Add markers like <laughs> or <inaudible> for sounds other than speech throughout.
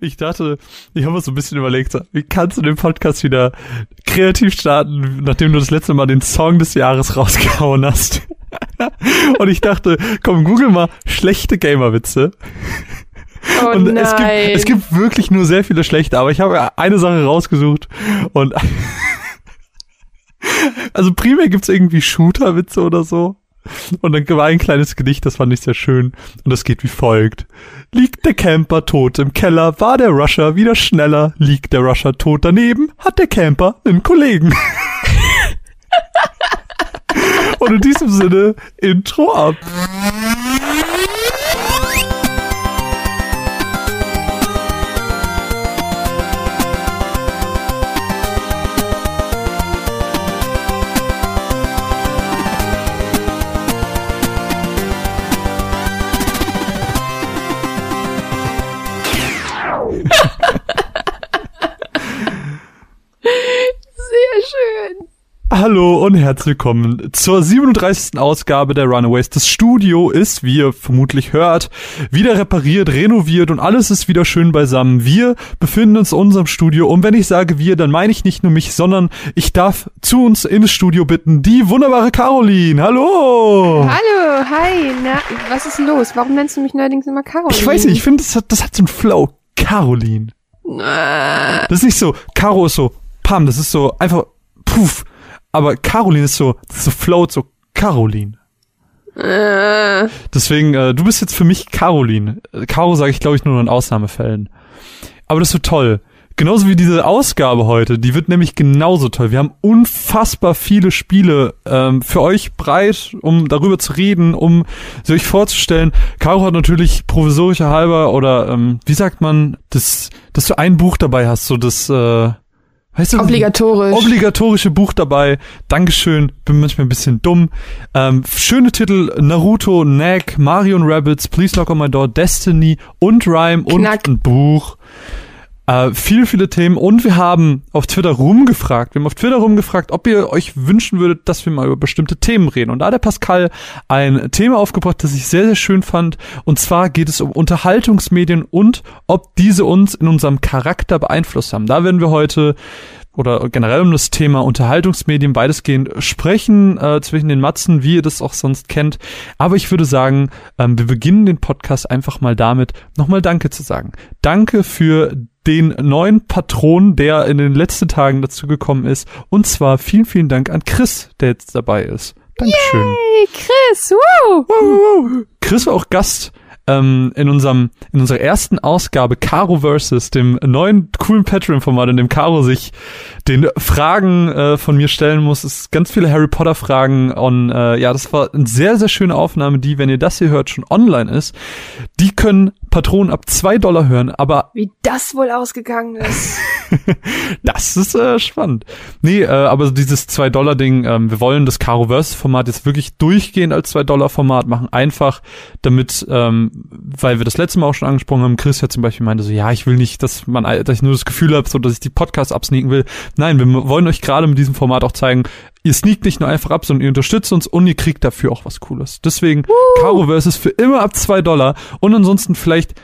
Ich dachte, ich habe mir so ein bisschen überlegt, wie kannst du den Podcast wieder kreativ starten, nachdem du das letzte Mal den Song des Jahres <laughs> rausgehauen hast. Und ich dachte, komm, google mal schlechte Gamerwitze. Oh und nein. es gibt, es gibt wirklich nur sehr viele schlechte, aber ich habe eine Sache rausgesucht und <laughs> also primär gibt's irgendwie Shooter-Witze oder so. Und dann war ein kleines Gedicht, das fand ich sehr schön. Und das geht wie folgt. Liegt der Camper tot im Keller, war der Rusher wieder schneller. Liegt der Rusher tot daneben, hat der Camper einen Kollegen. <laughs> Und in diesem Sinne, Intro ab. Hallo und herzlich willkommen zur 37. Ausgabe der Runaways. Das Studio ist, wie ihr vermutlich hört, wieder repariert, renoviert und alles ist wieder schön beisammen. Wir befinden uns in unserem Studio und wenn ich sage wir, dann meine ich nicht nur mich, sondern ich darf zu uns ins Studio bitten die wunderbare Caroline. Hallo! Hallo, hi. Na, was ist los? Warum nennst du mich neuerdings immer Caroline? Ich weiß nicht, ich finde, das hat, das hat so einen Flow. Caroline. Äh, Das ist nicht so, Caro ist so, Pam, das ist so einfach, puff. Aber Caroline ist so, so float, so Caroline. Deswegen, äh, du bist jetzt für mich Caroline. Äh, Caro sage ich, glaube ich, nur in Ausnahmefällen. Aber das so toll. Genauso wie diese Ausgabe heute, die wird nämlich genauso toll. Wir haben unfassbar viele Spiele ähm, für euch breit, um darüber zu reden, um sie euch vorzustellen. Caro hat natürlich provisorischer halber oder ähm, wie sagt man, das, dass du ein Buch dabei hast, so das, äh, weißt du, obligatorisch. obligatorische Buch dabei. Dankeschön, bin manchmal ein bisschen dumm. Ähm, schöne Titel, Naruto, Nag, Mario Rabbits, Please Knock on My Door, Destiny und Rhyme und Knack. ein Buch. Äh, viele, viele Themen und wir haben auf Twitter rumgefragt, wir haben auf Twitter rumgefragt, ob ihr euch wünschen würdet, dass wir mal über bestimmte Themen reden. Und da hat der Pascal ein Thema aufgebracht, das ich sehr, sehr schön fand. Und zwar geht es um Unterhaltungsmedien und ob diese uns in unserem Charakter beeinflusst haben. Da werden wir heute oder generell um das Thema Unterhaltungsmedien weitestgehend sprechen äh, zwischen den Matzen, wie ihr das auch sonst kennt. Aber ich würde sagen, ähm, wir beginnen den Podcast einfach mal damit, nochmal Danke zu sagen. Danke für den neuen Patron, der in den letzten Tagen dazu gekommen ist. Und zwar vielen, vielen Dank an Chris, der jetzt dabei ist. Dankeschön. Hey, Chris, woo! Chris war auch Gast ähm, in unserem in unserer ersten Ausgabe Caro versus dem neuen coolen Patreon-Format, in dem Caro sich den Fragen äh, von mir stellen muss. Es ist ganz viele Harry Potter Fragen und äh, ja, das war eine sehr sehr schöne Aufnahme, die, wenn ihr das hier hört, schon online ist. Die können Patronen ab zwei Dollar hören, aber Wie das wohl ausgegangen ist. <laughs> das ist äh, spannend. Nee, äh, aber dieses 2-Dollar-Ding, ähm, wir wollen das Caro-Verse-Format jetzt wirklich durchgehend als 2-Dollar-Format machen. Einfach damit, ähm, weil wir das letzte Mal auch schon angesprochen haben, Chris ja zum Beispiel meinte so, ja, ich will nicht, dass man, dass ich nur das Gefühl habe, so, dass ich die Podcasts absneaken will. Nein, wir wollen euch gerade mit diesem Format auch zeigen, ihr sneakt nicht nur einfach ab, sondern ihr unterstützt uns und ihr kriegt dafür auch was Cooles. Deswegen, Caro-Verse ist für immer ab 2 Dollar und ansonsten vielleicht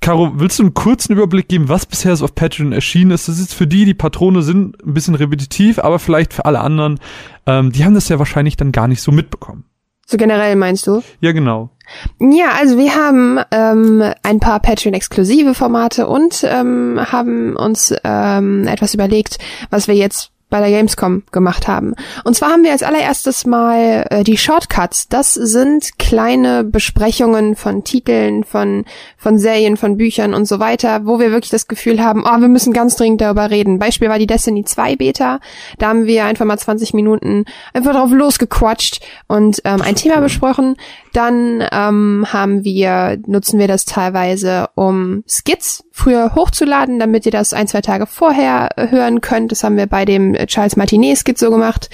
Caro, willst du einen kurzen Überblick geben, was bisher so auf Patreon erschienen ist? Das ist für die, die Patrone sind, ein bisschen repetitiv, aber vielleicht für alle anderen, ähm, die haben das ja wahrscheinlich dann gar nicht so mitbekommen. So generell meinst du? Ja, genau. Ja, also wir haben ähm, ein paar Patreon-exklusive Formate und ähm, haben uns ähm, etwas überlegt, was wir jetzt bei der Gamescom gemacht haben. Und zwar haben wir als allererstes mal äh, die Shortcuts. Das sind kleine Besprechungen von Titeln, von von Serien, von Büchern und so weiter, wo wir wirklich das Gefühl haben, oh, wir müssen ganz dringend darüber reden. Beispiel war die Destiny 2 Beta. Da haben wir einfach mal 20 Minuten einfach drauf losgequatscht und ähm, ein Thema besprochen. Dann ähm, haben wir, nutzen wir das teilweise, um Skits früher hochzuladen, damit ihr das ein, zwei Tage vorher äh, hören könnt. Das haben wir bei dem äh, Charles Martinet Skit so gemacht.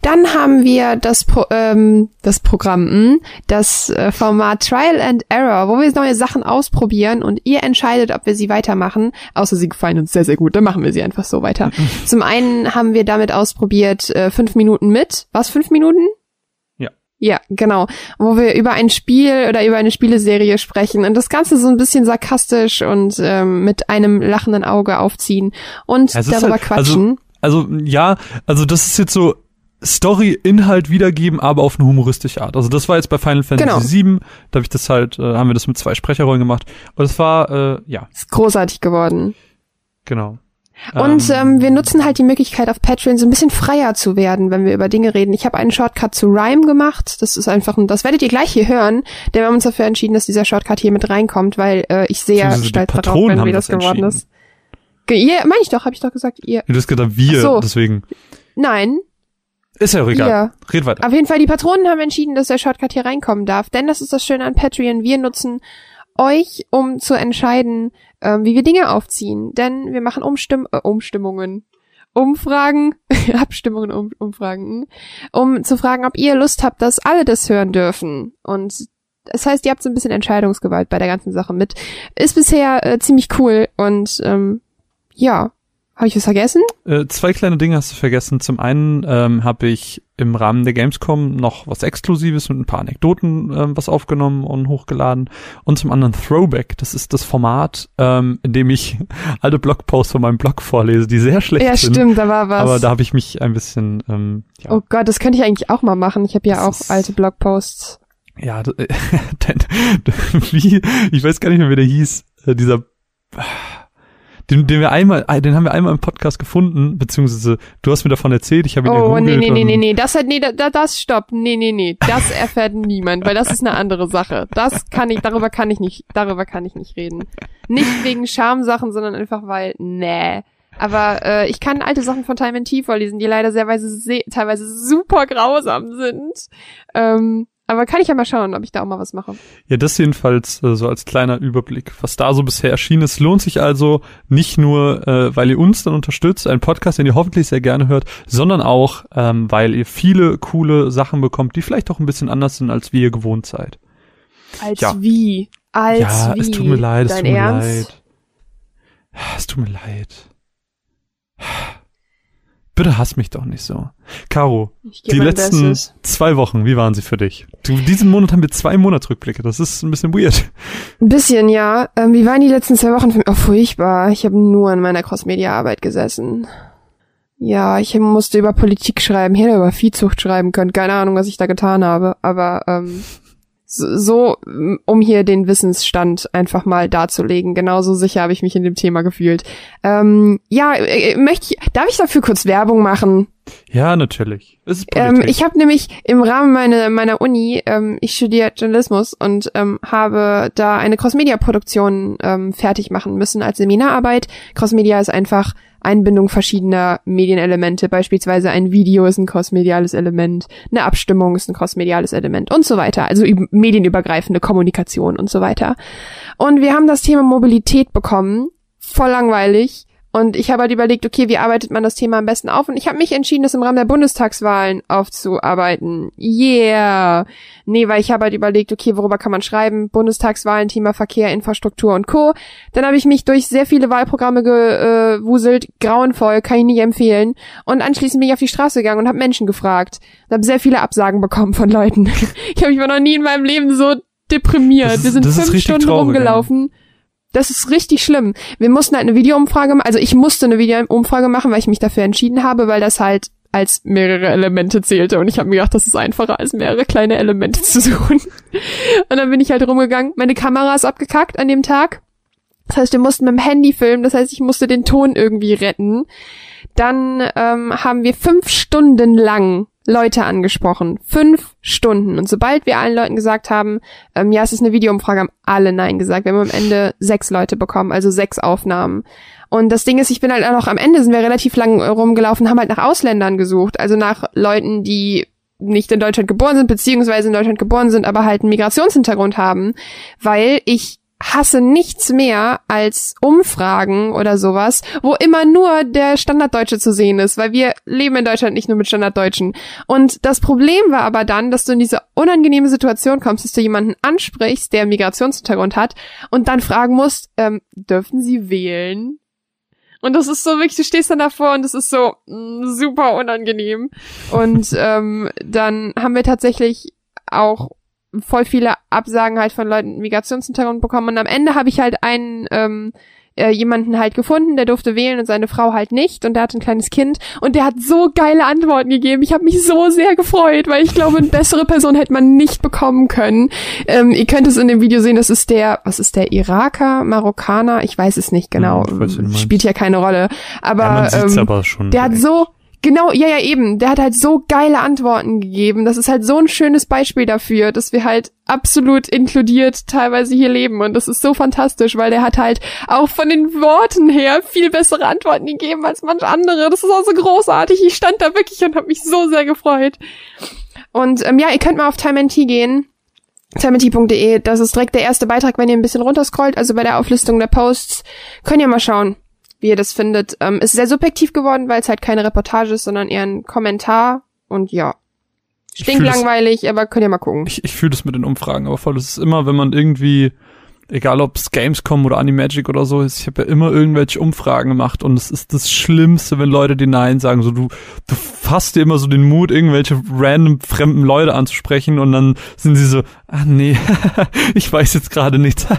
Dann haben wir das, Pro, ähm, das Programm, hm, das äh, Format Trial and Error, wo wir neue Sachen ausprobieren und ihr entscheidet, ob wir sie weitermachen. Außer sie gefallen uns sehr, sehr gut, dann machen wir sie einfach so weiter. <laughs> Zum einen haben wir damit ausprobiert, äh, fünf Minuten mit. Was, fünf Minuten? Ja. Ja, genau. Wo wir über ein Spiel oder über eine Spieleserie sprechen und das Ganze so ein bisschen sarkastisch und ähm, mit einem lachenden Auge aufziehen und Ja, darüber halt- quatschen. Also ja, also das ist jetzt so Story-Inhalt wiedergeben, aber auf eine humoristische Art. Also das war jetzt bei Final Fantasy Genau. VII, da habe ich das halt, äh, haben wir das mit zwei Sprecherrollen gemacht. Und es war, äh, ja, ist großartig geworden. genau. Und ähm, wir nutzen halt die Möglichkeit auf Patreon so ein bisschen freier zu werden, wenn wir über Dinge reden. Ich habe einen Shortcut zu Rhyme gemacht. Das ist einfach, ein, das werdet ihr gleich hier hören. Denn wir haben uns dafür entschieden, dass dieser Shortcut hier mit reinkommt, weil äh, ich sehr stolz darauf bin, wie das das geworden ist. Ihr, meine ich doch, habe ich doch gesagt, ihr. Du hast gesagt, wir, so. deswegen. Nein, Ist ja auch egal. ihr. Red weiter. Auf jeden Fall, die Patronen haben entschieden, dass der Shortcut hier reinkommen darf. Denn das ist das Schöne an Patreon. Wir nutzen euch, um zu entscheiden, ähm, wie wir Dinge aufziehen. Denn wir machen Umstimm äh, Umstimmungen. Umfragen, <laughs> Abstimmungen, um, Umfragen, um zu fragen, ob ihr Lust habt, dass alle das hören dürfen. Und das heißt, ihr habt so ein bisschen Entscheidungsgewalt bei der ganzen Sache mit. Ist bisher äh, ziemlich cool und ähm, ja. Habe ich was vergessen? Äh, zwei kleine Dinge hast du vergessen. Zum einen ähm, habe ich im Rahmen der Gamescom noch was Exklusives mit ein paar Anekdoten ähm, was aufgenommen und hochgeladen. Und zum anderen Throwback. Das ist das Format, ähm, in dem ich <laughs> alte Blogposts von meinem Blog vorlese, die sehr schlecht ja, sind. stimmt, da war was. Aber da habe ich mich ein bisschen, ähm, ja, Oh Gott, das könnte ich eigentlich auch mal machen. Ich habe ja Das auch alte Blogposts. ja, <laughs> denn, <laughs> wie, ich weiß gar nicht mehr, wie der hieß, äh, dieser, den, den wir einmal, äh, den haben wir einmal im Podcast gefunden, beziehungsweise du hast mir davon erzählt, ich habe ihn Oh, nee, nee, nee, nee, nee, das hat, nee, da, da- das stopp, nee, nee, nee, das erfährt <laughs> niemand, weil das ist eine andere Sache. Das kann ich, darüber kann ich nicht, darüber kann ich nicht reden. Nicht wegen Schamsachen, sondern einfach weil, nee. Aber äh, ich kann alte Sachen von Time and Tea vorlesen, die leider sehr weise, se- teilweise super grausam sind. Ähm, aber kann ich ja mal schauen, ob ich da auch mal was mache. Ja, das jedenfalls äh, so als kleiner Überblick, was da so bisher erschienen ist. Lohnt sich also nicht nur, äh, weil ihr uns dann unterstützt, ein Podcast, den ihr hoffentlich sehr gerne hört, sondern auch, ähm, weil ihr viele coole Sachen bekommt, die vielleicht auch ein bisschen anders sind, als wie ihr gewohnt seid. Als Ja. wie? Als ja, wie? es tut mir leid, es Dein tut mir Ernst? leid. Es tut mir leid. Bitte hass mich doch nicht so. Caro, die letzten Bestes. zwei Wochen, wie waren sie für dich? Du, diesen Monat haben wir zwei Monatsrückblicke. Das ist ein bisschen weird. Ein bisschen, ja. Ähm, wie waren die letzten zwei Wochen für mich? Oh, furchtbar. Ich habe nur in meiner Cross-Media-Arbeit gesessen. Ja, ich musste über Politik schreiben. Hätte über Viehzucht schreiben können. Keine Ahnung, was ich da getan habe. Aber ähm, so, um hier den Wissensstand einfach mal darzulegen. Genauso sicher habe ich mich in dem Thema gefühlt. Ähm, ja, äh, möchte ich, darf ich dafür kurz Werbung machen? Ja, natürlich. Es ist Ähm, ich habe nämlich im Rahmen meiner, meiner Uni, ähm, ich studiere Journalismus und ähm, habe da eine Crossmedia-Produktion ähm, fertig machen müssen als Seminararbeit. Crossmedia ist einfach Einbindung verschiedener Medienelemente. Beispielsweise ein Video ist ein crossmediales Element, eine Abstimmung ist ein crossmediales Element und so weiter. Also üb- medienübergreifende Kommunikation und so weiter. Und wir haben das Thema Mobilität bekommen. Voll langweilig. Und ich habe halt überlegt, okay, wie arbeitet man das Thema am besten auf? Und ich habe mich entschieden, das im Rahmen der Bundestagswahlen aufzuarbeiten. Yeah! Nee, weil ich habe halt überlegt, okay, worüber kann man schreiben? Bundestagswahlen, Thema Verkehr, Infrastruktur und Co. Dann habe ich mich durch sehr viele Wahlprogramme gewuselt. Grauenvoll, kann ich nicht empfehlen. Und anschließend bin ich auf die Straße gegangen und habe Menschen gefragt. Und habe sehr viele Absagen bekommen von Leuten. <laughs> ich habe mich noch nie in meinem Leben so deprimiert. Ist- Wir sind fünf Stunden traurig, rumgelaufen. Das ist richtig schlimm. Wir mussten halt eine Videoumfrage machen, also ich musste eine Videoumfrage machen, weil ich mich dafür entschieden habe, weil das halt als mehrere Elemente zählte und ich habe mir gedacht, das ist einfacher als mehrere kleine Elemente zu suchen. <laughs> Und dann bin ich halt rumgegangen. Meine Kamera ist abgekackt an dem Tag. Das heißt, wir mussten mit dem Handy filmen, das heißt, ich musste den Ton irgendwie retten. Dann ähm, haben wir fünf Stunden lang Leute angesprochen. Fünf Stunden. Und sobald wir allen Leuten gesagt haben, ähm, ja, es ist eine Videoumfrage, haben alle Nein gesagt. Wir haben am Ende sechs Leute bekommen, also sechs Aufnahmen. Und das Ding ist, ich bin halt auch noch am Ende sind wir relativ lang rumgelaufen, haben halt nach Ausländern gesucht, also nach Leuten, die nicht in Deutschland geboren sind, beziehungsweise in Deutschland geboren sind, aber halt einen Migrationshintergrund haben, weil ich hasse nichts mehr als Umfragen oder sowas, wo immer nur der Standarddeutsche zu sehen ist, weil wir leben in Deutschland nicht nur mit Standarddeutschen. Und das Problem war aber dann, dass du in diese unangenehme Situation kommst, dass du jemanden ansprichst, der Migrationshintergrund hat und dann fragen musst, ähm, dürfen sie wählen? Und das ist so wirklich, du stehst dann davor und das ist so mm, super unangenehm. Und ähm, dann haben wir tatsächlich auch voll viele Absagen halt von Leuten mit Migrationshintergrund bekommen. Und am Ende habe ich halt einen ähm, äh, jemanden halt gefunden, der durfte wählen und seine Frau halt nicht. Und der hatte ein kleines Kind. Und der hat so geile Antworten gegeben. Ich habe mich so sehr gefreut, weil ich glaube, eine bessere Person hätte man nicht bekommen können. Ähm, ihr könnt es in dem Video sehen, das ist der, was ist der? Iraker, Marokkaner, ich weiß es nicht genau, Hm, ich weiß, spielt ja keine Rolle, aber, ja, ähm, aber der hat so Genau, ja, ja, eben. Der hat halt so geile Antworten gegeben. Das ist halt so ein schönes Beispiel dafür, dass wir halt absolut inkludiert teilweise hier leben. Und das ist so fantastisch, weil der hat halt auch von den Worten her viel bessere Antworten gegeben als manch andere. Das ist auch so großartig. Ich stand da wirklich und habe mich so sehr gefreut. Und ähm, ja, ihr könnt mal auf Time Tea gehen. TimeT.de, das ist direkt der erste Beitrag, wenn ihr ein bisschen runterscrollt, also bei der Auflistung der Posts, könnt ihr mal schauen, wie ihr das findet. Ähm, ist sehr subjektiv geworden, weil es halt keine Reportage ist, sondern eher ein Kommentar. Und ja, Ich fühl stinklangweilig, aber könnt ihr mal gucken. Ich, ich fühle das mit den Umfragen aber voll. Das ist immer, wenn man irgendwie, egal ob es Gamescom oder Animagic oder so ist, ich habe ja immer irgendwelche Umfragen gemacht und es ist das Schlimmste, wenn Leute die Nein sagen. So du, du fasst dir immer so den Mut, irgendwelche random fremden Leute anzusprechen und dann sind sie so, ah nee, <laughs> ich weiß jetzt gerade nichts. <laughs>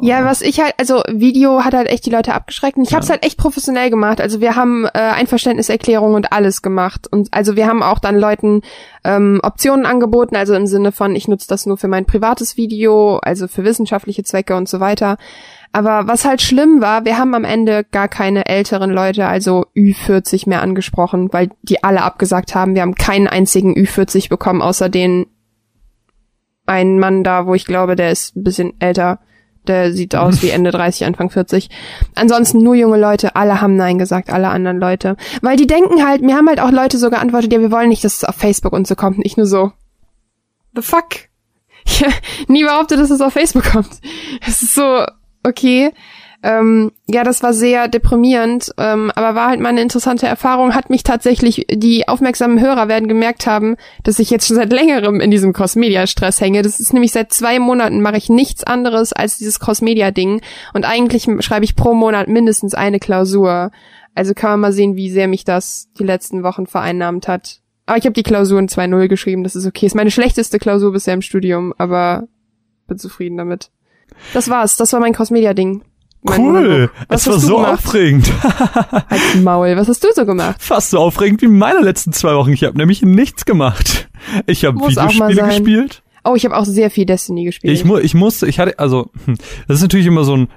Ja, was ich halt, also Video hat halt echt die Leute abgeschreckt und ich hab's halt echt professionell gemacht. Also wir haben äh, Einverständniserklärung und alles gemacht. Und also wir haben auch dann Leuten ähm, Optionen angeboten, also im Sinne von, ich nutze das nur für mein privates Video, also für wissenschaftliche Zwecke und so weiter. Aber was halt schlimm war, wir haben am Ende gar keine älteren Leute, also Ü40 mehr angesprochen, weil die alle abgesagt haben. Wir haben keinen einzigen Ü40 bekommen, außer den einen Mann da, wo ich glaube, der ist ein bisschen älter. Der sieht aus wie Ende 30, Anfang 40. Ansonsten nur junge Leute, alle haben Nein gesagt, alle anderen Leute. Weil die denken halt, mir haben halt auch Leute so geantwortet, ja, wir wollen nicht, dass es auf Facebook und so kommt. Nicht nur so, the fuck? Ich hab <laughs> nie behauptet, dass es auf Facebook kommt. <laughs> Es ist so, okay. Ähm, ja, das war sehr deprimierend, ähm, aber war halt mal eine interessante Erfahrung. Hat mich tatsächlich, die aufmerksamen Hörer werden gemerkt haben, dass ich jetzt schon seit längerem in diesem Cross-Media-Stress hänge. Das ist nämlich seit zwei Monaten mache ich nichts anderes als dieses Cross-Media-Ding. Und eigentlich schreibe ich pro Monat mindestens eine Klausur. Also kann man mal sehen, wie sehr mich das die letzten Wochen vereinnahmt hat. Aber ich habe die Klausuren 2.0 geschrieben, das ist okay. Ist meine schlechteste Klausur bisher im Studium, aber bin zufrieden damit. Das war's, das war mein Cross-Media-Ding. Mein Cool, es war so gemacht? aufregend. <laughs> Halt Maul, was hast du so gemacht? Fast so aufregend wie meine letzten zwei Wochen. Ich habe nämlich nichts gemacht. Ich habe Videospiele gespielt. Oh, ich habe auch sehr viel Destiny gespielt. Ich, mu ich musste, ich hatte, also, hm, das ist natürlich immer so ein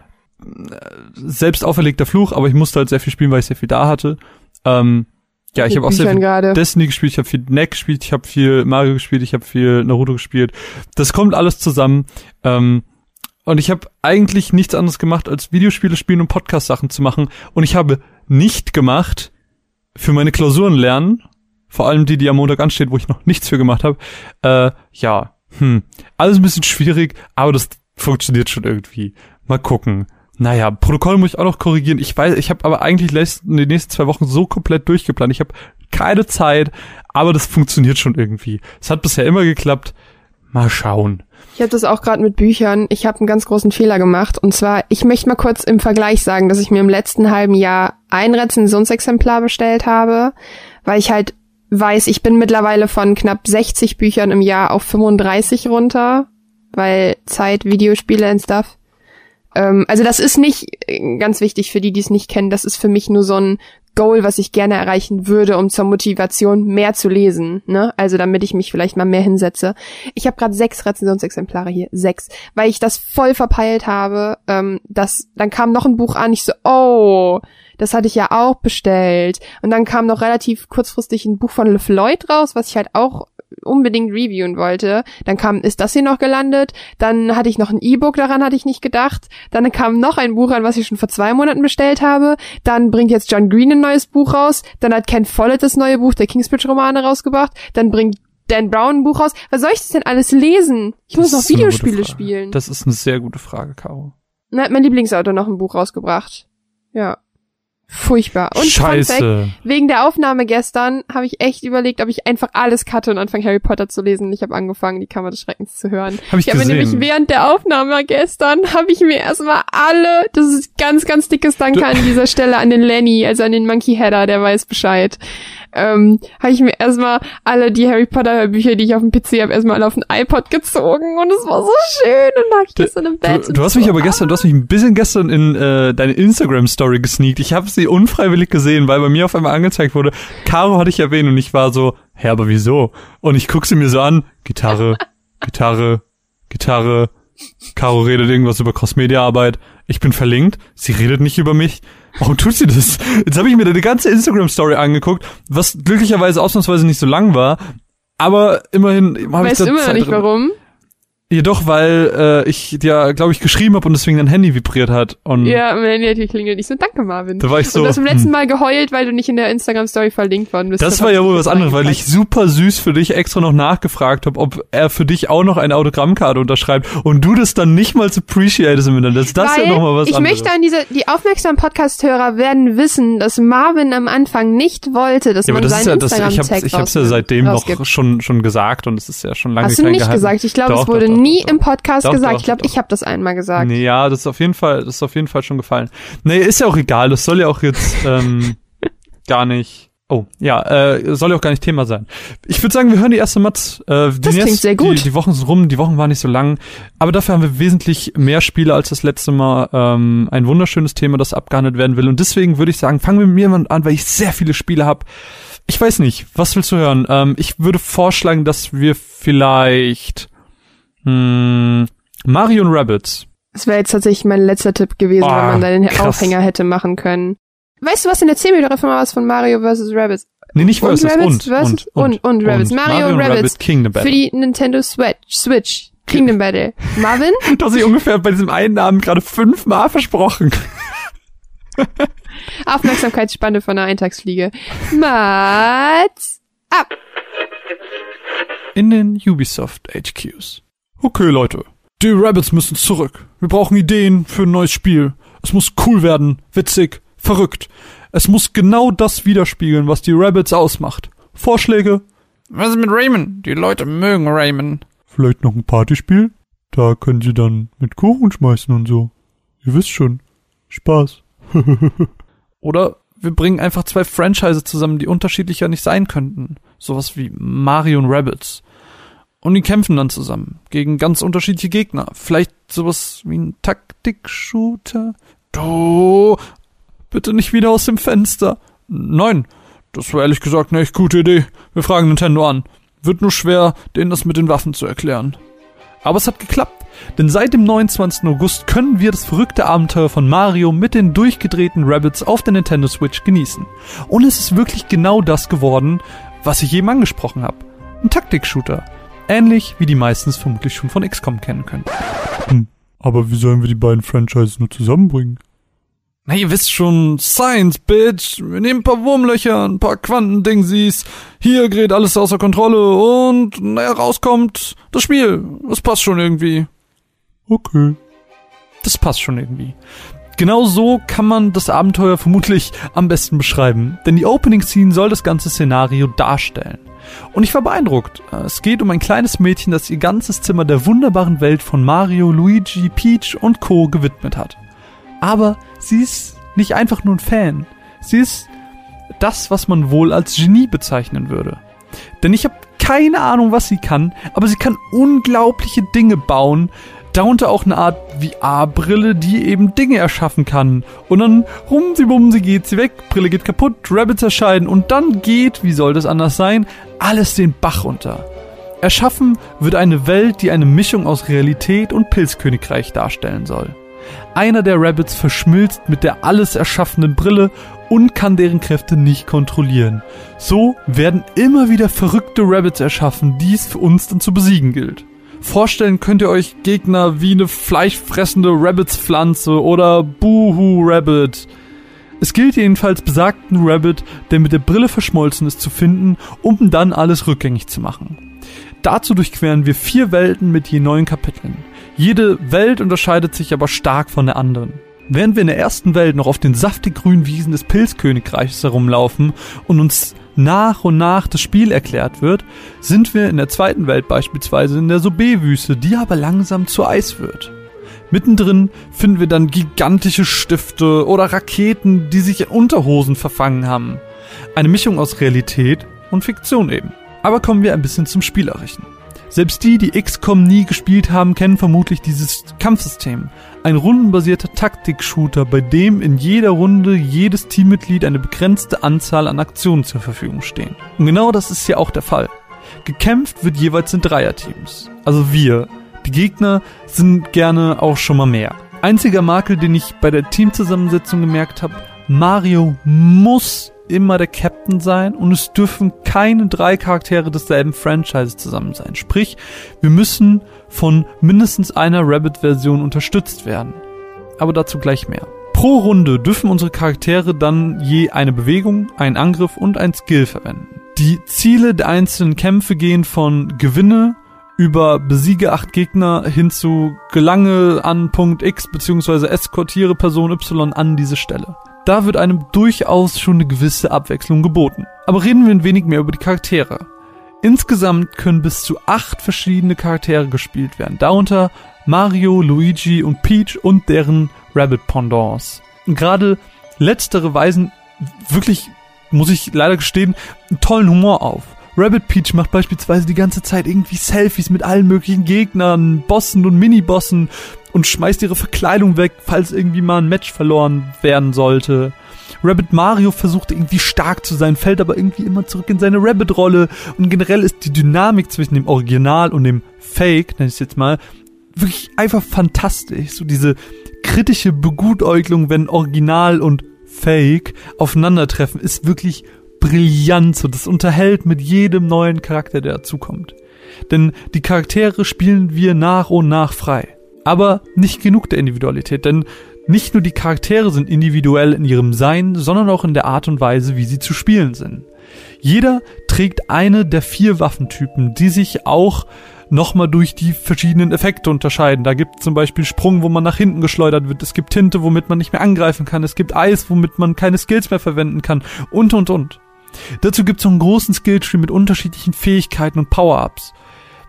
äh, selbst auferlegter Fluch, aber ich musste halt sehr viel spielen, weil ich sehr viel da hatte. Ähm, ja, ich habe auch sehr viel gerade. Destiny gespielt, ich habe viel Neck gespielt, ich habe viel Mario gespielt, ich habe viel Naruto gespielt. Das kommt alles zusammen. Ähm, und ich habe eigentlich nichts anderes gemacht, als Videospiele spielen und Podcast-Sachen zu machen. Und ich habe nicht gemacht für meine Klausuren lernen, vor allem die, die am Montag ansteht, wo ich noch nichts für gemacht habe. Äh, ja, hm, alles ein bisschen schwierig, aber das funktioniert schon irgendwie. Mal gucken. Naja, Protokoll muss ich auch noch korrigieren. Ich weiß, ich habe aber eigentlich die nächsten zwei Wochen so komplett durchgeplant. Ich habe keine Zeit, aber das funktioniert schon irgendwie. Es hat bisher immer geklappt. Mal schauen. Ich habe das auch gerade mit Büchern. Ich habe einen ganz großen Fehler gemacht. Und zwar, ich möchte mal kurz im Vergleich sagen, dass ich mir im letzten halben Jahr ein Rezensionsexemplar bestellt habe, weil ich halt weiß, ich bin mittlerweile von knapp 60 Büchern im Jahr auf 35 runter, weil Zeit, Videospiele und Stuff. Ähm, also das ist nicht äh, ganz wichtig für die, die es nicht kennen. Das ist für mich nur so ein Goal, was ich gerne erreichen würde, um zur Motivation mehr zu lesen. Ne? Also damit ich mich vielleicht mal mehr hinsetze. Ich habe gerade sechs Rezensionsexemplare hier, sechs, weil ich das voll verpeilt habe. Ähm, das, dann kam noch ein Buch an. Ich so, oh, das hatte ich ja auch bestellt. Und dann kam noch relativ kurzfristig ein Buch von LeFloid raus, was ich halt auch unbedingt reviewen wollte. Dann kam, ist das hier noch gelandet? Dann hatte ich noch ein E-Book, daran hatte ich nicht gedacht. Dann kam noch ein Buch an, was ich schon vor zwei Monaten bestellt habe. Dann bringt jetzt John Green ein neues Buch raus. Dann hat Ken Follett das neue Buch der Kingsbridge-Romane rausgebracht. Dann bringt Dan Brown ein Buch raus. Was soll ich das denn alles lesen? Ich muss Das noch eine gute Videospiele spielen. Das ist eine sehr gute Frage, Caro. Dann hat mein Lieblingsautor noch ein Buch rausgebracht. Ja. Furchtbar. Und Fun Fact, Scheiße. wegen der Aufnahme gestern habe ich echt überlegt, ob ich einfach alles cutte und anfange Harry Potter zu lesen. Ich habe angefangen, die Kammer des Schreckens zu hören. Hab ich Ich habe nämlich während der Aufnahme gestern, habe ich mir erstmal alle, das ist ganz, ganz dickes Danke Du- an dieser Stelle an den Lenny, also an den Monkey Header, der weiß Bescheid. Ähm, habe ich mir erstmal alle die Harry Potter Bücher, die ich auf dem PC habe, erstmal auf den iPod gezogen und es war so schön und lag ich gestern im Bett. Du, du hast mich so, aber gestern, du hast mich ein bisschen gestern in äh, deine Instagram Story gesneakt. Ich habe sie unfreiwillig gesehen, weil bei mir auf einmal angezeigt wurde, Caro hatte ich erwähnt und ich war so, hä, aber wieso? Und ich guck sie mir so an, Gitarre, Gitarre, Gitarre, Caro redet irgendwas über Crossmedia-Arbeit. Ich bin verlinkt. Sie redet nicht über mich. Warum tut sie das? Jetzt habe ich mir die ganze Instagram-Story angeguckt, was glücklicherweise ausnahmsweise nicht so lang war. Aber immerhin habe ich Weißt da du immer noch Zeit nicht drin. warum? Jedoch, weil äh, ich dir, glaube ich, geschrieben habe und deswegen dein Handy vibriert hat. Und Ja, mein Handy hat geklingelt. Ich so, danke Marvin. da war ich so. und du hast beim letzten hm. Mal geheult, weil du nicht in der Instagram-Story verlinkt worden bist. Das Da war ja wohl ich was das anderes, weil ich super süß für dich extra noch nachgefragt habe, ob er für dich auch noch eine Autogrammkarte unterschreibt und du das dann nicht mal appreciatest im Internet. Das ist das ja nochmal was ich anderes. möchte an diese, die aufmerksamen Podcast-Hörer werden wissen, dass Marvin am Anfang nicht wollte, dass ja, aber man das ist seinen ja, das, ich habe Instagram-Tag ich hab's ja seitdem noch rausgibt. schon schon gesagt und es ist ja schon lange Hast du nicht gesagt? Ich glaube, es wurde doch, nie doch, im Podcast Doch, gesagt. ich glaube, ich habe das einmal gesagt. Nee, ja, das ist auf jeden Fall, das ist auf jeden Fall schon gefallen. Nee, ist ja auch egal, das soll ja auch jetzt <laughs> ähm, gar nicht. Oh, ja, äh, soll ja auch gar nicht Thema sein. Ich würde sagen, wir hören die erste Matz. Äh, die Das klingt erst- sehr gut. Die, die Wochen sind rum, die Wochen waren nicht so lang, aber dafür haben wir wesentlich mehr Spiele als das letzte Mal. Ähm, ein wunderschönes Thema, das abgehandelt werden will. Und deswegen würde ich sagen, fangen wir mit mir mal an, weil ich sehr viele Spiele habe. Ich weiß nicht, was willst du hören? Ähm, ich würde vorschlagen, dass wir vielleicht hm, Mario und Rabbits. Das wäre jetzt tatsächlich mein letzter Tipp gewesen, Ah, wenn man da den krass. Aufhänger hätte machen können. Weißt du was, in der 10 Minuten mal was von Mario vs. Rabbids. Nee, nicht Und versus, Rabbids und, versus- und, und- und Rabbids. Mario und Rabbids Rabbit Kingdom Für Battle. die Nintendo Switch. Switch. Kingdom Battle. <laughs> Marvin? Du hast dich ungefähr bei diesem einen Namen gerade fünfmal versprochen. <laughs> Aufmerksamkeitsspanne von einer Eintagsfliege. Mats ab. In den Ubisoft HQs. Okay, Leute. Die Rabbits müssen zurück. Wir brauchen Ideen für ein neues Spiel. Es muss cool werden, witzig, verrückt. Es muss genau das widerspiegeln, was die Rabbits ausmacht. Vorschläge? Was ist mit Raymond? Die Leute mögen Raymond. Vielleicht noch ein Partyspiel? Da können sie dann mit Kuchen schmeißen und so. Ihr wisst schon. Spaß. <laughs> Oder wir bringen einfach zwei Franchise zusammen, die unterschiedlicher nicht sein könnten. Sowas wie Mario und Rabbits. Und die kämpfen dann zusammen gegen ganz unterschiedliche Gegner. Vielleicht sowas wie ein Taktik-Shooter. Du, bitte nicht wieder aus dem Fenster. Nein, das war ehrlich gesagt eine echt gute Idee. Wir fragen Nintendo an. Wird nur schwer, denen das mit den Waffen zu erklären. Aber es hat geklappt, denn seit dem 29. August können wir das verrückte Abenteuer von Mario mit den durchgedrehten Rabbits auf der Nintendo Switch genießen. Und es ist wirklich genau das geworden, was ich eben angesprochen habe. Ein Taktik-Shooter. Ähnlich wie die meisten es vermutlich schon von XCOM kennen können. Hm, aber wie sollen wir die beiden Franchises nur zusammenbringen? Na, ihr wisst schon, Science, Bitch. Wir nehmen ein paar Wurmlöcher, ein paar Quantendingsies. Hier gerät alles außer Kontrolle und, naja, rauskommt das Spiel. Das passt schon irgendwie. Okay. Das passt schon irgendwie. Genau so kann man das Abenteuer vermutlich am besten beschreiben, denn die Opening Scene soll das ganze Szenario darstellen. Und ich war beeindruckt. Es geht um ein kleines Mädchen, das ihr ganzes Zimmer der wunderbaren Welt von Mario, Luigi, Peach und Co. gewidmet hat. Aber sie ist nicht einfach nur ein Fan. Sie ist das, was man wohl als Genie bezeichnen würde. Denn ich habe keine Ahnung, was sie kann, aber sie kann unglaubliche Dinge bauen, darunter auch eine Art VR-Brille, die eben Dinge erschaffen kann. Und dann rumsi bumsi geht sie weg, Brille geht kaputt, Rabbits erscheinen und dann geht, wie soll das anders sein, alles den Bach runter. Erschaffen wird eine Welt, die eine Mischung aus Realität und Pilzkönigreich darstellen soll. Einer der Rabbits verschmilzt mit der alles erschaffenden Brille und kann deren Kräfte nicht kontrollieren. So werden immer wieder verrückte Rabbits erschaffen, die es für uns dann zu besiegen gilt. Vorstellen könnt ihr euch Gegner wie eine fleischfressende Rabbits-Pflanze oder Boohoo Rabbit. Es gilt jedenfalls besagten Rabbit, der mit der Brille verschmolzen ist, zu finden, um dann alles rückgängig zu machen. Dazu durchqueren wir vier Welten mit je neun Kapiteln. Jede Welt unterscheidet sich aber stark von der anderen. Während wir in der ersten Welt noch auf den saftig grünen Wiesen des Pilzkönigreichs herumlaufen und uns nach und nach das Spiel erklärt wird, sind wir in der zweiten Welt beispielsweise in der Sobe-Wüste, die aber langsam zu Eis wird. Mittendrin finden wir dann gigantische Stifte oder Raketen, die sich in Unterhosen verfangen haben. Eine Mischung aus Realität und Fiktion eben. Aber kommen wir ein bisschen zum Spielerischen. Selbst die, die XCOM nie gespielt haben, kennen vermutlich dieses Kampfsystem. Ein rundenbasierter Taktik-Shooter, bei dem in jeder Runde jedes Teammitglied eine begrenzte Anzahl an Aktionen zur Verfügung stehen. Und genau das ist hier auch der Fall. Gekämpft wird jeweils in Dreierteams. Also wir. Die Gegner sind gerne auch schon mal mehr. Einziger Makel, den ich bei der Teamzusammensetzung gemerkt habe, Mario muss immer der Captain sein und es dürfen keine drei Charaktere desselben Franchises zusammen sein. Sprich, wir müssen von mindestens einer Rabbit-Version unterstützt werden. Aber dazu gleich mehr. Pro Runde dürfen unsere Charaktere dann je eine Bewegung, einen Angriff und ein Skill verwenden. Die Ziele der einzelnen Kämpfe gehen von Gewinne über besiege acht Gegner hin zu gelange an Punkt X bzw. eskortiere Person Y an diese Stelle. Da wird einem durchaus schon eine gewisse Abwechslung geboten. Aber reden wir ein wenig mehr über die Charaktere. Insgesamt können bis zu acht verschiedene Charaktere gespielt werden, darunter Mario, Luigi und Peach und deren Rabbit Pendants. Gerade letztere weisen wirklich, muss ich leider gestehen, einen tollen Humor auf. Rabbit Peach macht beispielsweise die ganze Zeit irgendwie Selfies mit allen möglichen Gegnern, Bossen und Minibossen und schmeißt ihre Verkleidung weg, falls irgendwie mal ein Match verloren werden sollte. Rabbit Mario versucht irgendwie stark zu sein, fällt aber irgendwie immer zurück in seine Rabbit-Rolle und generell ist die Dynamik zwischen dem Original und dem Fake, nenne ich es jetzt mal, wirklich einfach fantastisch. So diese kritische Begutäugelung, wenn Original und Fake aufeinandertreffen, ist wirklich brillant. So, das unterhält mit jedem neuen Charakter, der dazukommt. Denn die Charaktere spielen wir nach und nach frei aber nicht genug der Individualität, denn nicht nur die Charaktere sind individuell in ihrem Sein, sondern auch in der Art und Weise, wie sie zu spielen sind. Jeder trägt eine der vier Waffentypen, die sich auch nochmal durch die verschiedenen Effekte unterscheiden. Da gibt es zum Beispiel Sprung, wo man nach hinten geschleudert wird. Es gibt Tinte, womit man nicht mehr angreifen kann. Es gibt Eis, womit man keine Skills mehr verwenden kann. Und, und, und. Dazu gibt es einen großen Skilltree mit unterschiedlichen Fähigkeiten und Power-Ups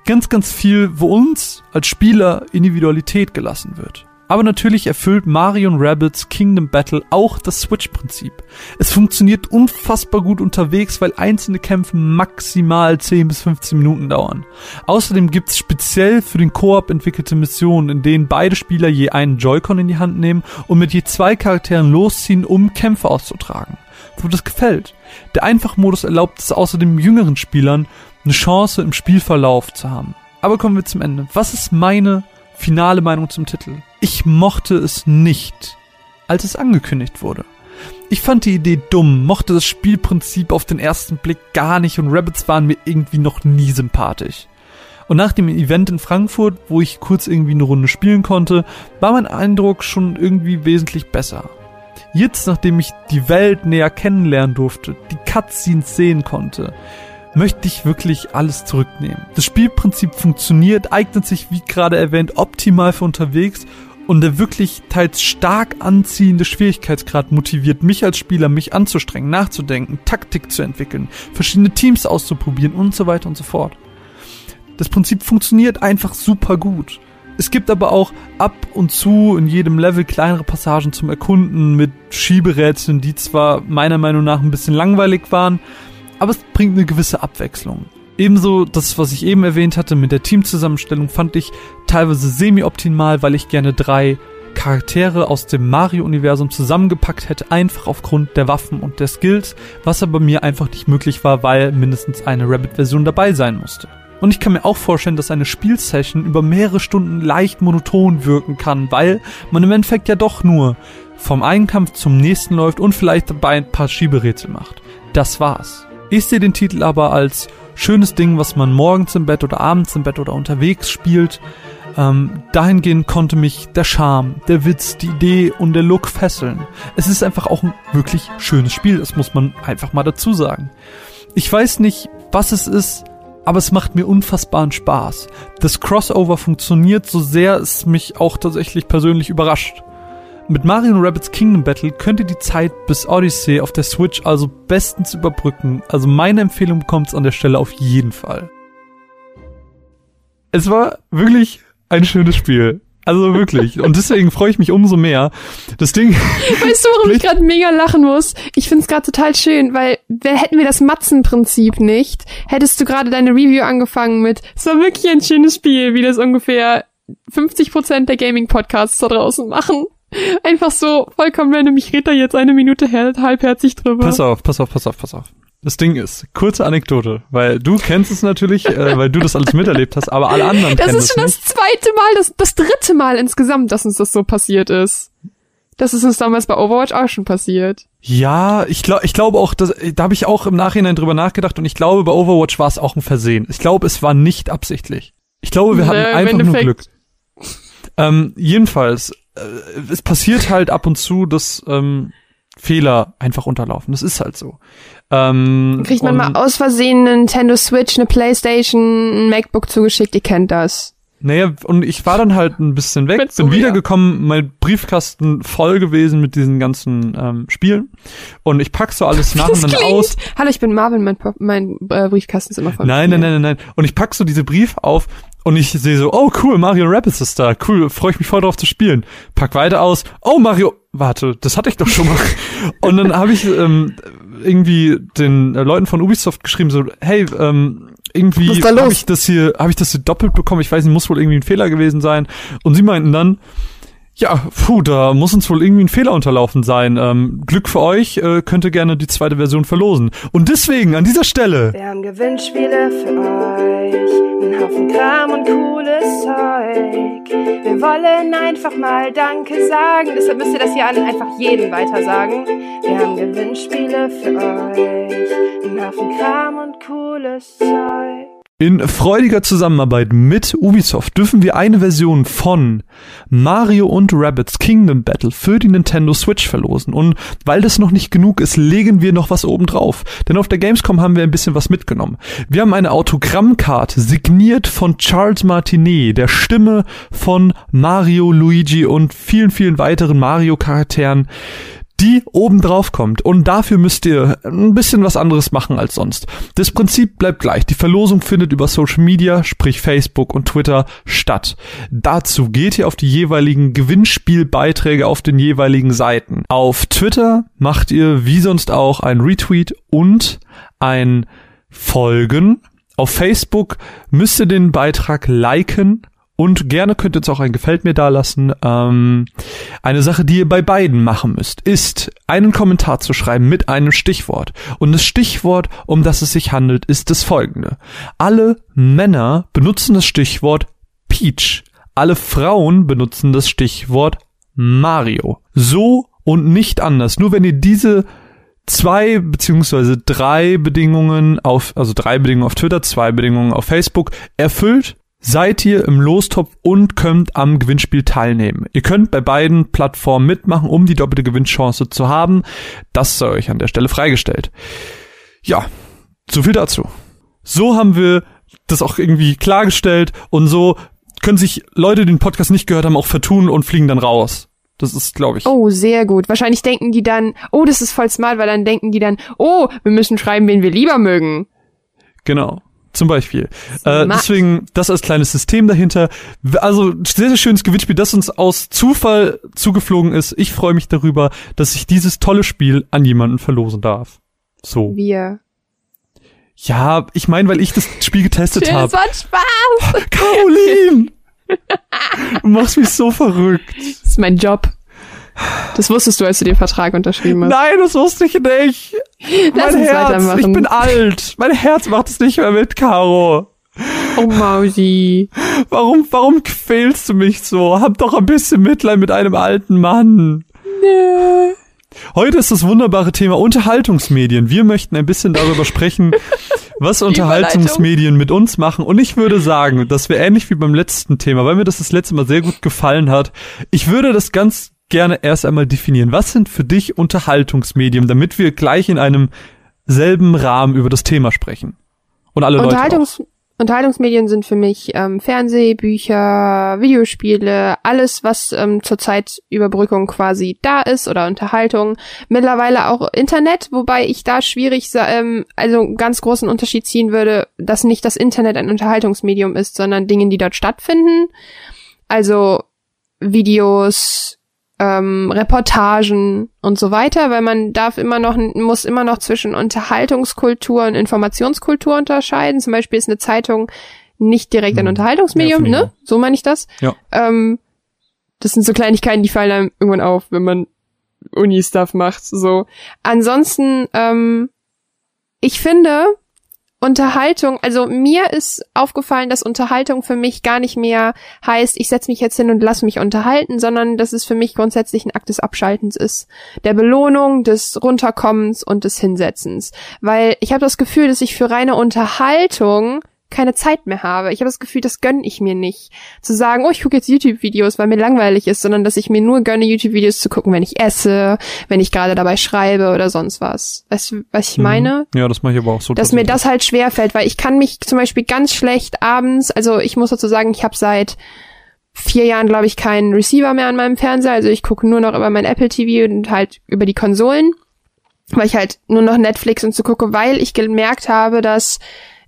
ganz, ganz viel, wo uns als Spieler Individualität gelassen wird. Aber natürlich erfüllt Mario Rabbits Kingdom Battle auch das Switch-Prinzip. Es funktioniert unfassbar gut unterwegs, weil einzelne Kämpfe maximal 10 bis 15 Minuten dauern. Außerdem gibt's speziell für den Koop entwickelte Missionen, in denen beide Spieler je einen Joy-Con in die Hand nehmen und mit je zwei Charakteren losziehen, um Kämpfe auszutragen. So das gefällt. Der Einfachmodus erlaubt es außerdem jüngeren Spielern, eine Chance im Spielverlauf zu haben. Aber kommen wir zum Ende. Was ist meine finale Meinung zum Titel? Ich mochte es nicht, als es angekündigt wurde. Ich fand die Idee dumm, mochte das Spielprinzip auf den ersten Blick gar nicht und Rabbits waren mir irgendwie noch nie sympathisch. Und nach dem Event in Frankfurt, wo ich kurz irgendwie eine Runde spielen konnte, war mein Eindruck schon irgendwie wesentlich besser. Jetzt, nachdem ich die Welt näher kennenlernen durfte, die Cutscenes sehen konnte, möchte ich wirklich alles zurücknehmen. Das Spielprinzip funktioniert, eignet sich, wie gerade erwähnt, optimal für unterwegs und der wirklich teils stark anziehende Schwierigkeitsgrad motiviert mich als Spieler, mich anzustrengen, nachzudenken, Taktik zu entwickeln, verschiedene Teams auszuprobieren und so weiter und so fort. Das Prinzip funktioniert einfach super gut. Es gibt aber auch ab und zu in jedem Level kleinere Passagen zum Erkunden mit Schieberätseln, die zwar meiner Meinung nach ein bisschen langweilig waren, aber es bringt eine gewisse Abwechslung. Ebenso das, was ich eben erwähnt hatte mit der Teamzusammenstellung, fand ich teilweise semi-optimal, weil ich gerne drei Charaktere aus dem Mario-Universum zusammengepackt hätte, einfach aufgrund der Waffen und der Skills, was aber mir einfach nicht möglich war, weil mindestens eine Rabbit-Version dabei sein musste. Und ich kann mir auch vorstellen, dass eine Spielsession über mehrere Stunden leicht monoton wirken kann, weil man im Endeffekt ja doch nur vom einen Kampf zum nächsten läuft und vielleicht dabei ein paar Schieberätsel macht. Das war's. Ich sehe den Titel aber als schönes Ding, was man morgens im Bett oder abends im Bett oder unterwegs spielt. Ähm, dahingehend konnte mich der Charme, der Witz, die Idee und der Look fesseln. Es ist einfach auch ein wirklich schönes Spiel, das muss man einfach mal dazu sagen. Ich weiß nicht, was es ist, aber es macht mir unfassbaren Spaß. Das Crossover funktioniert so sehr es mich auch tatsächlich persönlich überrascht. Mit Mario Rabbits Kingdom Battle könnt ihr die Zeit bis Odyssey auf der Switch also bestens überbrücken. Also meine Empfehlung bekommt es an der Stelle auf jeden Fall. Es war wirklich ein schönes Spiel. Also wirklich. Und deswegen freue ich mich umso mehr. Das Ding. <laughs> Weißt du, warum ich gerade mega lachen muss? Ich find's gerade total schön, weil hätten wir das Matzen-Prinzip nicht, hättest du gerade deine Review angefangen mit, es war wirklich ein schönes Spiel, wie das ungefähr 50 Prozent der Gaming-Podcasts da draußen machen. Einfach so vollkommen random. Ich rede da jetzt eine Minute halbherzig drüber. Pass auf, pass auf, pass auf, pass auf. Das Ding ist, kurze Anekdote, weil du kennst es natürlich, äh, weil du das alles miterlebt hast, aber alle anderen das kennen es nicht. Das ist schon das zweite Mal, das, das dritte Mal insgesamt, dass uns das so passiert ist. Das ist uns damals bei Overwatch auch schon passiert. Ja, ich glaube, ich glaube auch, dass, da habe ich auch im Nachhinein drüber nachgedacht und ich glaube, bei Overwatch war es auch ein Versehen. Ich glaube, es war nicht absichtlich. Ich glaube, wir hatten im einfach nur Glück. Ähm, jedenfalls, äh, es passiert halt ab und zu, dass ähm, Fehler einfach unterlaufen. Das ist halt so. Ähm, Kriegt man mal aus Versehen eine Nintendo Switch, eine Playstation, ein MacBook zugeschickt, ihr kennt das. Naja, und ich war dann halt ein bisschen weg, bin wiedergekommen, mein Briefkasten voll gewesen mit diesen ganzen ähm, Spielen. Und ich pack so alles nacheinander aus. Hallo, ich bin Marvin, mein, mein äh, Briefkasten ist immer voll. Nein, nein, nein, nein, nein. Und ich pack so diese Briefe auf und ich sehe so, oh cool, Mario Rapids ist da. Cool, freue ich mich voll drauf zu spielen. Pack weiter aus. Oh, Mario, warte, das hatte ich doch schon mal. <laughs> und dann habe ich ähm, irgendwie den äh, Leuten von Ubisoft geschrieben so, hey, ähm, irgendwie habe ich das hier, habe ich das hier doppelt bekommen. Ich weiß nicht, muss wohl irgendwie ein Fehler gewesen sein. Und sie meinten dann, ja, puh, da muss uns wohl irgendwie ein Fehler unterlaufen sein. Ähm, Glück für euch, äh, könnte gerne die zweite Version verlosen. Und deswegen an dieser Stelle Wir haben Gewinnspiele für euch, einen Haufen Kram und cooles Zeug. Wir wollen einfach mal Danke sagen, deshalb müsst ihr das hier an einfach jeden weiter sagen. Wir haben Gewinnspiele für euch, einen Haufen Kram und cooles Zeug. In freudiger Zusammenarbeit mit Ubisoft dürfen wir eine Version von Mario und Rabbids Kingdom Battle für die Nintendo Switch verlosen. Und weil das noch nicht genug ist, legen wir noch was oben drauf. Denn auf der Gamescom haben wir ein bisschen was mitgenommen. Wir haben eine Autogrammkarte signiert von Charles Martinet, der Stimme von Mario, Luigi und vielen, vielen weiteren Mario-Charakteren die oben drauf kommt. Und dafür müsst ihr ein bisschen was anderes machen als sonst. Das Prinzip bleibt gleich. Die Verlosung findet über Social Media, sprich Facebook und Twitter, statt. Dazu geht ihr auf die jeweiligen Gewinnspielbeiträge auf den jeweiligen Seiten. Auf Twitter macht ihr wie sonst auch ein Retweet und ein Folgen. Auf Facebook müsst ihr den Beitrag liken und gerne könnt ihr uns auch ein Gefällt mir dalassen. Ähm, eine Sache, die ihr bei beiden machen müsst, ist einen Kommentar zu schreiben mit einem Stichwort. Und das Stichwort, um das es sich handelt, ist das folgende. Alle Männer benutzen das Stichwort Peach. Alle Frauen benutzen das Stichwort Mario. So und nicht anders. Nur wenn ihr diese zwei beziehungsweise drei Bedingungen auf, also drei Bedingungen auf Twitter, zwei Bedingungen auf Facebook erfüllt, seid ihr im Lostopf und könnt am Gewinnspiel teilnehmen. Ihr könnt bei beiden Plattformen mitmachen, um die doppelte Gewinnchance zu haben. Das sei euch an der Stelle freigestellt. Ja, so viel dazu. So haben wir das auch irgendwie klargestellt und so können sich Leute, die den Podcast nicht gehört haben, auch vertun und fliegen dann raus. Das ist, glaube ich. Oh, sehr gut. Wahrscheinlich denken die dann, oh, das ist voll smart, weil dann denken die dann, oh, wir müssen schreiben, wen wir lieber mögen. Genau. Zum Beispiel. Äh, deswegen das als kleines System dahinter. Also sehr, sehr schönes Gewinnspiel, das uns aus Zufall zugeflogen ist. Ich freue mich darüber, dass ich dieses tolle Spiel an jemanden verlosen darf. So. Wir. Ja, ich meine, weil ich das Spiel getestet Das habe. war Spaß. <laughs> Caroline! <laughs> du machst mich so verrückt. Das ist mein Job. Das wusstest du, als du den Vertrag unterschrieben hast. Nein, das wusste ich nicht. Lass mein Herz, ich bin alt. Mein Herz macht es nicht mehr mit, Caro. Oh, Mausi. Warum, warum quälst du mich so? Hab doch ein bisschen Mitleid mit einem alten Mann. Nö. Heute ist das wunderbare Thema Unterhaltungsmedien. Wir möchten ein bisschen darüber sprechen, <laughs> was Unterhaltungsmedien mit uns machen. Und ich würde sagen, dass wir ähnlich wie beim letzten Thema, weil mir das das letzte Mal sehr gut gefallen hat, ich würde das ganz gerne erst einmal definieren. Was sind für dich Unterhaltungsmedien, damit wir gleich in einem selben Rahmen über das Thema sprechen? Und alle Leute auch. Unterhaltungs Unterhaltungsmedien sind für mich ähm, Fernseh, Bücher, Videospiele, alles, was ähm, zurzeit Überbrückung quasi da ist oder Unterhaltung. Mittlerweile auch Internet, wobei ich da schwierig, ähm, also ganz großen Unterschied ziehen würde, dass nicht das Internet ein Unterhaltungsmedium ist, sondern Dinge, die dort stattfinden. Also Videos, ähm, Reportagen und so weiter, weil man darf immer noch, muss immer noch zwischen Unterhaltungskultur und Informationskultur unterscheiden. Zum Beispiel ist eine Zeitung nicht direkt ein Hm. Unterhaltungsmedium, Ja, ne? So meine ich das. Ja. Ähm, das sind so Kleinigkeiten, die fallen einem irgendwann auf, wenn man Uni-Stuff macht. So. Ansonsten, ähm, ich finde, Unterhaltung, also mir ist aufgefallen, dass Unterhaltung für mich gar nicht mehr heißt, ich setze mich jetzt hin und lass mich unterhalten, sondern dass es für mich grundsätzlich ein Akt des Abschaltens ist. Der Belohnung, des Runterkommens und des Hinsetzens. Weil ich habe das Gefühl, dass ich für reine Unterhaltung keine Zeit mehr habe. Ich habe das Gefühl, das gönne ich mir nicht. Zu sagen, oh, ich gucke jetzt YouTube-Videos, weil mir langweilig ist, sondern dass ich mir nur gönne, YouTube-Videos zu gucken, wenn ich esse, wenn ich gerade dabei schreibe oder sonst was. Weißt du, was ich meine? Mhm. Ja, das mache ich aber auch so. dass mir das halt schwer fällt, weil ich kann mich zum Beispiel ganz schlecht abends, also ich muss dazu sagen, ich habe seit vier Jahren, glaube ich, keinen Receiver mehr an meinem Fernseher, also ich gucke nur noch über mein Apple TV und halt über die Konsolen, weil ich halt nur noch Netflix und so gucke, weil ich gemerkt habe, dass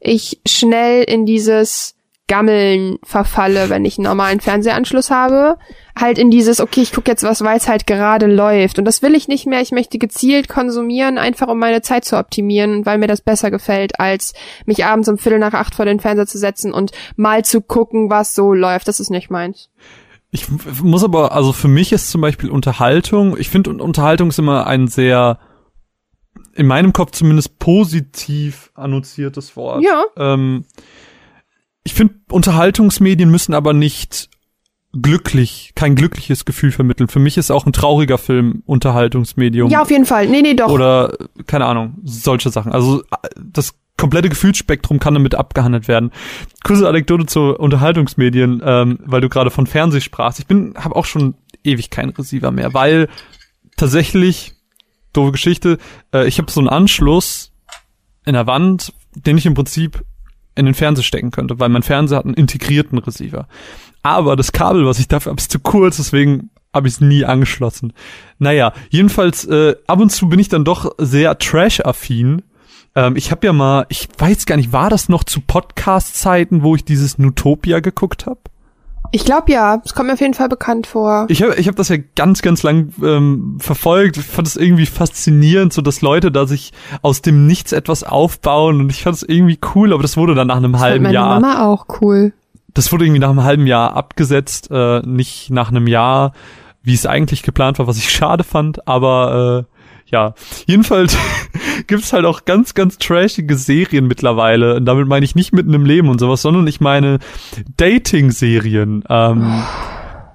ich schnell in dieses Gammeln verfalle, wenn ich einen normalen Fernsehanschluss habe. Halt in dieses, okay, ich gucke jetzt was, weil es halt gerade läuft. Und das will ich nicht mehr. Ich möchte gezielt konsumieren, einfach um meine Zeit zu optimieren, weil mir das besser gefällt, als mich abends um Viertel nach acht vor den Fernseher zu setzen und mal zu gucken, was so läuft. Das ist nicht meins. Ich muss aber, also für mich ist zum Beispiel Unterhaltung, ich finde Unterhaltung ist immer ein sehr, in meinem Kopf zumindest positiv annoziertes Wort. Ja. Ähm, ich finde, Unterhaltungsmedien müssen aber nicht glücklich, kein glückliches Gefühl vermitteln. Für mich ist auch ein trauriger Film Unterhaltungsmedium. Ja, auf jeden Fall. Nee, nee, doch. Oder, keine Ahnung, solche Sachen. Also das komplette Gefühlsspektrum kann damit abgehandelt werden. Kurze Anekdote zu Unterhaltungsmedien, ähm, weil du gerade von Fernseh sprachst. Ich bin, habe auch schon ewig keinen Receiver mehr, weil tatsächlich, doofe Geschichte, äh, ich habe so einen Anschluss in der Wand, den ich im Prinzip in den Fernseher stecken könnte, weil mein Fernseher hat einen integrierten Receiver. Aber das Kabel, was ich dafür habe, ist zu kurz, deswegen habe ich es nie angeschlossen. Naja, jedenfalls, äh, ab und zu bin ich dann doch sehr Trash-affin. Ähm, ich habe ja mal, ich weiß gar nicht, war das noch zu Podcast-Zeiten, wo ich dieses Nutopia geguckt habe? Ich glaube ja. Es kommt mir auf jeden Fall bekannt vor. Ich habe ich hab das ja ganz, ganz lang ähm, verfolgt. Ich fand es irgendwie faszinierend, so dass Leute da sich aus dem Nichts etwas aufbauen und ich fand es irgendwie cool, aber das wurde dann nach einem Das halben meine Jahr. Mama auch cool. das wurde irgendwie nach einem halben Jahr abgesetzt, äh, nicht nach einem Jahr, wie es eigentlich geplant war, was ich schade fand, aber äh, ja, jedenfalls <laughs> gibt's halt auch ganz, ganz trashige Serien mittlerweile. Und damit meine ich nicht mitten im Leben und sowas, sondern ich meine Dating-Serien. Ähm,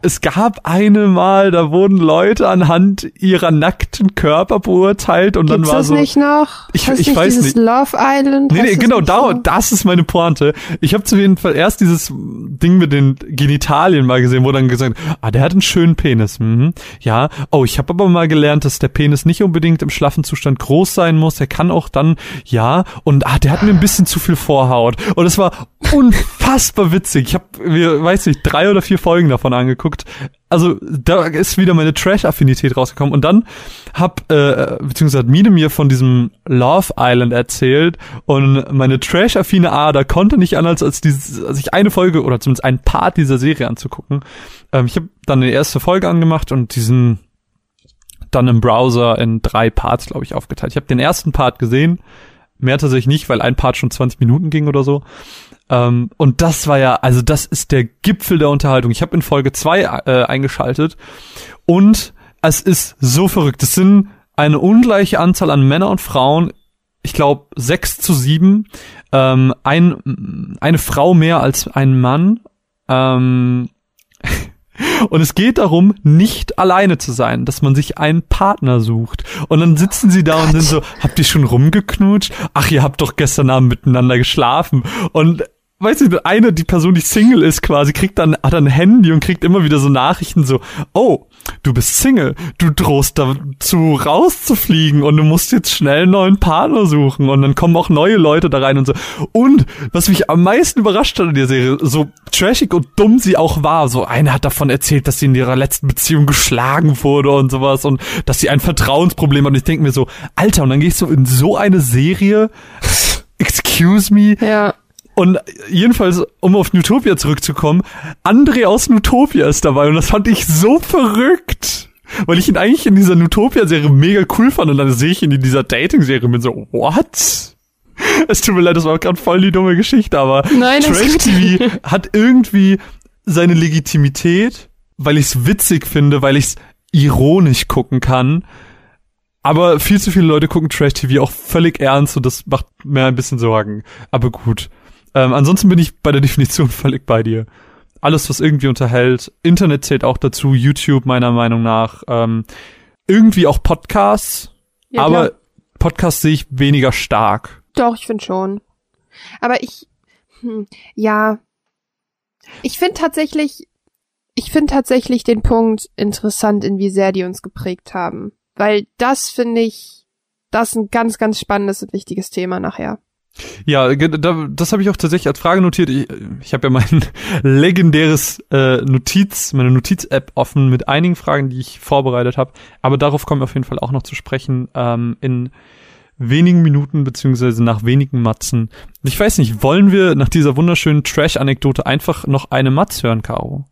es gab eine Mal, da wurden Leute anhand ihrer nackten Körper beurteilt und Gibt's dann war das so. nicht noch? Ich- ich nicht weiß dieses nicht. Love Island? Nee, nee, genau, da, das ist meine Pointe. Ich habe zu jeden Fall erst dieses Ding mit den Genitalien mal gesehen, wo dann gesagt, ah, der hat einen schönen Penis. Mhm. Ja, oh, ich habe aber mal gelernt, dass der Penis nicht unbedingt im schlaffen Zustand groß sein muss. Der kann auch dann, ja, und ah, der hat mir ein bisschen zu viel Vorhaut. Und es war unfassbar witzig. Ich habe weiß nicht, drei oder vier Folgen davon angeguckt. Also da ist wieder meine Trash-Affinität rausgekommen. Und dann hab, äh, beziehungsweise hat Mine mir von diesem Love Island erzählt und meine Trash-affine Ader konnte nicht anders, als, dieses, als eine Folge oder zumindest einen Part dieser Serie anzugucken. Ähm, ich habe dann die erste Folge angemacht und diesen dann im Browser in drei Parts, glaube ich, aufgeteilt. Ich habe den ersten Part gesehen, mehr tatsächlich nicht, weil ein Part schon 20 Minuten ging oder so. Ähm, und das war ja, also das ist der Gipfel der Unterhaltung. Ich habe in Folge zwei äh, eingeschaltet und es ist so verrückt. Es sind eine ungleiche Anzahl an Männer und Frauen. Ich glaube sechs zu sieben. Ähm, ein, eine Frau mehr als ein Mann. Ähm, <laughs> und es geht darum, nicht alleine zu sein, dass man sich einen Partner sucht. Und dann sitzen sie da und sind so, habt ihr schon rumgeknutscht? Ach, ihr habt doch gestern Abend miteinander geschlafen. Und weißt du, eine, die Person, die Single ist quasi, kriegt dann, hat ein Handy und kriegt immer wieder so Nachrichten so, oh, du bist Single, du drohst dazu rauszufliegen und du musst jetzt schnell einen neuen Partner suchen und dann kommen auch neue Leute da rein und so. Und was mich am meisten überrascht hat in der Serie, so trashig und dumm sie auch war, so eine hat davon erzählt, dass sie in ihrer letzten Beziehung geschlagen wurde und sowas und dass sie ein Vertrauensproblem hat und ich denke mir so, Alter, und dann gehst du in so eine Serie, excuse me, Ja. Und jedenfalls, um auf Newtopia zurückzukommen, André aus Newtopia ist dabei und das fand ich so verrückt. Weil ich ihn eigentlich in dieser Newtopia-Serie mega cool fand und dann sehe ich ihn in dieser Dating-Serie und bin so, what? Es tut mir leid, das war gerade voll die dumme Geschichte, aber Nein, Trash. TV hat irgendwie seine Legitimität, weil ich es witzig finde, weil ich es ironisch gucken kann. Aber viel zu viele Leute gucken Trash TV auch völlig ernst und das macht mir ein bisschen Sorgen. Aber gut. Ähm, ansonsten bin ich bei der <laughs> Definition völlig bei dir. Alles, was irgendwie unterhält. Internet zählt auch dazu, YouTube meiner Meinung nach. Ähm, irgendwie auch Podcasts, Ja, aber klar. Podcasts sehe ich weniger stark. Doch, ich finde schon. Aber ich, hm, ja. Ich finde tatsächlich, ich finde tatsächlich den Punkt interessant, in wie sehr die uns geprägt haben. Weil das finde ich, das ist ein ganz, ganz spannendes und wichtiges Thema nachher. Ja, das habe ich auch tatsächlich als Frage notiert. Ich, ich habe ja mein <laughs> legendäres äh, Notiz, meine Notiz-App offen mit einigen Fragen, die ich vorbereitet habe. Aber darauf kommen wir auf jeden Fall auch noch zu sprechen ähm, in wenigen Minuten beziehungsweise nach wenigen Matzen. Ich weiß nicht, wollen wir nach dieser wunderschönen Trash-Anekdote einfach noch eine Matz hören, Caro?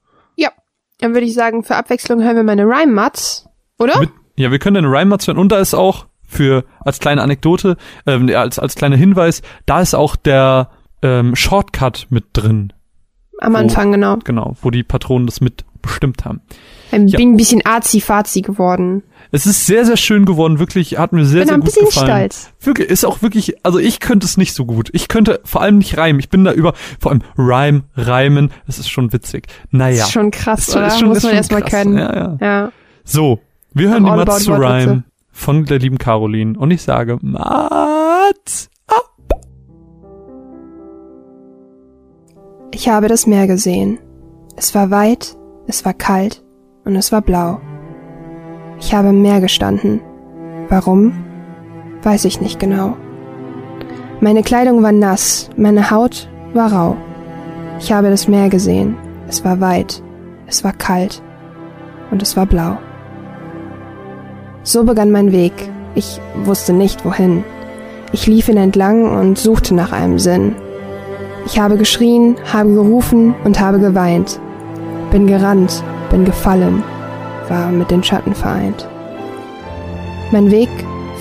Dann würde ich sagen, für Abwechslung hören wir meine Rhyme-Mats, oder? Mit, ja, wir können eine Rhyme-Matz hören und da ist auch für als kleine Anekdote, ähm, als als kleiner Hinweis, da ist auch der ähm, Shortcut mit drin. Am wo- Anfang, genau. Genau, wo die Patronen das mit bestimmt haben. Ein, Ja. Bin ein bisschen arzi-fazi geworden. Es ist sehr, sehr schön geworden, wirklich, hat mir sehr, Bin sehr ein gut bisschen gefallen. stolz. Wirklich, ist auch wirklich, also ich könnte es nicht so gut. Ich könnte vor allem nicht reimen. Ich bin da über, vor allem Rhyme, Reimen, das ist schon witzig. Naja. Ist schon krass, Ist- oder? ist schon- Muss man erstmal können. Ja, ja. ja. So, wir hören I'm die zu. Rhyme von der lieben Caroline und ich sage Mats ab. Ich habe das Meer gesehen. Es war weit, es war kalt und es war blau. Ich habe im Meer gestanden. Warum? Weiß ich nicht genau. Meine Kleidung war nass, meine Haut war rau. Ich habe das Meer gesehen. Es war weit, es war kalt und es war blau. So begann mein Weg. Ich wusste nicht wohin. Ich lief ihn entlang und suchte nach einem Sinn. Ich habe geschrien, habe gerufen und habe geweint. Bin gerannt, bin gefallen, war mit den Schatten vereint. Mein Weg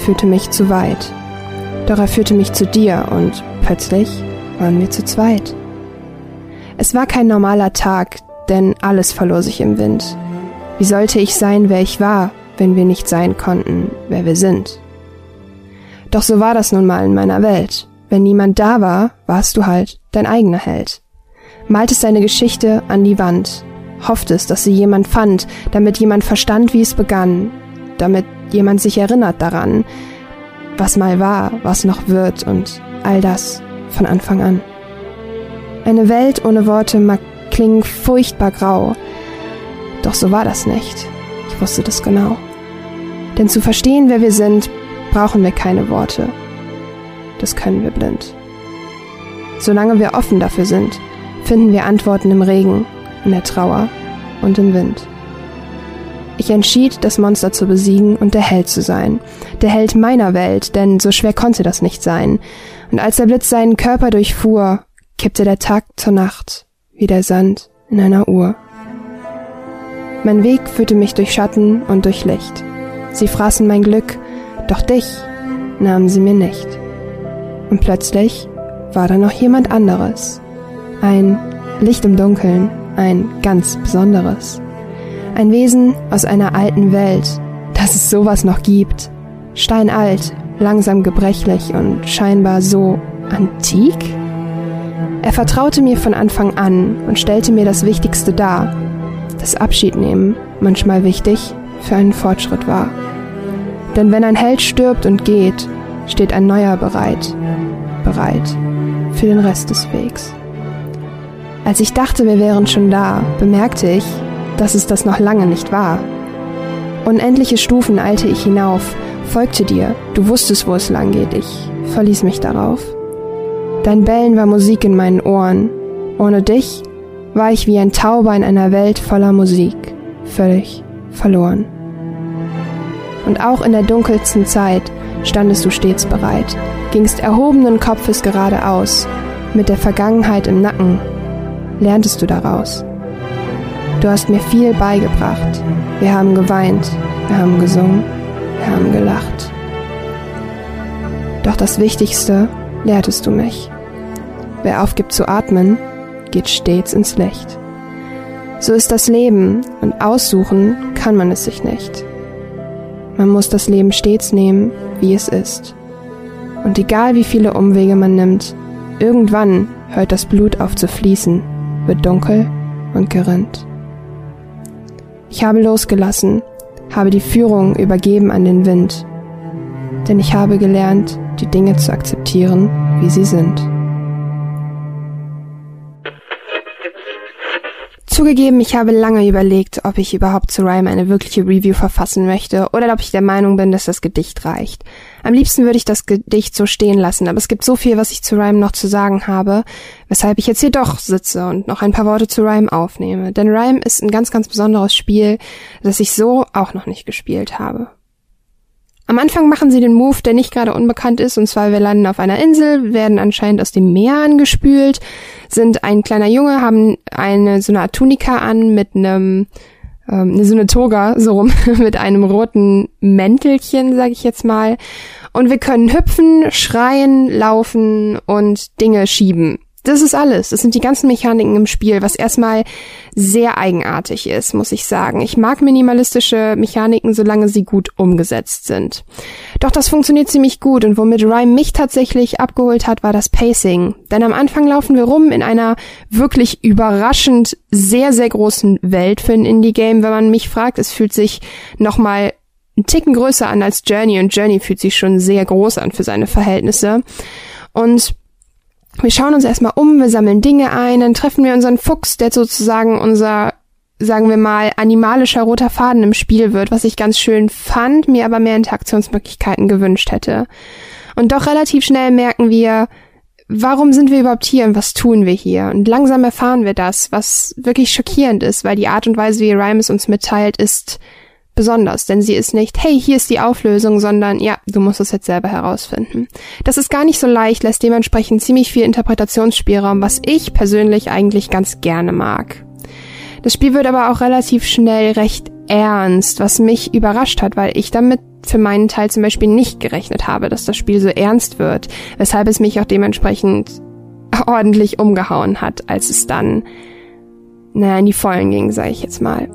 führte mich zu weit. Doch er führte mich zu dir und plötzlich waren wir zu zweit. Es war kein normaler Tag, denn alles verlor sich im Wind. Wie sollte ich sein, wer ich war, wenn wir nicht sein konnten, wer wir sind? Doch so war das nun mal in meiner Welt. Wenn niemand da war, warst du halt dein eigener Held. Maltest deine Geschichte an die Wand, hofftest, dass sie jemand fand, damit jemand verstand, wie es begann, damit jemand sich erinnert daran, was mal war, was noch wird und all das von Anfang an. Eine Welt ohne Worte mag klingen furchtbar grau, doch so war das nicht. Wusste das genau. Denn zu verstehen, wer wir sind, brauchen wir keine Worte. Das können wir blind. Solange wir offen dafür sind, finden wir Antworten im Regen, in der Trauer und im Wind. Ich entschied, das Monster zu besiegen und der Held zu sein. Der Held meiner Welt, denn so schwer konnte das nicht sein. Und als der Blitz seinen Körper durchfuhr, kippte der Tag zur Nacht, wie der Sand in einer Uhr. Mein Weg führte mich durch Schatten und durch Licht. Sie fraßen mein Glück, doch dich nahmen sie mir nicht. Und plötzlich war da noch jemand anderes. Ein Licht im Dunkeln, ein ganz besonderes. Ein Wesen aus einer alten Welt, dass es sowas noch gibt. Steinalt, langsam gebrechlich und scheinbar so antik? Er vertraute mir von Anfang an und stellte mir das Wichtigste dar, dass Abschiednehmen manchmal wichtig für einen Fortschritt war. Denn wenn ein Held stirbt und geht, steht ein neuer bereit, bereit für den Rest des Wegs. Als ich dachte, wir wären schon da, bemerkte ich, dass es das noch lange nicht war. Unendliche Stufen eilte ich hinauf, folgte dir, du wusstest, wo es lang geht, ich verließ mich darauf. Dein Bellen war Musik in meinen Ohren, ohne dich war ich wie ein Tauber in einer Welt voller Musik, völlig verloren. Und auch in der dunkelsten Zeit standest du stets bereit, gingst erhobenen Kopfes geradeaus, mit der Vergangenheit im Nacken, lerntest du daraus. Du hast mir viel beigebracht. Wir haben geweint, wir haben gesungen, wir haben gelacht. Doch das Wichtigste lehrtest du mich. Wer aufgibt zu atmen, geht stets ins Licht. So ist das Leben und aussuchen kann man es sich nicht. Man muss das Leben stets nehmen, wie es ist. Und egal wie viele Umwege man nimmt, irgendwann hört das Blut auf zu fließen, wird dunkel und gerinnt. Ich habe losgelassen, habe die Führung übergeben an den Wind, denn ich habe gelernt, die Dinge zu akzeptieren, wie sie sind. Zugegeben, ich habe lange überlegt, ob ich überhaupt zu Rhyme eine wirkliche Review verfassen möchte oder ob ich der Meinung bin, dass das Gedicht reicht. Am liebsten würde ich das Gedicht so stehen lassen, aber es gibt so viel, was ich zu Rhyme noch zu sagen habe, weshalb ich jetzt hier doch sitze und noch ein paar Worte zu Rhyme aufnehme. Denn Rhyme ist ein ganz, ganz besonderes Spiel, das ich so auch noch nicht gespielt habe. Am Anfang machen sie den Move, der nicht gerade unbekannt ist, und zwar wir landen auf einer Insel, werden anscheinend aus dem Meer angespült, sind ein kleiner Junge, haben eine so eine Art Tunika an mit einem ähm, so eine Toga so rum <laughs> mit einem roten Mäntelchen, sag ich jetzt mal, und wir können hüpfen, schreien, laufen und Dinge schieben. Das ist alles. Das sind die ganzen Mechaniken im Spiel, was erstmal sehr eigenartig ist, muss ich sagen. Ich mag minimalistische Mechaniken, solange sie gut umgesetzt sind. Doch das funktioniert ziemlich gut und womit Rhyme mich tatsächlich abgeholt hat, war das Pacing. Denn am Anfang laufen wir rum in einer wirklich überraschend sehr, sehr großen Welt für ein Indie-Game. Wenn man mich fragt, es fühlt sich nochmal einen Ticken größer an als Journey und Journey fühlt sich schon sehr groß an für seine Verhältnisse. Und wir schauen uns erstmal um, wir sammeln Dinge ein, dann treffen wir unseren Fuchs, der sozusagen unser, sagen wir mal, animalischer roter Faden im Spiel wird, was ich ganz schön fand, mir aber mehr Interaktionsmöglichkeiten gewünscht hätte. Und doch relativ schnell merken wir, warum sind wir überhaupt hier und was tun wir hier? Und langsam erfahren wir das, was wirklich schockierend ist, weil die Art und Weise, wie Rhymes uns mitteilt, ist besonders, denn sie ist nicht, hey, hier ist die Auflösung, sondern ja, du musst es jetzt selber herausfinden. Das ist gar nicht so leicht, lässt dementsprechend ziemlich viel Interpretationsspielraum, was ich persönlich eigentlich ganz gerne mag. Das Spiel wird aber auch relativ schnell recht ernst, was mich überrascht hat, weil ich damit für meinen Teil zum Beispiel nicht gerechnet habe, dass das Spiel so ernst wird, weshalb es mich auch dementsprechend <laughs> ordentlich umgehauen hat, als es dann naja, in die Vollen ging, sage ich jetzt mal.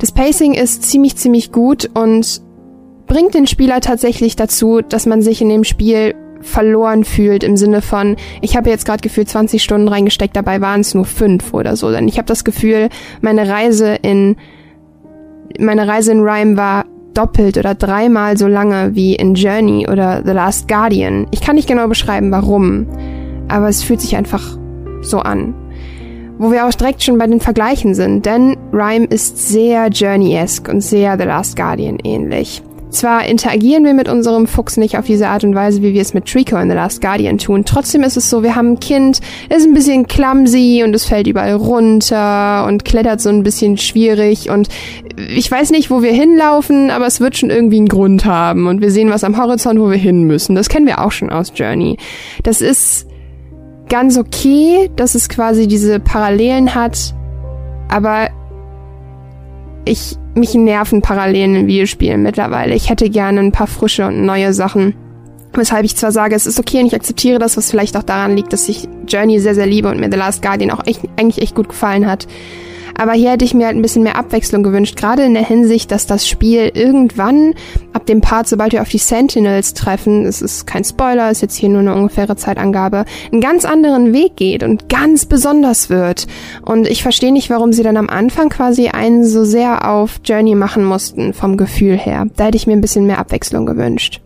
Das Pacing ist ziemlich, ziemlich gut und bringt den Spieler tatsächlich dazu, dass man sich in dem Spiel verloren fühlt im Sinne von, ich habe jetzt gerade gefühlt 20 Stunden reingesteckt, dabei waren es nur fünf oder so. Denn ich habe das Gefühl, meine Reise in meine Reise in Rhyme war doppelt oder dreimal so lange wie in Journey oder The Last Guardian. Ich kann nicht genau beschreiben, warum, aber es fühlt sich einfach so an wo wir auch direkt schon bei den Vergleichen sind, denn Rhyme ist sehr Journey-esque und sehr The Last Guardian ähnlich. Zwar interagieren wir mit unserem Fuchs nicht auf diese Art und Weise, wie wir es mit Trico in The Last Guardian tun. Trotzdem ist es so, wir haben ein Kind, ist ein bisschen clumsy und es fällt überall runter und klettert so ein bisschen schwierig und ich weiß nicht, wo wir hinlaufen, aber es wird schon irgendwie einen Grund haben und wir sehen was am Horizont, wo wir hin müssen. Das kennen wir auch schon aus Journey. Das ist ganz okay, dass es quasi diese Parallelen hat, aber ich mich nerven Parallelen in Videospielen mittlerweile. Ich hätte gerne ein paar frische und neue Sachen. Weshalb ich zwar sage, es ist okay und ich akzeptiere das, was vielleicht auch daran liegt, dass ich Journey sehr, sehr liebe und mir The Last Guardian auch echt, eigentlich echt gut gefallen hat. Aber hier hätte ich mir halt ein bisschen mehr Abwechslung gewünscht, gerade in der Hinsicht, dass das Spiel irgendwann ab dem Part, sobald wir auf die Sentinels treffen, es ist kein Spoiler, ist jetzt hier nur eine ungefähre Zeitangabe, einen ganz anderen Weg geht und ganz besonders wird. Und ich verstehe nicht, warum sie dann am Anfang quasi einen so sehr auf Journey machen mussten, vom Gefühl her. Da hätte ich mir ein bisschen mehr Abwechslung gewünscht.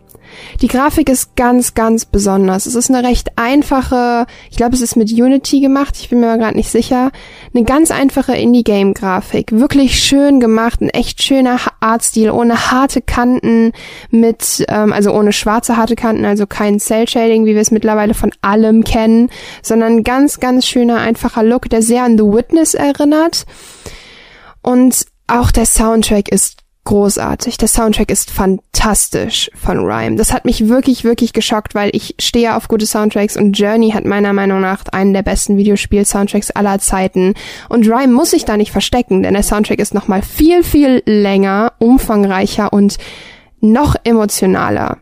Die Grafik ist ganz, ganz besonders. Es ist eine recht einfache, ich glaube, es ist mit Unity gemacht, ich bin mir gerade nicht sicher. Eine ganz einfache Indie-Game-Grafik. Wirklich schön gemacht, ein echt schöner Artstil, ohne harte Kanten, mit, ähm, also ohne schwarze harte Kanten, also kein Cell-Shading, wie wir es mittlerweile von allem kennen, sondern ganz, ganz schöner, einfacher Look, der sehr an The Witness erinnert. Und auch der Soundtrack ist großartig. Der Soundtrack ist fantastisch von Rhyme. Das hat mich wirklich, wirklich geschockt, weil ich stehe auf gute Soundtracks und Journey hat meiner Meinung nach einen der besten Videospiel-Soundtracks aller Zeiten. Und Rhyme muss sich da nicht verstecken, denn der Soundtrack ist nochmal viel, viel länger, umfangreicher und noch emotionaler.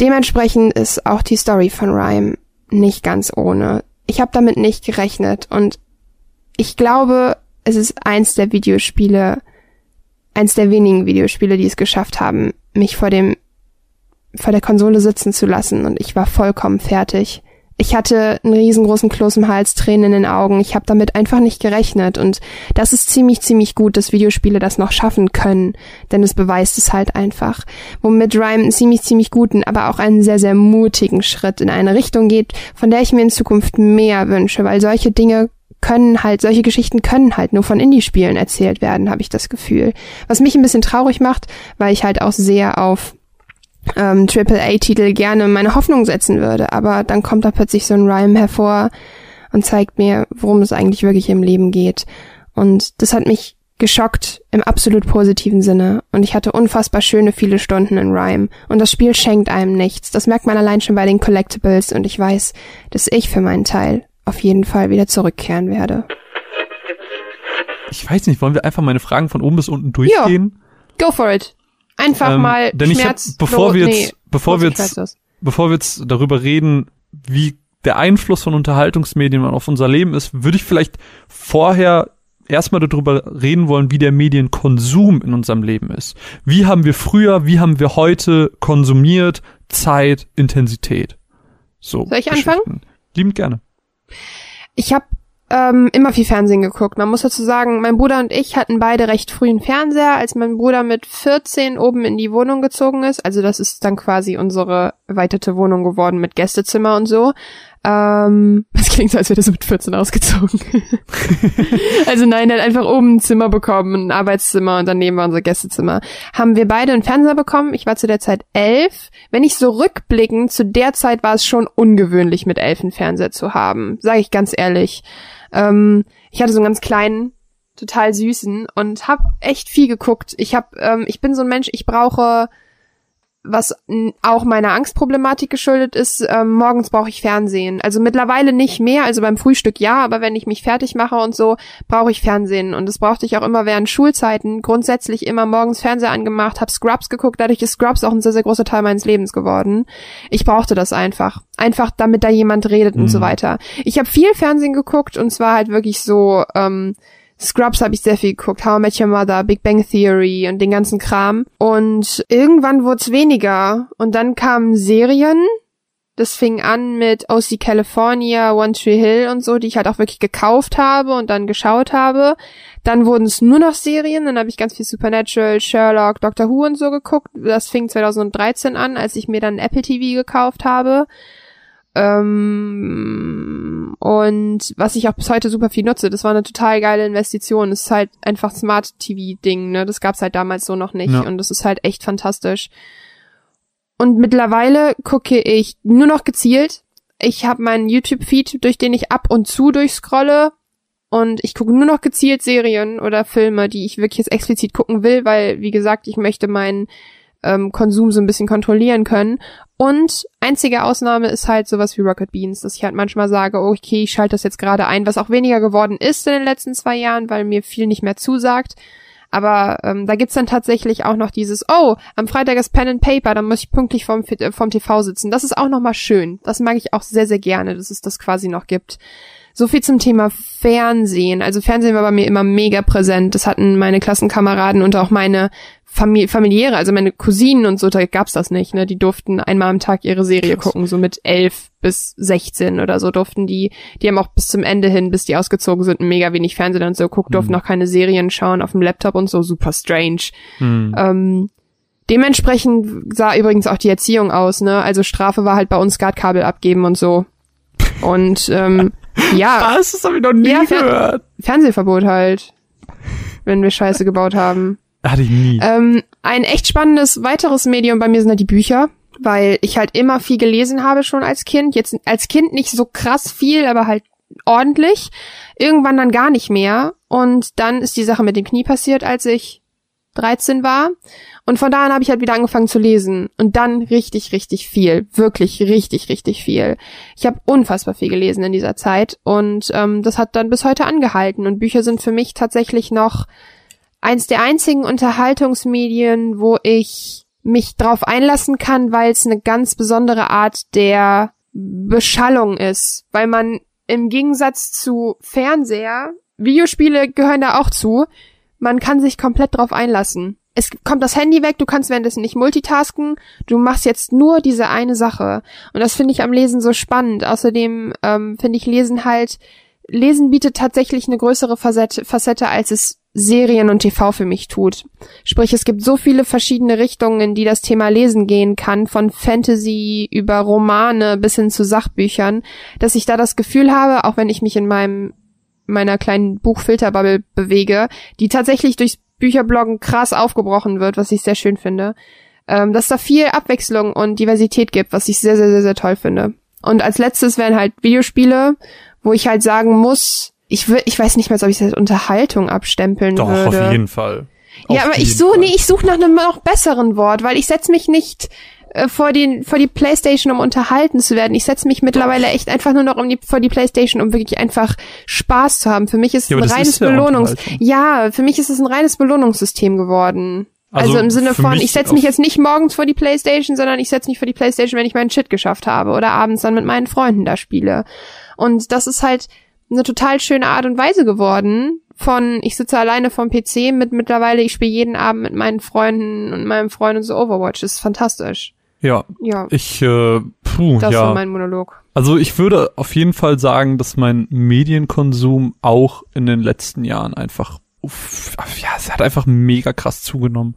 Dementsprechend ist auch die Story von Rhyme nicht ganz ohne. Ich habe damit nicht gerechnet und ich glaube, es ist eins der Videospiele, eins der wenigen Videospiele, die es geschafft haben, mich vor dem vor der Konsole sitzen zu lassen und ich war vollkommen fertig. Ich hatte einen riesengroßen Kloß im Hals, Tränen in den Augen. Ich habe damit einfach nicht gerechnet und das ist ziemlich, ziemlich gut, dass Videospiele das noch schaffen können, denn es beweist es halt einfach. Womit Rhyme einen ziemlich, ziemlich guten, aber auch einen sehr, sehr mutigen Schritt in eine Richtung geht, von der ich mir in Zukunft mehr wünsche, weil solche Dinge können halt, solche Geschichten können halt nur von Indie-Spielen erzählt werden, habe ich das Gefühl. Was mich ein bisschen traurig macht, weil ich halt auch sehr auf ähm, AAA-Titel gerne meine Hoffnung setzen würde. Aber dann kommt da plötzlich so ein Rhyme hervor und zeigt mir, worum es eigentlich wirklich im Leben geht. Und das hat mich geschockt im absolut positiven Sinne. Und ich hatte unfassbar schöne viele Stunden in Rhyme. Und das Spiel schenkt einem nichts. Das merkt man allein schon bei den Collectibles. Und ich weiß, dass ich für meinen Teil auf jeden Fall wieder zurückkehren werde. Ich weiß nicht, wollen wir einfach meine Fragen von oben bis unten durchgehen? Jo, go for it. Einfach ähm, mal denn Schmerz. Ich hab, bevor wir jetzt, nee, bevor wir jetzt, bevor wir jetzt darüber reden, wie der Einfluss von Unterhaltungsmedien auf unser Leben ist, würde ich vielleicht vorher erstmal darüber reden wollen, wie der Medienkonsum in unserem Leben ist. Wie haben wir früher, wie haben wir heute konsumiert, Zeit, Intensität. So. Soll ich anfangen? Liebend gerne. Ich habe ähm, immer viel Fernsehen geguckt. Man muss dazu sagen, mein Bruder und ich hatten beide recht frühen Fernseher, als mein Bruder mit 14 oben in die Wohnung gezogen ist. Also das ist dann quasi unsere erweiterte Wohnung geworden mit Gästezimmer und so. Ähm, <laughs> das klingt so, als wäre das mit 14 ausgezogen. <laughs> also nein, er hat einfach oben ein Zimmer bekommen, ein Arbeitszimmer und daneben war unser Gästezimmer. Haben wir beide einen Fernseher bekommen. Ich war zu der Zeit elf. Wenn ich so rückblickend, zu der Zeit war es schon ungewöhnlich, mit elf einen Fernseher zu haben. Sage ich ganz ehrlich. Ähm, ich hatte so einen ganz kleinen, total süßen und hab echt viel geguckt. Ich hab, ähm, ich bin so ein Mensch, ich brauche was auch meiner Angstproblematik geschuldet ist, ähm, morgens brauche ich Fernsehen. Also mittlerweile nicht mehr, also beim Frühstück ja, aber wenn ich mich fertig mache und so, brauche ich Fernsehen. Und das brauchte ich auch immer während Schulzeiten, grundsätzlich immer morgens Fernseher angemacht, habe Scrubs geguckt, dadurch ist Scrubs auch ein sehr, sehr großer Teil meines Lebens geworden. Ich brauchte das einfach. Einfach, damit da jemand redet mhm. und so mhm. weiter. Ich habe viel Fernsehen geguckt und zwar halt wirklich so, ähm, Scrubs habe ich sehr viel geguckt, How I Met Your Mother, Big Bang Theory und den ganzen Kram. Und irgendwann wurde es weniger. Und dann kamen Serien. Das fing an mit OC California, One Tree Hill und so, die ich halt auch wirklich gekauft habe und dann geschaut habe. Dann wurden es nur noch Serien, dann habe ich ganz viel Supernatural, Sherlock, Doctor Who und so geguckt. Das fing 2013 an, als ich mir dann Apple TV gekauft habe. Ähm, und was ich auch bis heute super viel nutze, das war eine total geile Investition. Das ist halt einfach Smart TV-Ding, ne? Das gab's halt damals so noch nicht. Ja. Und das ist halt echt fantastisch. Und mittlerweile gucke ich nur noch gezielt. Ich habe meinen YouTube-Feed, durch den ich ab und zu durchscrolle. Und ich gucke nur noch gezielt Serien oder Filme, die ich wirklich jetzt explizit gucken will, weil, wie gesagt, ich möchte meinen ähm, Konsum so ein bisschen kontrollieren können. Und einzige Ausnahme ist halt sowas wie Rocket Beans, dass ich halt manchmal sage, okay, ich schalte das jetzt gerade ein, was auch weniger geworden ist in den letzten zwei Jahren, weil mir viel nicht mehr zusagt. Aber ähm, da gibt's dann tatsächlich auch noch dieses, oh, am Freitag ist Pen and Paper, dann muss ich pünktlich vom, äh, TV sitzen. Das ist auch nochmal schön. Das mag ich auch sehr, sehr gerne, dass es das quasi noch gibt. So viel zum Thema Fernsehen. Also Fernsehen war bei mir immer mega präsent. Das hatten meine Klassenkameraden und auch meine Famili familiäre, also meine Cousinen und so, da gab's das nicht, ne? Die durften einmal am Tag ihre Serie gucken, so mit elf bis sechzehn oder so durften die, die haben auch bis zum Ende hin, bis die ausgezogen sind, mega wenig Fernsehen und so guckt, durften mhm. noch keine Serien schauen auf dem Laptop und so, super strange. Mhm. Ähm, dementsprechend sah übrigens auch die Erziehung aus, ne? Also Strafe war halt bei uns Skatkabel abgeben und so. Und ähm, <laughs> ja. Was? Das habe ich noch nie ja, Fer gehört. Fernsehverbot halt. Wenn wir Scheiße gebaut haben. Hatte ich nie. Ähm, ein echt spannendes weiteres Medium bei mir sind halt die Bücher, weil ich halt immer viel gelesen habe schon als Kind. Jetzt als Kind nicht so krass viel, aber halt ordentlich. Irgendwann dann gar nicht mehr. Und dann ist die Sache mit dem Knie passiert, als ich 13 war. Und von da an habe ich halt wieder angefangen zu lesen. Und dann richtig, richtig viel. Wirklich richtig, richtig viel. Ich habe unfassbar viel gelesen in dieser Zeit. Und ähm, das hat dann bis heute angehalten. Und Bücher sind für mich tatsächlich noch eins der einzigen Unterhaltungsmedien, wo ich mich drauf einlassen kann, weil es eine ganz besondere Art der Beschallung ist. Weil man im Gegensatz zu Fernseher, Videospiele gehören da auch zu, man kann sich komplett drauf einlassen es kommt das Handy weg, du kannst währenddessen nicht multitasken, du machst jetzt nur diese eine Sache. Und das finde ich am Lesen so spannend. Außerdem ähm, finde ich Lesen halt, Lesen bietet tatsächlich eine größere Facette, Facette, als es Serien und TV für mich tut. Sprich, es gibt so viele verschiedene Richtungen, in die das Thema Lesen gehen kann, von Fantasy über Romane bis hin zu Sachbüchern, dass ich da das Gefühl habe, auch wenn ich mich in meinem meiner kleinen Buchfilterbubble bewege, die tatsächlich durchs Bücherbloggen krass aufgebrochen wird, was ich sehr schön finde. Ähm, dass da viel Abwechslung und Diversität gibt, was ich sehr, sehr, sehr, sehr toll finde. Und als letztes wären halt Videospiele, wo ich halt sagen muss, ich will, ich weiß nicht mehr, ob ich das als Unterhaltung abstempeln Doch, würde. auf jeden Fall. Ja, Auf aber ich suche, Fall. nee, ich suche nach einem noch besseren Wort, weil ich setz mich nicht äh, vor den vor die Playstation, um unterhalten zu werden. Ich setze mich mittlerweile echt einfach nur noch um die, vor die Playstation, um wirklich einfach Spaß zu haben. Für mich ist es Ja, ein reines ja Belohnungs. Ja, für mich ist es ein reines Belohnungssystem geworden. Also, Also im Sinne von, ich setze mich jetzt nicht morgens vor die Playstation, sondern ich setze mich vor die Playstation, wenn ich meinen Shit geschafft habe oder abends dann mit meinen Freunden da spiele. Und das ist halt eine total schöne Art und Weise geworden. Von ich sitze alleine vom PC mit mittlerweile, ich spiele jeden Abend mit meinen Freunden und meinem Freund und so Overwatch. Das ist fantastisch. Ja, Ja, ich, äh, puh, das ja. war mein Monolog. Also ich würde auf jeden Fall sagen, dass mein Medienkonsum auch in den letzten Jahren einfach, uff, ja, es hat einfach mega krass zugenommen.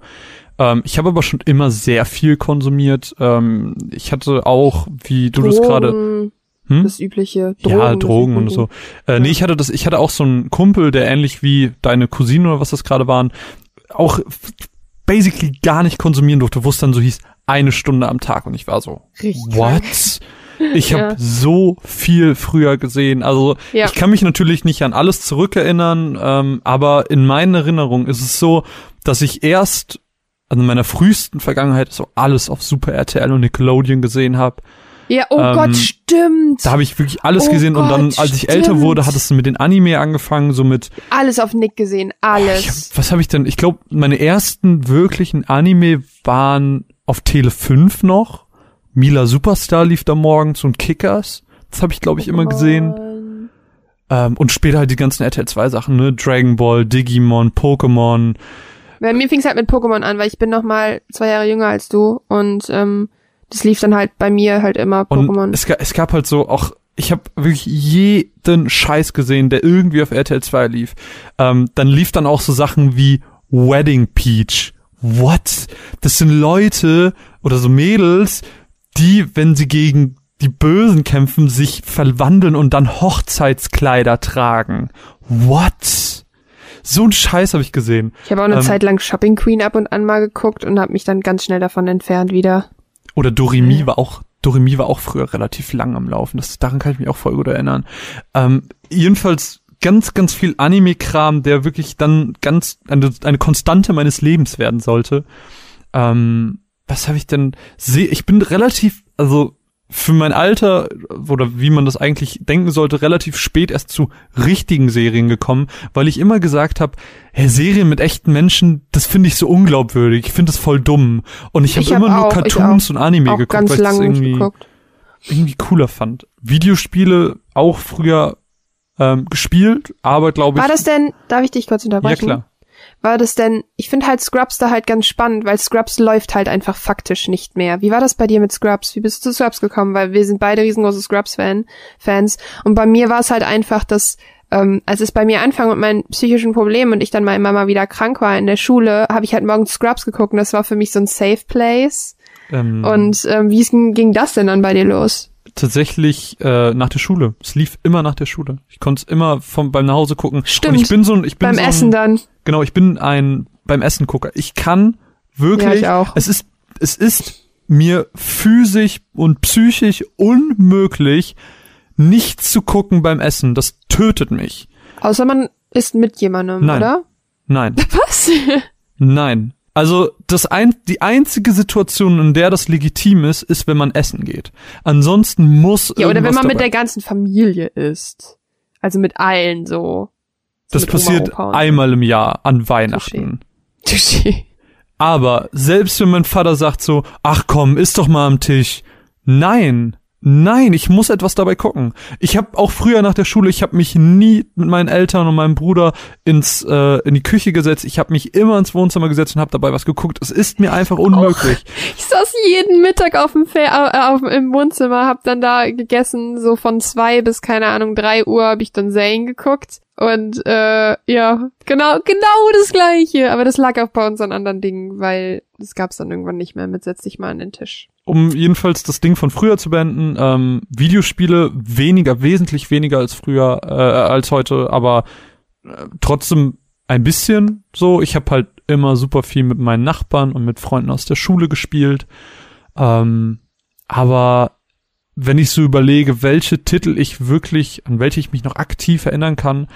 Ähm, ich habe aber schon immer sehr viel konsumiert. Ähm, ich hatte auch, wie du das gerade, Hm? Das übliche. Drogen, ja, Drogen und so. Äh, Nee, ich hatte das, ich hatte auch so einen Kumpel, der ähnlich wie deine Cousine oder was das gerade waren, auch basically gar nicht konsumieren durfte, wo es dann so hieß, eine Stunde am Tag und ich war so, Richtig what? Ich habe Ja. so viel früher gesehen. Also Ja. ich kann mich natürlich nicht an alles zurückerinnern, ähm, aber in meinen Erinnerungen ist es so, dass ich erst also in meiner frühesten Vergangenheit so alles auf Super RTL und Nickelodeon gesehen habe. Ja, oh Ähm, Gott, stimmt. Da habe ich wirklich alles Oh gesehen und dann, Gott, als ich älter stimmt. wurde, hat es mit den Anime angefangen, so mit Alles auf Nick gesehen, alles. Ich hab, was habe ich denn? Ich glaube, meine ersten wirklichen Anime waren auf Tele 5 noch. Mila Superstar lief da morgens und Kickers. Das habe ich, glaube ich, immer gesehen. Und- Ähm, und später halt die ganzen RTL 2 Sachen, ne? Dragon Ball, Digimon, Pokémon. Bei mir fing es halt mit Pokémon an, weil ich bin noch mal zwei Jahre jünger als du und ähm, das lief dann halt bei mir halt immer Und Pokémon. es, ga, es gab halt so auch, ich habe wirklich jeden Scheiß gesehen, der irgendwie auf RTL 2 lief. Ähm, dann lief dann auch so Sachen wie Wedding Peach. What? Das sind Leute oder so Mädels, die, wenn sie gegen die Bösen kämpfen, sich verwandeln und dann Hochzeitskleider tragen. What? So ein Scheiß habe ich gesehen. Ich habe auch eine ähm, Zeit lang Shopping Queen ab und an mal geguckt und habe mich dann ganz schnell davon entfernt wieder. Oder Doremi war auch, Doremi war auch früher relativ lang am Laufen. Das, daran kann ich mich auch voll gut erinnern. Ähm, jedenfalls ganz, ganz viel Anime-Kram, der wirklich dann ganz eine, eine Konstante meines Lebens werden sollte. Ähm, was habe ich denn? Seh, ich bin relativ, also für mein Alter oder wie man das eigentlich denken sollte, relativ spät erst zu richtigen Serien gekommen, weil ich immer gesagt habe, hey, Serien mit echten Menschen, das finde ich so unglaubwürdig. Ich finde das voll dumm. Und ich habe hab immer nur auch, ich Cartoons und Anime geguckt, ganz weil ich das irgendwie, geguckt. irgendwie cooler fand. Videospiele auch früher ähm, gespielt, aber glaube ich. War das denn, darf ich dich kurz ja unterbrechen? klar. War das denn, ich finde halt Scrubs da halt ganz spannend, weil Scrubs läuft halt einfach faktisch nicht mehr. Wie war das bei dir mit Scrubs? Wie bist du zu Scrubs gekommen? Weil wir sind beide riesengroße Scrubs-Fan, Fans. Und bei mir war es halt einfach, dass, ähm, als es bei mir anfang mit meinen psychischen Problemen und ich dann mal immer mal wieder krank war in der Schule, habe ich halt morgens Scrubs geguckt und das war für mich so ein Safe Place. Ähm, Und ähm, wie ging das denn dann bei dir los? Tatsächlich äh, nach der Schule. Es lief immer nach der Schule. Ich konnte es immer vom beim Nachhause gucken. Stimmt. Und ich bin so ein, ich bin Beim so ein, Essen dann. Genau, ich bin ein beim Essen Gucker. Ich kann wirklich. Ja, ich auch. Es ist es ist mir physisch und psychisch unmöglich, nicht zu gucken beim Essen. Das tötet mich. Außer man ist mit jemandem, Nein. oder? Nein. <laughs> Was? Nein. Also das ein, die einzige Situation, in der das legitim ist, ist, wenn man essen geht. Ansonsten muss Ja, oder wenn man mit dabei- der ganzen Familie isst. Also mit allen so. Das mit Oma, passiert Opa einmal im Jahr an Weihnachten. Touché. Aber selbst wenn mein Vater sagt so, ach komm, isst doch mal am Tisch. Nein, nein, ich muss etwas dabei gucken. Ich habe auch früher nach der Schule, ich habe mich nie mit meinen Eltern und meinem Bruder ins äh, in die Küche gesetzt. Ich habe mich immer ins Wohnzimmer gesetzt und habe dabei was geguckt. Es ist mir einfach unmöglich. Ich saß jeden Mittag auf dem Fe äh, auf, im Wohnzimmer, hab dann da gegessen, so von zwei bis, keine Ahnung, drei Uhr habe ich dann Zane geguckt. Und äh, ja, genau, genau das gleiche. Aber das lag auch bei uns an anderen Dingen, weil das gab's dann irgendwann nicht mehr mit setz dich mal an den Tisch. Um jedenfalls das Ding von früher zu beenden, ähm, Videospiele weniger, wesentlich weniger als früher, äh, als heute, aber äh, trotzdem ein bisschen so. Ich habe halt immer super viel mit meinen Nachbarn und mit Freunden aus der Schule gespielt. Ähm, aber wenn ich so überlege, welche Titel ich wirklich, an welche ich mich noch aktiv erinnern kann,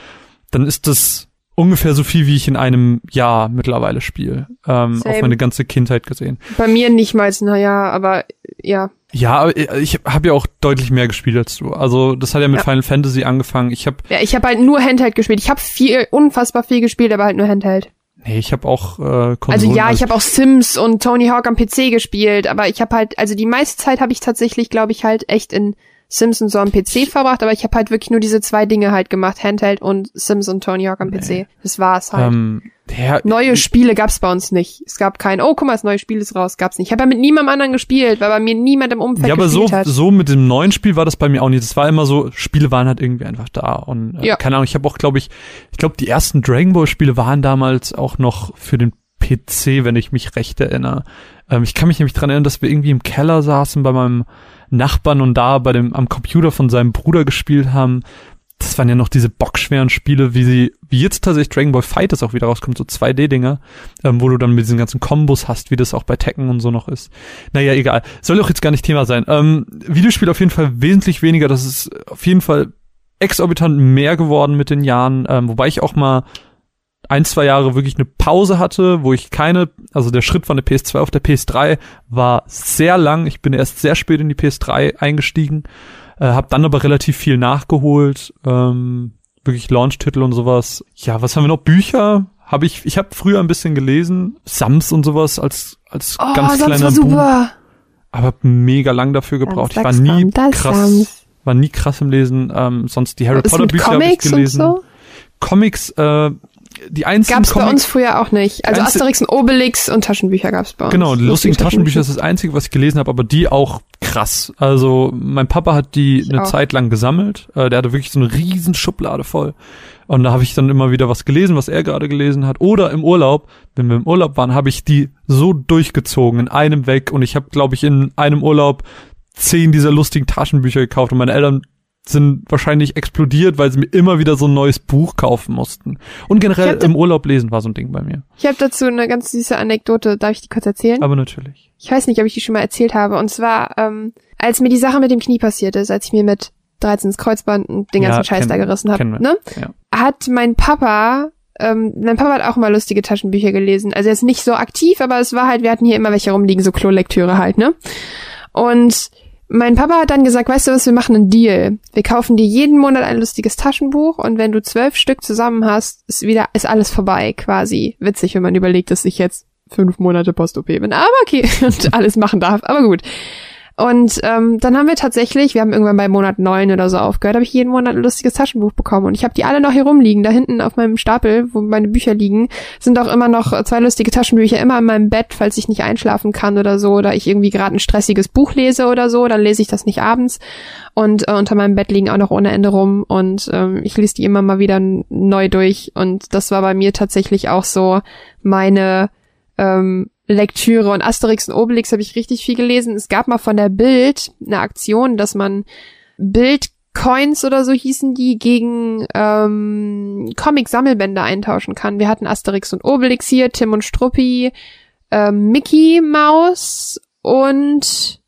dann ist das ungefähr so viel, wie ich in einem Jahr mittlerweile spiele. Ähm, Same. auf meine ganze Kindheit gesehen. Bei mir nicht mal, naja, aber ja. Ja, aber ich habe ja auch deutlich mehr gespielt als du. Also das hat ja mit Ja. Final Fantasy angefangen. Ich habe, Ja, ich habe halt nur Handheld gespielt. Ich habe viel, unfassbar viel gespielt, aber halt nur Handheld. nee, ich habe auch äh, Konsolen. Also ja, ich habe auch Sims und Tony Hawk am PC gespielt, aber ich habe halt, also die meiste Zeit habe ich tatsächlich, glaube ich, halt echt in Sims und so am PC verbracht, aber ich habe halt wirklich nur diese zwei Dinge halt gemacht, Handheld und Sims und Tony Hawk am PC. Das war's halt. ähm, der, neue Spiele gab's bei uns nicht. Es gab kein, oh, guck mal, das neue Spiel ist raus, gab's nicht. Ich habe ja mit niemandem anderen gespielt, weil bei mir niemand im Umfeld ja, aber so, gespielt hat. so mit dem neuen Spiel war das bei mir auch nicht. Es war immer so, Spiele waren halt irgendwie einfach da. Und äh, Ja. keine Ahnung, ich habe auch, glaube ich, ich glaube, die ersten Dragon Ball Spiele waren damals auch noch für den PC, wenn ich mich recht erinnere. Ähm, ich kann mich nämlich dran erinnern, dass wir irgendwie im Keller saßen bei meinem Nachbarn und da bei dem am Computer von seinem Bruder gespielt haben. Das waren ja noch diese bockschweren Spiele, wie sie, wie jetzt tatsächlich Dragon Ball Fighters auch wieder rauskommt, so 2D-Dinger, ähm, wo du dann mit diesen ganzen Kombos hast, wie das auch bei Tekken und so noch ist. Naja, egal. Soll doch jetzt gar nicht Thema sein. Ähm, Videospiel auf jeden Fall wesentlich weniger. Das ist auf jeden Fall exorbitant mehr geworden mit den Jahren, ähm, wobei ich auch mal ein, zwei Jahre wirklich eine Pause hatte, wo ich keine, also der Schritt von der PS2 auf der PS3 war sehr lang. Ich bin erst sehr spät in die PS3 eingestiegen, äh, habe dann aber relativ viel nachgeholt, ähm, wirklich Launch-Titel und sowas. Ja, was haben wir noch? Bücher habe ich, ich habe früher ein bisschen gelesen, Sams und sowas als als oh, ganz sonst kleiner war Buch, super. aber hab mega lang dafür gebraucht. Ich war nie Samstag, krass, Samstag. war nie krass im Lesen. Ähm, sonst die Harry Potter Bücher habe ich gelesen. so? Comics, äh, die einzigen Gab's bei Comics, uns früher auch nicht. Also Asterix und Obelix und Taschenbücher gab's bei uns. Genau, die lustigen Lustige Taschenbücher ist das Einzige, was ich gelesen habe, aber die auch krass. Also mein Papa hat die Ich eine auch. Zeit lang gesammelt. Äh, der hatte wirklich so eine riesen Schublade voll. Und da habe ich dann immer wieder was gelesen, was er gerade gelesen hat. Oder im Urlaub, wenn wir im Urlaub waren, habe ich die so durchgezogen in einem weg. Und ich habe, glaube ich, in einem Urlaub zehn dieser lustigen Taschenbücher gekauft. Und meine Eltern sind wahrscheinlich explodiert, weil sie mir immer wieder so ein neues Buch kaufen mussten. Und generell im Urlaub lesen war so ein Ding bei mir. Ich habe dazu eine ganz süße Anekdote. Darf ich die kurz erzählen? Aber natürlich. Ich weiß nicht, ob ich die schon mal erzählt habe. Und zwar, ähm, als mir die Sache mit dem Knie passiert ist, als ich mir mit 13 ins Kreuzband und den Ja, ganzen Scheiß kennen da gerissen habe, ne? Ja. hat mein Papa, ähm, mein Papa hat auch immer lustige Taschenbücher gelesen. Also er ist nicht so aktiv, aber es war halt, wir hatten hier immer welche rumliegen, so Klolektüre halt, ne? Und mein Papa hat dann gesagt, weißt du was, wir machen einen Deal. Wir kaufen dir jeden Monat ein lustiges Taschenbuch und wenn du zwölf Stück zusammen hast, ist wieder, ist alles vorbei, quasi. Witzig, wenn man überlegt, dass ich jetzt fünf Monate Post-OP bin. Aber okay, <laughs> und alles machen darf. Aber gut. Und ähm, dann haben wir tatsächlich, wir haben irgendwann bei Monat neun oder so aufgehört, habe ich jeden Monat ein lustiges Taschenbuch bekommen. Und ich habe die alle noch hier rumliegen. Da hinten auf meinem Stapel, wo meine Bücher liegen, sind auch immer noch zwei lustige Taschenbücher immer in meinem Bett, falls ich nicht einschlafen kann oder so, oder ich irgendwie gerade ein stressiges Buch lese oder so, dann lese ich das nicht abends. Und äh, unter meinem Bett liegen auch noch ohne Ende rum und ähm, ich lese die immer mal wieder neu durch. Und das war bei mir tatsächlich auch so meine ähm, Lektüre und Asterix und Obelix habe ich richtig viel gelesen. Es gab mal von der Bild eine Aktion, dass man Bildcoins oder so hießen die gegen ähm, Comic-Sammelbände eintauschen kann. Wir hatten Asterix und Obelix hier, Tim und Struppi, ähm, Mickey Maus und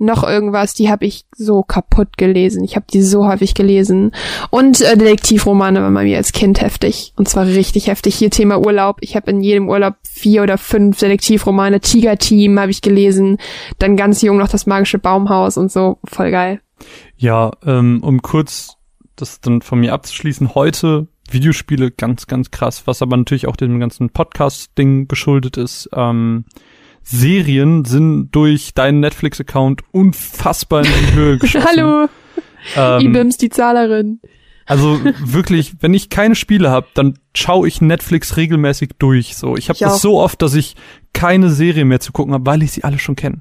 noch irgendwas, die habe ich so kaputt gelesen. Ich habe die so häufig gelesen. Und äh, Detektivromane waren bei mir als Kind heftig. Und zwar richtig heftig. Hier Thema Urlaub. Ich habe in jedem Urlaub vier oder fünf Detektivromane. Tiger Team habe ich gelesen. Dann ganz jung noch das magische Baumhaus und so. Voll geil. Ja, ähm, um kurz das dann von mir abzuschließen, heute Videospiele ganz, ganz krass, was aber natürlich auch dem ganzen Podcast-Ding geschuldet ist. Ähm, Serien sind durch deinen Netflix-Account unfassbar in die Höhe <laughs> geschossen. Hallo, Ähm, Ibims, die Zahlerin. also wirklich, wenn ich keine Spiele habe, dann schaue ich Netflix regelmäßig durch. So, ich habe auch. das so oft, dass ich keine Serie mehr zu gucken habe, weil ich sie alle schon kenne.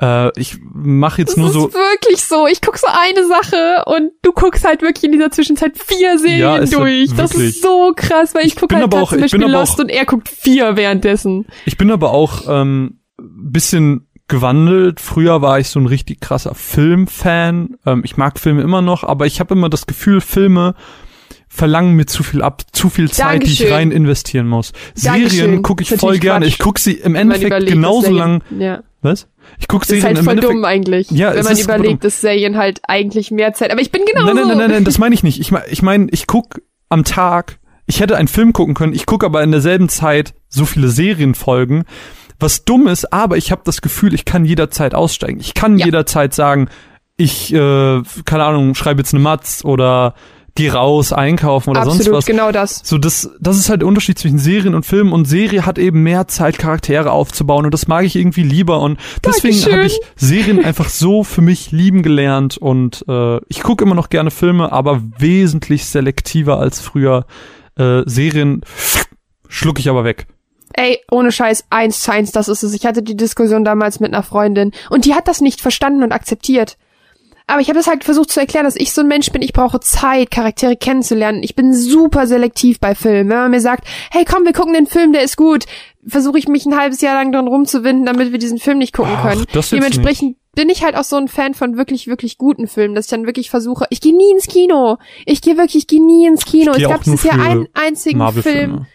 Äh, ich mache jetzt Das nur ist so. wirklich so. Ich guck so eine Sache und du guckst halt wirklich in dieser Zwischenzeit vier Serien Ja, ist durch. Das wirklich. ist so krass, weil ich, Ich guck bin halt aber auch- zum Beispiel Lost auch- und er guckt vier währenddessen. Ich bin aber auch ähm, bisschen gewandelt. Früher war ich so ein richtig krasser Filmfan. Ähm, ich mag Filme immer noch, aber ich habe immer das Gefühl, Filme verlangen mir zu viel ab, zu viel Zeit, die ich Dankeschön. rein investieren muss. Dankeschön. Serien gucke ich Ist voll gerne. Quatsch. Ich gucke sie im Endeffekt genauso lang. Ja. Was? Ich gucke ist Serien halt im voll Endeffekt. dumm eigentlich, Ja, wenn man ist voll überlegt, dass Serien halt eigentlich mehr Zeit. Aber ich bin genauso. Nein, nein, nein, nein, nein, das <laughs> meine ich nicht. Ich meine, ich, mein, ich guck am Tag, ich hätte einen Film gucken können, ich gucke aber in derselben Zeit so viele Serienfolgen, was dumm ist, aber ich habe das Gefühl, ich kann jederzeit aussteigen. Ich kann Ja. jederzeit sagen, ich, äh, keine Ahnung, schreibe jetzt eine Matz oder geh raus, einkaufen oder Absolut, sonst was. genau das. So, das, das ist halt der Unterschied zwischen Serien und Filmen und Serie hat eben mehr Zeit, Charaktere aufzubauen und das mag ich irgendwie lieber und deswegen habe ich Serien einfach so für mich lieben gelernt und äh, ich gucke immer noch gerne Filme, aber wesentlich selektiver als früher. Äh, Serien schluck ich aber weg. Ey, ohne Scheiß, eins zu eins, das ist es. Ich hatte die Diskussion damals mit einer Freundin und die hat das nicht verstanden und akzeptiert. Aber ich habe das halt versucht zu erklären, dass ich so ein Mensch bin, ich brauche Zeit, Charaktere kennenzulernen. Ich bin super selektiv bei Filmen. Wenn man mir sagt, hey komm, wir gucken den Film, der ist gut, versuche ich mich ein halbes Jahr lang dran rumzuwinden, damit wir diesen Film nicht gucken Ach, können. Dementsprechend bin ich halt auch so ein Fan von wirklich, wirklich guten Filmen, dass ich dann wirklich versuche, ich gehe nie ins Kino. Ich gehe wirklich, ich gehe nie ins Kino. Es gab für einen einzigen Film.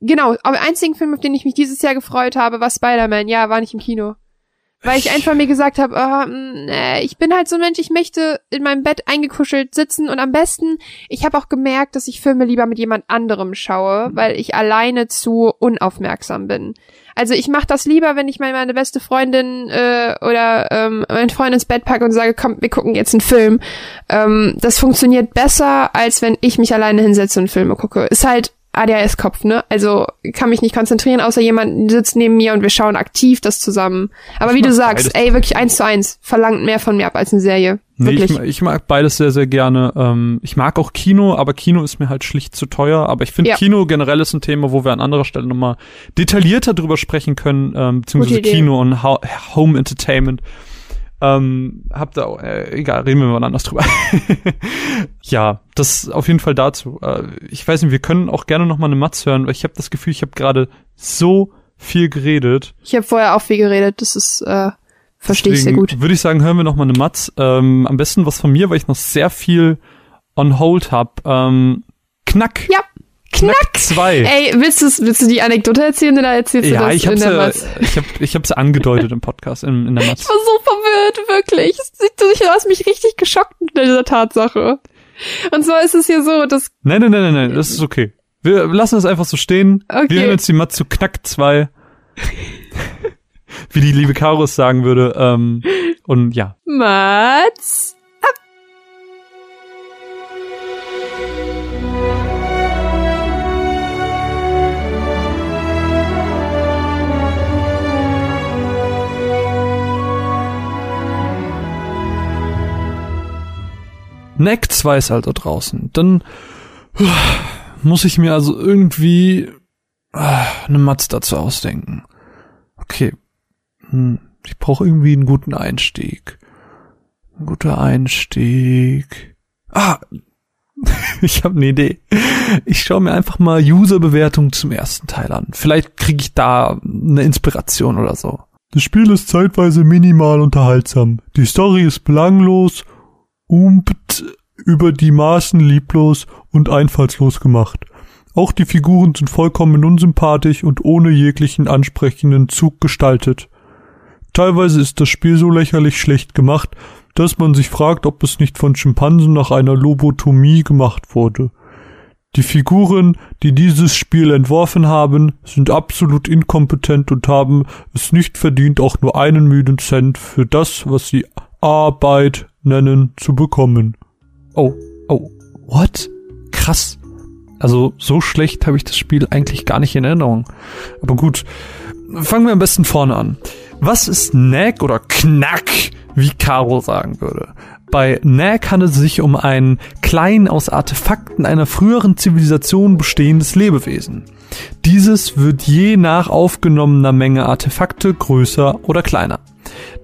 Genau, aber einzigen Film, auf den ich mich dieses Jahr gefreut habe, war Spider-Man. Ja, war nicht im Kino. Weil ich einfach mir gesagt habe, oh, nee, ich bin halt so ein Mensch, ich möchte in meinem Bett eingekuschelt sitzen und am besten, ich habe auch gemerkt, dass ich Filme lieber mit jemand anderem schaue, weil ich alleine zu unaufmerksam bin. Also ich mache das lieber, wenn ich meine beste Freundin äh, oder ähm, meinen Freund ins Bett packe und sage, komm, wir gucken jetzt einen Film. Ähm, das funktioniert besser, als wenn ich mich alleine hinsetze und Filme gucke. Ist halt ADHS-Kopf, ne? Also kann mich nicht konzentrieren, außer jemand sitzt neben mir und wir schauen aktiv das zusammen. Aber Ich wie du sagst, ey, wirklich eins zu eins, verlangt mehr von mir ab als eine Serie. Nee, ich, ich mag beides sehr, sehr gerne. Ähm, ich mag auch Kino, aber Kino ist mir halt schlicht zu teuer. Aber ich finde, Ja. Kino generell ist ein Thema, wo wir an anderer Stelle nochmal detaillierter drüber sprechen können, ähm, beziehungsweise. Kino und Ho Home Entertainment. Ähm, hab da, auch- äh, egal, reden wir mal anders drüber. <laughs> ja, das auf jeden Fall dazu. Äh, ich weiß nicht, wir können auch gerne nochmal eine Matz hören, weil ich habe das Gefühl, ich habe gerade so viel geredet. Ich habe vorher auch viel geredet, das ist, äh, verstehe ich sehr gut. Würde ich sagen, hören wir noch mal eine Matz. Ähm, am besten was von mir, weil ich noch sehr viel on hold hab. Ähm, Knack. Ja, Knack 2. Ey, willst, willst du die Anekdote erzählen oder erzählst du Ja, das ich in hab's, der äh, Matz? ich hab, ich hab's angedeutet im Podcast, in, in der Ich Matz. war so verwirrt, wirklich. Du, du hast mich richtig geschockt mit dieser Tatsache. Und zwar ist es hier so, dass Nein, nein, nein, nein, nein, das ist okay. Wir lassen es einfach so stehen. Okay. Wir hören jetzt die Matz zu Knack 2. <laughs> Wie die liebe Karus sagen würde. Ähm, und ja. Mats Neck 2 ist also draußen. Dann uh, muss ich mir also irgendwie uh, eine Matz dazu ausdenken. Okay. Hm, ich brauche irgendwie einen guten Einstieg. Ein guter Einstieg. Ah, <laughs> ich habe eine Idee. Ich schaue mir einfach mal User-Bewertungen zum ersten Teil an. Vielleicht kriege ich da eine Inspiration oder so. Das Spiel ist zeitweise minimal unterhaltsam. Die Story ist belanglos und über die Maßen lieblos und einfallslos gemacht. Auch die Figuren sind vollkommen unsympathisch und ohne jeglichen ansprechenden Zug gestaltet. Teilweise ist das Spiel so lächerlich schlecht gemacht, dass man sich fragt, ob es nicht von Schimpansen nach einer Lobotomie gemacht wurde. Die Figuren, die dieses Spiel entworfen haben, sind absolut inkompetent und haben es nicht verdient, auch nur einen müden Cent für das, was sie Arbeit nennen, zu bekommen. Oh, oh, what? Krass. Also so schlecht habe ich das Spiel eigentlich gar nicht in Erinnerung. Aber gut, fangen wir am besten vorne an. Was ist Knack oder Knack, wie Caro sagen würde? Bei Nag handelt es sich um ein klein aus Artefakten einer früheren Zivilisation bestehendes Lebewesen. Dieses wird je nach aufgenommener Menge Artefakte größer oder kleiner.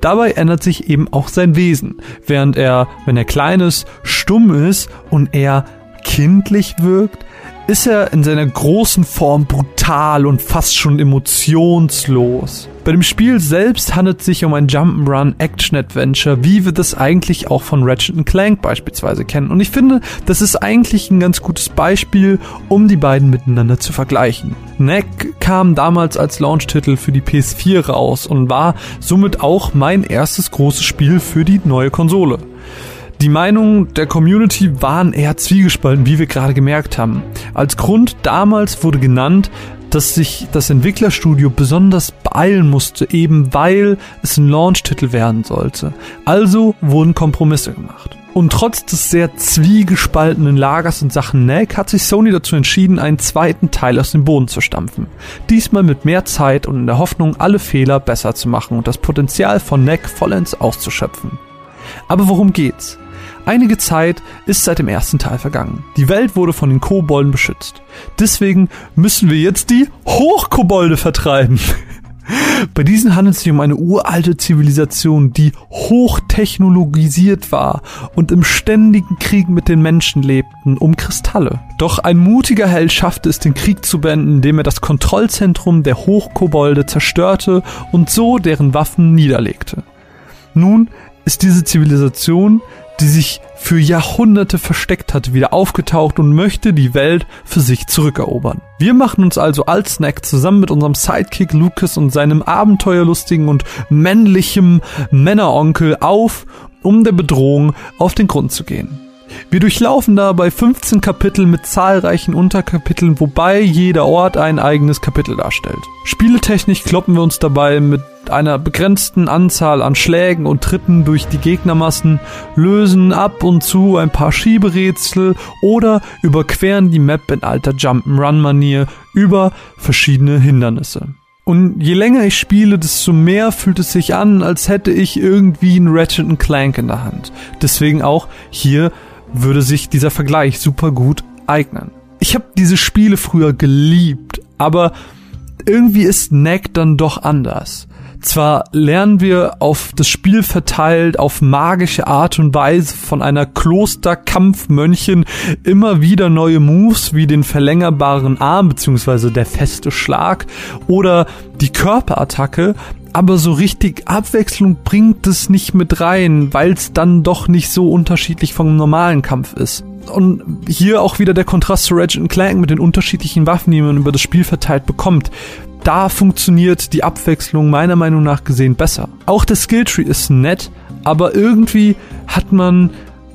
Dabei ändert sich eben auch sein Wesen, während er, wenn er klein ist, stumm ist und eher kindlich wirkt, ist er in seiner großen Form brutal und fast schon emotionslos. Bei dem Spiel selbst handelt es sich um ein Jump'n'Run Action Adventure, wie wir das eigentlich auch von Ratchet Clank beispielsweise kennen. Und ich finde, das ist eigentlich ein ganz gutes Beispiel, um die beiden miteinander zu vergleichen. Neck kam damals als Launch-Titel für die PS4 raus und war somit auch mein erstes großes Spiel für die neue Konsole. Die Meinungen der Community waren eher zwiegespalten, wie wir gerade gemerkt haben. Als Grund damals wurde genannt, dass sich das Entwicklerstudio besonders beeilen musste, eben weil es ein Launch-Titel werden sollte. Also wurden Kompromisse gemacht. Und trotz des sehr zwiegespaltenen Lagers in Sachen Neck hat sich Sony dazu entschieden, einen zweiten Teil aus dem Boden zu stampfen. Diesmal mit mehr Zeit und in der Hoffnung, alle Fehler besser zu machen und das Potenzial von Neck vollends auszuschöpfen. Aber worum geht's? Einige Zeit ist seit dem ersten Teil vergangen. Die Welt wurde von den Kobolden beschützt. Deswegen müssen wir jetzt die Hochkobolde vertreiben. <laughs> Bei diesen handelt es sich um eine uralte Zivilisation, die hochtechnologisiert war und im ständigen Krieg mit den Menschen lebten, um Kristalle. Doch ein mutiger Held schaffte es, den Krieg zu beenden, indem er das Kontrollzentrum der Hochkobolde zerstörte und so deren Waffen niederlegte. Nun ist diese Zivilisation die sich für Jahrhunderte versteckt hatte, wieder aufgetaucht und möchte die Welt für sich zurückerobern. Wir machen uns also als Snack zusammen mit unserem Sidekick Lucas und seinem abenteuerlustigen und männlichem Männeronkel auf, um der Bedrohung auf den Grund zu gehen. Wir durchlaufen dabei 15 Kapitel mit zahlreichen Unterkapiteln, wobei jeder Ort ein eigenes Kapitel darstellt. Spieletechnisch kloppen wir uns dabei mit einer begrenzten Anzahl an Schlägen und Tritten durch die Gegnermassen, lösen ab und zu ein paar Schieberätsel oder überqueren die Map in alter Jump'n'Run-Manier über verschiedene Hindernisse. Und je länger ich spiele, desto mehr fühlt es sich an, als hätte ich irgendwie einen Ratchet Clank in der Hand. Deswegen auch hier würde sich dieser Vergleich super gut eignen. Ich habe diese Spiele früher geliebt, aber irgendwie ist Neck dann doch anders. Zwar lernen wir auf das Spiel verteilt auf magische Art und Weise von einer Klosterkampfmönchin immer wieder neue Moves wie den verlängerbaren Arm bzw. der feste Schlag oder die Körperattacke, aber so richtig Abwechslung bringt es nicht mit rein, weil es dann doch nicht so unterschiedlich vom normalen Kampf ist. Und hier auch wieder der Kontrast zu Ratchet Clank mit den unterschiedlichen Waffen, die man über das Spiel verteilt bekommt. Da funktioniert die Abwechslung meiner Meinung nach gesehen besser. Auch der Skilltree ist nett, aber irgendwie hat man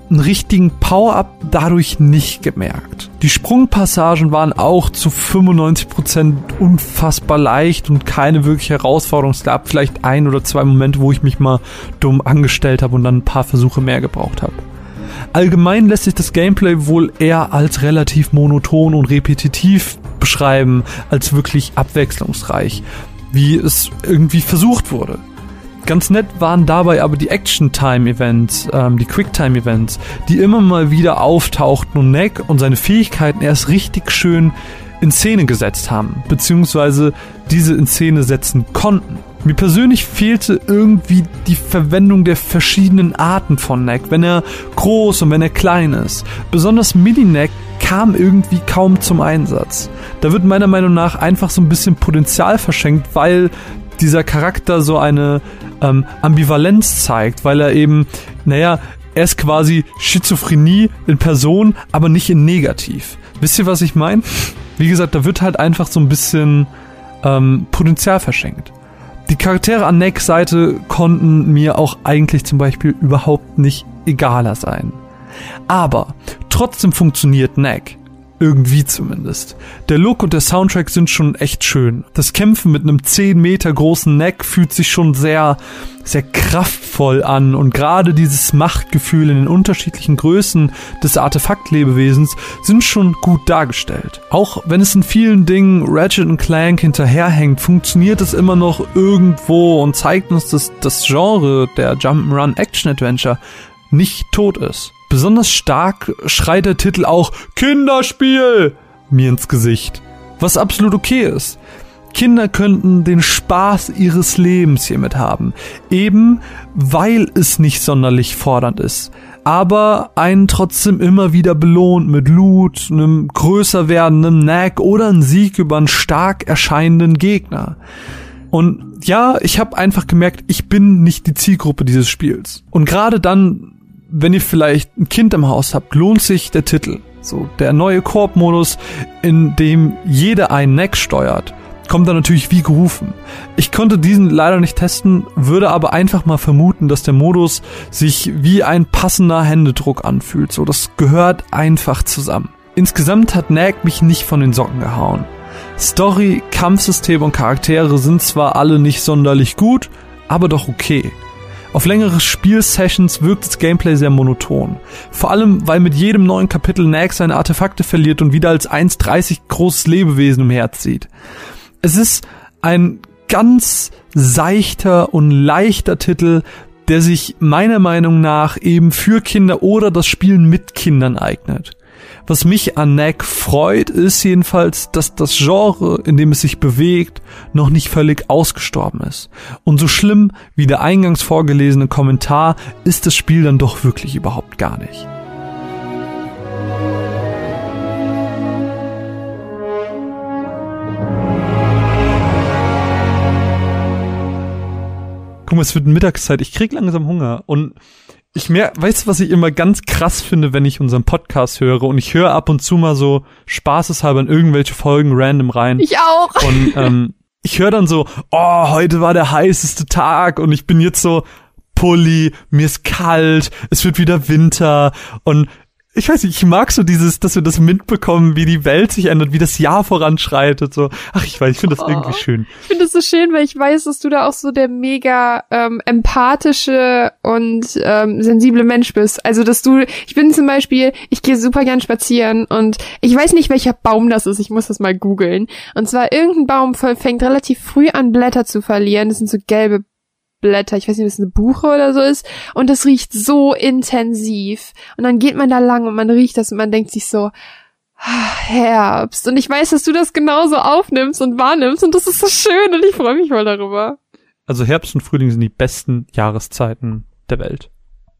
einen richtigen Power-Up dadurch nicht gemerkt. Die Sprungpassagen waren auch zu 95% unfassbar leicht und keine wirkliche Herausforderung. Es gab vielleicht ein oder zwei Momente, wo ich mich mal dumm angestellt habe und dann ein paar Versuche mehr gebraucht habe. Allgemein lässt sich das Gameplay wohl eher als relativ monoton und repetitiv beschreiben, als wirklich abwechslungsreich, wie es irgendwie versucht wurde. Ganz nett waren dabei aber die Action-Time-Events, ähm, die Quick-Time-Events, die immer mal wieder auftauchten und Neck und seine Fähigkeiten erst richtig schön in Szene gesetzt haben, beziehungsweise diese in Szene setzen konnten. Mir persönlich fehlte irgendwie die Verwendung der verschiedenen Arten von Neck, wenn er groß und wenn er klein ist. Besonders Mini-Neck kam irgendwie kaum zum Einsatz. Da wird meiner Meinung nach einfach so ein bisschen Potenzial verschenkt, weil dieser Charakter so eine ähm, Ambivalenz zeigt, weil er eben, naja, er ist quasi Schizophrenie in Person, aber nicht in negativ. Wisst ihr, was ich meine? Wie gesagt, da wird halt einfach so ein bisschen ähm, Potenzial verschenkt. Die Charaktere an Necks Seite konnten mir auch eigentlich zum Beispiel überhaupt nicht egaler sein. Aber trotzdem funktioniert Neck. Irgendwie zumindest. Der Look und der Soundtrack sind schon echt schön. Das Kämpfen mit einem 10 Meter großen Neck fühlt sich schon sehr, sehr kraftvoll an und gerade dieses Machtgefühl in den unterschiedlichen Größen des Artefaktlebewesens sind schon gut dargestellt. Auch wenn es in vielen Dingen Ratchet Clank hinterherhängt, funktioniert es immer noch irgendwo und zeigt uns, dass das Genre der Jump'n'Run Action Adventure nicht tot ist. Besonders stark schreit der Titel auch Kinderspiel mir ins Gesicht. Was absolut okay ist. Kinder könnten den Spaß ihres Lebens hiermit haben. Eben weil es nicht sonderlich fordernd ist. Aber einen trotzdem immer wieder belohnt mit Loot, einem größer werdenden Knack oder einem Sieg über einen stark erscheinenden Gegner. Und ja, ich habe einfach gemerkt, ich bin nicht die Zielgruppe dieses Spiels. Und gerade dann wenn ihr vielleicht ein Kind im Haus habt, lohnt sich der Titel. So, der neue Koop-Modus, in dem jeder einen Neck steuert, kommt dann natürlich wie gerufen. Ich konnte diesen leider nicht testen, würde aber einfach mal vermuten, dass der Modus sich wie ein passender Händedruck anfühlt. So, das gehört einfach zusammen. Insgesamt hat Nag mich nicht von den Socken gehauen. Story, Kampfsystem und Charaktere sind zwar alle nicht sonderlich gut, aber doch okay. Auf längere Spielsessions wirkt das Gameplay sehr monoton. Vor allem, weil mit jedem neuen Kapitel Nag seine Artefakte verliert und wieder als 1,30 großes Lebewesen umherzieht. Es ist ein ganz seichter und leichter Titel, der sich meiner Meinung nach eben für Kinder oder das Spielen mit Kindern eignet. Was mich an Neck freut, ist jedenfalls, dass das Genre, in dem es sich bewegt, noch nicht völlig ausgestorben ist. Und so schlimm wie der eingangs vorgelesene Kommentar ist das Spiel dann doch wirklich überhaupt gar nicht. Guck mal, es wird Mittagszeit. Ich krieg langsam Hunger und ich mehr, weißt du, was ich immer ganz krass finde, wenn ich unseren Podcast höre und ich höre ab und zu mal so spaßeshalber in irgendwelche Folgen random rein. Ich auch. Und ähm, <laughs> ich höre dann so, oh, heute war der heißeste Tag und ich bin jetzt so Pulli, mir ist kalt, es wird wieder Winter und ich weiß nicht, ich mag so dieses, dass wir das mitbekommen, wie die Welt sich ändert, wie das Jahr voranschreitet. So, ach, ich weiß, ich finde das oh, irgendwie schön. Ich finde das so schön, weil ich weiß, dass du da auch so der mega ähm, empathische und ähm, sensible Mensch bist. Also, dass du, ich bin zum Beispiel, ich gehe super gern spazieren und ich weiß nicht, welcher Baum das ist. Ich muss das mal googeln. Und zwar irgendein Baum fängt relativ früh an Blätter zu verlieren. Das sind so gelbe Blätter, ich weiß nicht, ob es eine Buche oder so ist, und das riecht so intensiv. Und dann geht man da lang und man riecht das und man denkt sich so, ah, Herbst. Und ich weiß, dass du das genauso aufnimmst und wahrnimmst und das ist so schön und ich freue mich voll darüber. Also Herbst und Frühling sind die besten Jahreszeiten der Welt.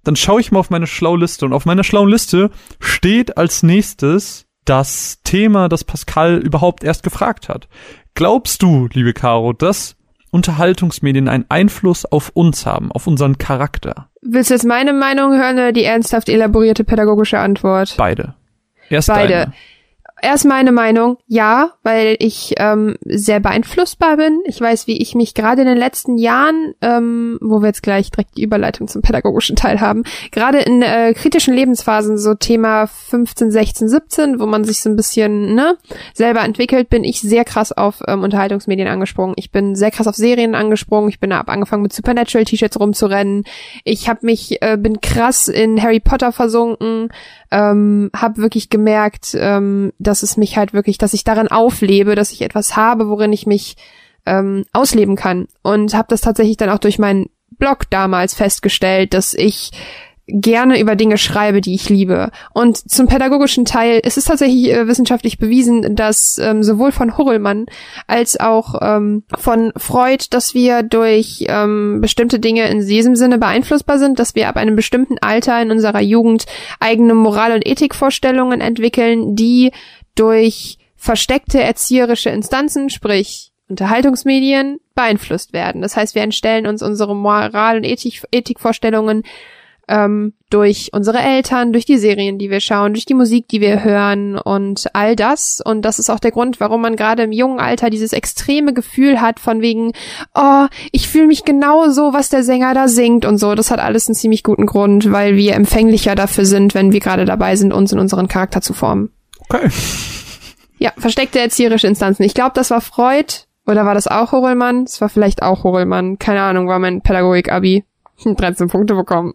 Dann schaue ich mal auf meine schlaue Liste und auf meiner schlauen Liste steht als nächstes das Thema, das Pascal überhaupt erst gefragt hat. Glaubst du, liebe Caro, dass Unterhaltungsmedien einen Einfluss auf uns haben, auf unseren Charakter? Willst du jetzt meine Meinung hören oder die ernsthaft elaborierte pädagogische Antwort? Beide. Erst Beide. Deine erst meine Meinung, ja, weil ich ähm, sehr beeinflussbar bin. Ich weiß, wie ich mich gerade in den letzten Jahren, ähm, wo wir jetzt gleich direkt die Überleitung zum pädagogischen Teil haben, gerade in äh, kritischen Lebensphasen, so Thema 15, 16, 17, wo man sich so ein bisschen ne, selber entwickelt, bin ich sehr krass auf ähm, Unterhaltungsmedien angesprungen. Ich bin sehr krass auf Serien angesprungen. Ich bin ab angefangen mit Supernatural-T-Shirts rumzurennen. Ich habe mich, äh, bin krass in Harry Potter versunken ähm, habe wirklich gemerkt, ähm, dass es mich halt wirklich, dass ich darin auflebe, dass ich etwas habe, worin ich mich ähm, ausleben kann. Und habe das tatsächlich dann auch durch meinen Blog damals festgestellt, dass ich gerne über Dinge schreibe, die ich liebe. Und zum pädagogischen Teil, es ist tatsächlich äh, wissenschaftlich bewiesen, dass ähm, sowohl von Hurlmann als auch ähm, von Freud, dass wir durch ähm, bestimmte Dinge in diesem Sinne beeinflussbar sind, dass wir ab einem bestimmten Alter in unserer Jugend eigene Moral- und Ethikvorstellungen entwickeln, die durch versteckte erzieherische Instanzen, sprich Unterhaltungsmedien, beeinflusst werden. Das heißt, wir entstellen uns unsere Moral- und Ethik Ethikvorstellungen ähm, durch unsere Eltern, durch die Serien, die wir schauen, durch die Musik, die wir hören und all das. Und das ist auch der Grund, warum man gerade im jungen Alter dieses extreme Gefühl hat von wegen, oh, ich fühle mich genau so, was der Sänger da singt und so. Das hat alles einen ziemlich guten Grund, weil wir empfänglicher dafür sind, wenn wir gerade dabei sind, uns in unseren Charakter zu formen. Okay. Ja, versteckte erzieherische Instanzen. Ich glaube, das war Freud. Oder war das auch Horelmann? Es war vielleicht auch Horelmann. Keine Ahnung, war mein Pädagogik-Abi. <laughs> 13 Punkte bekommen.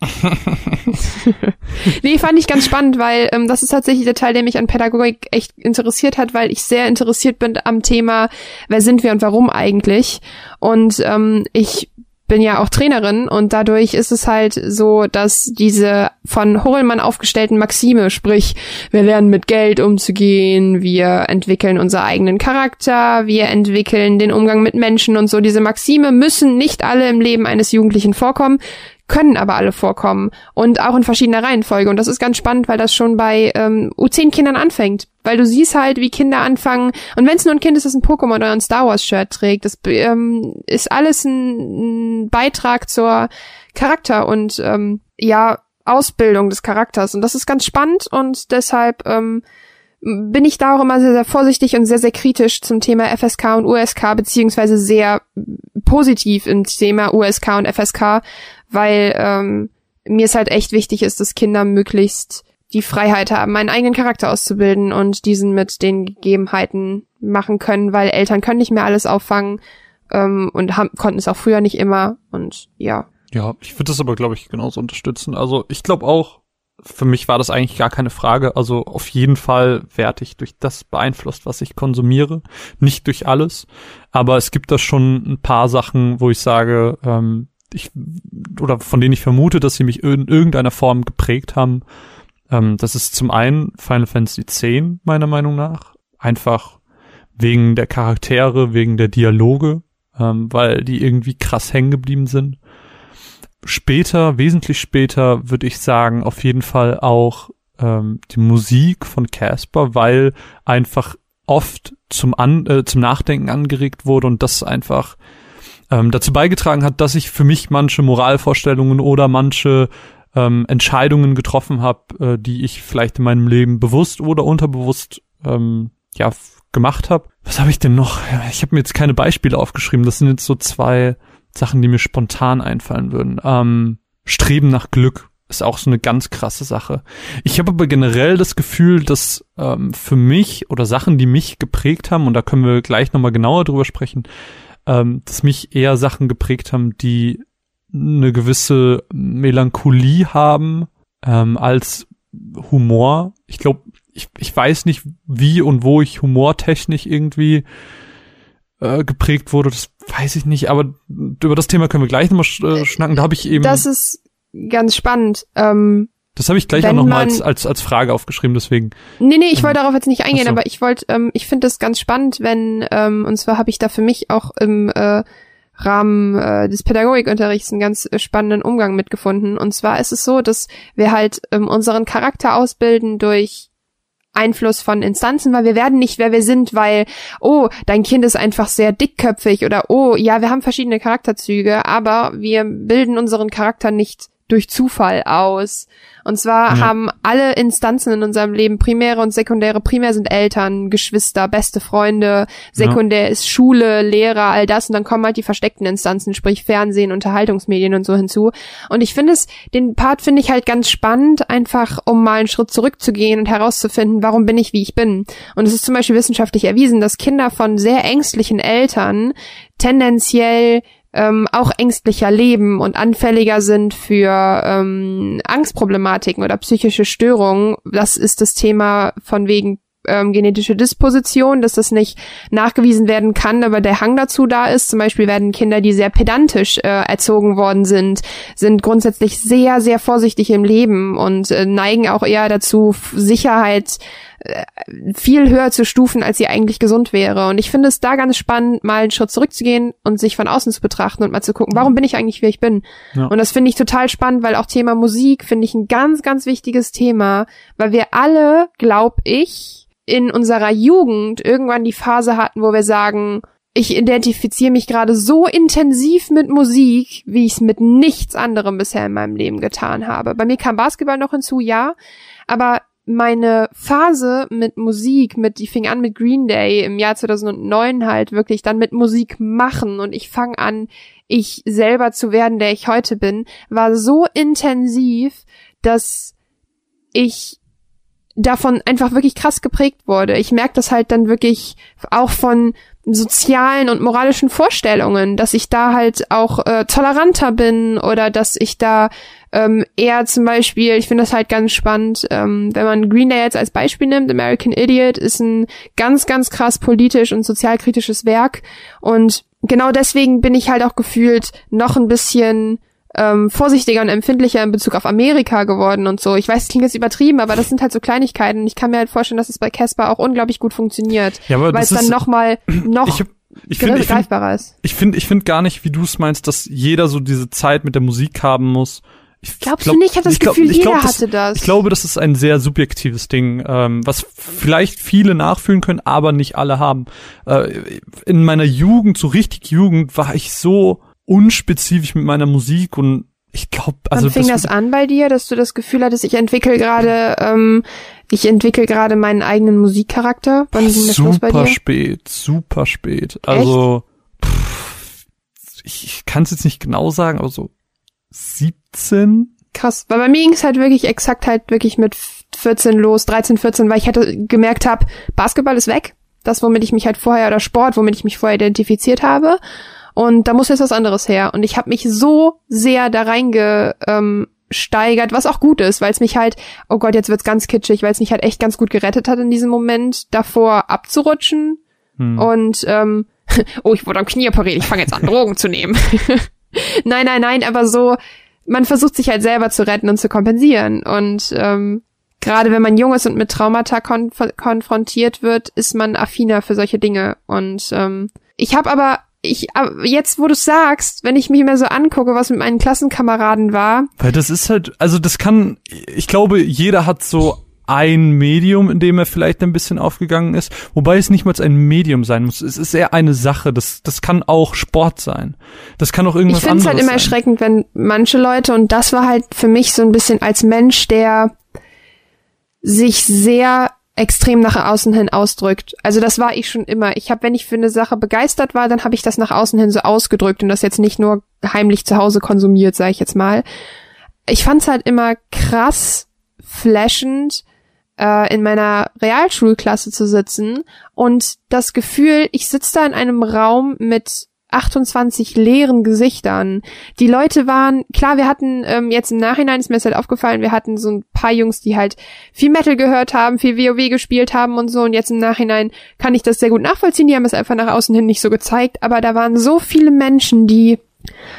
<laughs> nee, fand ich ganz spannend, weil ähm, das ist tatsächlich der Teil, der mich an Pädagogik echt interessiert hat, weil ich sehr interessiert bin am Thema, wer sind wir und warum eigentlich. Und ähm, ich bin ja auch Trainerin und dadurch ist es halt so, dass diese von Horelmann aufgestellten Maxime, sprich, wir lernen mit Geld umzugehen, wir entwickeln unseren eigenen Charakter, wir entwickeln den Umgang mit Menschen und so, diese Maxime müssen nicht alle im Leben eines Jugendlichen vorkommen können aber alle vorkommen und auch in verschiedener Reihenfolge. Und das ist ganz spannend, weil das schon bei ähm, U10-Kindern anfängt. Weil du siehst halt, wie Kinder anfangen, und wenn es nur ein Kind ist, das ein Pokémon oder ein Star Wars-Shirt trägt, das ähm, ist alles ein, ein Beitrag zur Charakter und ähm, ja, Ausbildung des Charakters. Und das ist ganz spannend und deshalb ähm, bin ich da auch immer sehr, sehr vorsichtig und sehr, sehr kritisch zum Thema FSK und USK, beziehungsweise sehr positiv im Thema USK und FSK, weil ähm, mir es halt echt wichtig ist, dass Kinder möglichst die Freiheit haben, einen eigenen Charakter auszubilden und diesen mit den Gegebenheiten machen können, weil Eltern können nicht mehr alles auffangen ähm, und haben, konnten es auch früher nicht immer und ja. Ja, ich würde das aber, glaube ich, genauso unterstützen. Also ich glaube auch, für mich war das eigentlich gar keine Frage. Also auf jeden Fall werde ich durch das beeinflusst, was ich konsumiere. Nicht durch alles. Aber es gibt da schon ein paar Sachen, wo ich sage, ähm, ich, oder von denen ich vermute, dass sie mich in irgendeiner Form geprägt haben. Ähm, das ist zum einen Final Fantasy X, meiner Meinung nach. Einfach wegen der Charaktere, wegen der Dialoge, ähm, weil die irgendwie krass hängen geblieben sind. Später, wesentlich später, würde ich sagen, auf jeden Fall auch ähm, die Musik von Casper, weil einfach oft zum, An äh, zum Nachdenken angeregt wurde und das einfach ähm, dazu beigetragen hat, dass ich für mich manche Moralvorstellungen oder manche ähm, Entscheidungen getroffen habe, äh, die ich vielleicht in meinem Leben bewusst oder unterbewusst ähm, ja gemacht habe. Was habe ich denn noch? Ich habe mir jetzt keine Beispiele aufgeschrieben. Das sind jetzt so zwei Sachen, die mir spontan einfallen würden. Ähm, Streben nach Glück ist auch so eine ganz krasse Sache. Ich habe aber generell das Gefühl, dass ähm, für mich oder Sachen, die mich geprägt haben, und da können wir gleich nochmal genauer drüber sprechen, ähm, dass mich eher Sachen geprägt haben, die eine gewisse Melancholie haben ähm, als Humor. Ich glaube, ich, ich weiß nicht, wie und wo ich humortechnisch irgendwie äh, geprägt wurde. Das weiß ich nicht, aber über das Thema können wir gleich nochmal sch äh, schnacken. Da habe ich eben. Das ist ganz spannend. Ähm, das habe ich gleich auch nochmal als, als, als Frage aufgeschrieben, deswegen. Nee, nee, ich wollte darauf jetzt nicht eingehen, so. aber ich wollte, ähm, ich finde das ganz spannend, wenn, ähm, und zwar habe ich da für mich auch im äh, Rahmen äh, des Pädagogikunterrichts einen ganz äh, spannenden Umgang mitgefunden. Und zwar ist es so, dass wir halt ähm, unseren Charakter ausbilden durch Einfluss von Instanzen, weil wir werden nicht, wer wir sind, weil, oh, dein Kind ist einfach sehr dickköpfig oder oh, ja, wir haben verschiedene Charakterzüge, aber wir bilden unseren Charakter nicht durch Zufall aus. Und zwar ja. haben alle Instanzen in unserem Leben, primäre und sekundäre, primär sind Eltern, Geschwister, beste Freunde, sekundär ja. ist Schule, Lehrer, all das und dann kommen halt die versteckten Instanzen, sprich Fernsehen, Unterhaltungsmedien und so hinzu. Und ich finde es, den Part finde ich halt ganz spannend, einfach um mal einen Schritt zurückzugehen und herauszufinden, warum bin ich, wie ich bin. Und es ist zum Beispiel wissenschaftlich erwiesen, dass Kinder von sehr ängstlichen Eltern tendenziell ähm, auch ängstlicher leben und anfälliger sind für ähm, Angstproblematiken oder psychische Störungen. Das ist das Thema von wegen ähm, genetische Disposition, dass das nicht nachgewiesen werden kann, aber der Hang dazu da ist. Zum Beispiel werden Kinder, die sehr pedantisch äh, erzogen worden sind, sind grundsätzlich sehr, sehr vorsichtig im Leben und äh, neigen auch eher dazu, Sicherheit viel höher zu stufen, als sie eigentlich gesund wäre. Und ich finde es da ganz spannend, mal einen Schritt zurückzugehen und sich von außen zu betrachten und mal zu gucken, warum bin ich eigentlich, wie ich bin? Ja. Und das finde ich total spannend, weil auch Thema Musik finde ich ein ganz, ganz wichtiges Thema, weil wir alle, glaub ich, in unserer Jugend irgendwann die Phase hatten, wo wir sagen, ich identifiziere mich gerade so intensiv mit Musik, wie ich es mit nichts anderem bisher in meinem Leben getan habe. Bei mir kam Basketball noch hinzu, ja, aber meine Phase mit Musik, mit, die fing an mit Green Day im Jahr 2009 halt wirklich dann mit Musik machen und ich fange an, ich selber zu werden, der ich heute bin, war so intensiv, dass ich davon einfach wirklich krass geprägt wurde. Ich merke das halt dann wirklich auch von sozialen und moralischen Vorstellungen, dass ich da halt auch äh, toleranter bin oder dass ich da ähm, eher zum Beispiel, ich finde das halt ganz spannend, ähm, wenn man Green Day jetzt als Beispiel nimmt, American Idiot ist ein ganz, ganz krass politisch und sozialkritisches Werk und genau deswegen bin ich halt auch gefühlt noch ein bisschen ähm, vorsichtiger und empfindlicher in Bezug auf Amerika geworden und so. Ich weiß, es klingt jetzt übertrieben, aber das sind halt so Kleinigkeiten. Ich kann mir halt vorstellen, dass es bei Casper auch unglaublich gut funktioniert, Ja, weil es das dann nochmal noch Ich, hab- ich finde ich find, greifbarer ist. ich find, ich find gar nicht, wie du es meinst, dass jeder so diese Zeit mit der Musik haben muss. Ich Glaubst glaub- du nicht? Ich habe das ich glaub- Gefühl, ich jeder glaub, das, hatte das. Ich glaube, das ist ein sehr subjektives Ding, ähm, was vielleicht viele nachfühlen können, aber nicht alle haben. Äh, in meiner Jugend, so richtig Jugend, war ich so unspezifisch mit meiner Musik und ich glaube, also Wann fing das, an bei dir, dass du das Gefühl hattest, ich entwickle gerade, ähm, ich entwickle gerade meinen eigenen Musikcharakter? Wann ging das los bei super dir? spät, super spät. Also pff, ich, ich kann es jetzt nicht genau sagen, aber so 17? Krass, weil bei mir ging es halt wirklich exakt halt wirklich mit 14 los, 13, 14, weil ich hatte gemerkt habe, Basketball ist weg. Das, womit ich mich halt vorher, oder Sport, womit ich mich vorher identifiziert habe. Und da muss jetzt was anderes her. Und ich habe mich so sehr da reingesteigert, ähm, steigert, was auch gut ist, weil es mich halt, oh Gott, jetzt wird's ganz kitschig, weil es mich halt echt ganz gut gerettet hat in diesem Moment, davor abzurutschen. Hm. Und ähm, <laughs> oh, ich wurde am Knie operiert, ich fange jetzt an, <laughs> Drogen zu nehmen. <laughs> nein, nein, nein, aber so, man versucht sich halt selber zu retten und zu kompensieren. Und ähm, gerade wenn man jung ist und mit Traumata konf konfrontiert wird, ist man affiner für solche Dinge. Und ähm, ich habe aber, ich jetzt, wo du sagst, wenn ich mich mehr so angucke, was mit meinen Klassenkameraden war, Weil das ist halt, also das kann, ich glaube, jeder hat so ein Medium, in dem er vielleicht ein bisschen aufgegangen ist, wobei es nicht mal ein Medium sein muss. Es ist eher eine Sache. Das, das kann auch Sport sein. Das kann auch irgendwas ich finde es anderes halt immer sein. erschreckend, wenn manche Leute, und das war halt für mich so ein bisschen als Mensch, der sich sehr extrem nach außen hin ausdrückt. Also das war ich schon immer. Ich habe, wenn ich für eine Sache begeistert war, dann habe ich das nach außen hin so ausgedrückt und das jetzt nicht nur heimlich zu Hause konsumiert, sage ich jetzt mal. Ich fand's halt immer krass flashend, äh, in meiner Realschulklasse zu sitzen und das Gefühl, ich sitze da in einem Raum mit 28 leeren Gesichtern. Die Leute waren, klar, wir hatten ähm, jetzt im Nachhinein ist mir das halt aufgefallen, wir hatten so ein paar Jungs, die halt viel Metal gehört haben, viel WoW gespielt haben und so und jetzt im Nachhinein kann ich das sehr gut nachvollziehen, die haben es einfach nach außen hin nicht so gezeigt, aber da waren so viele Menschen, die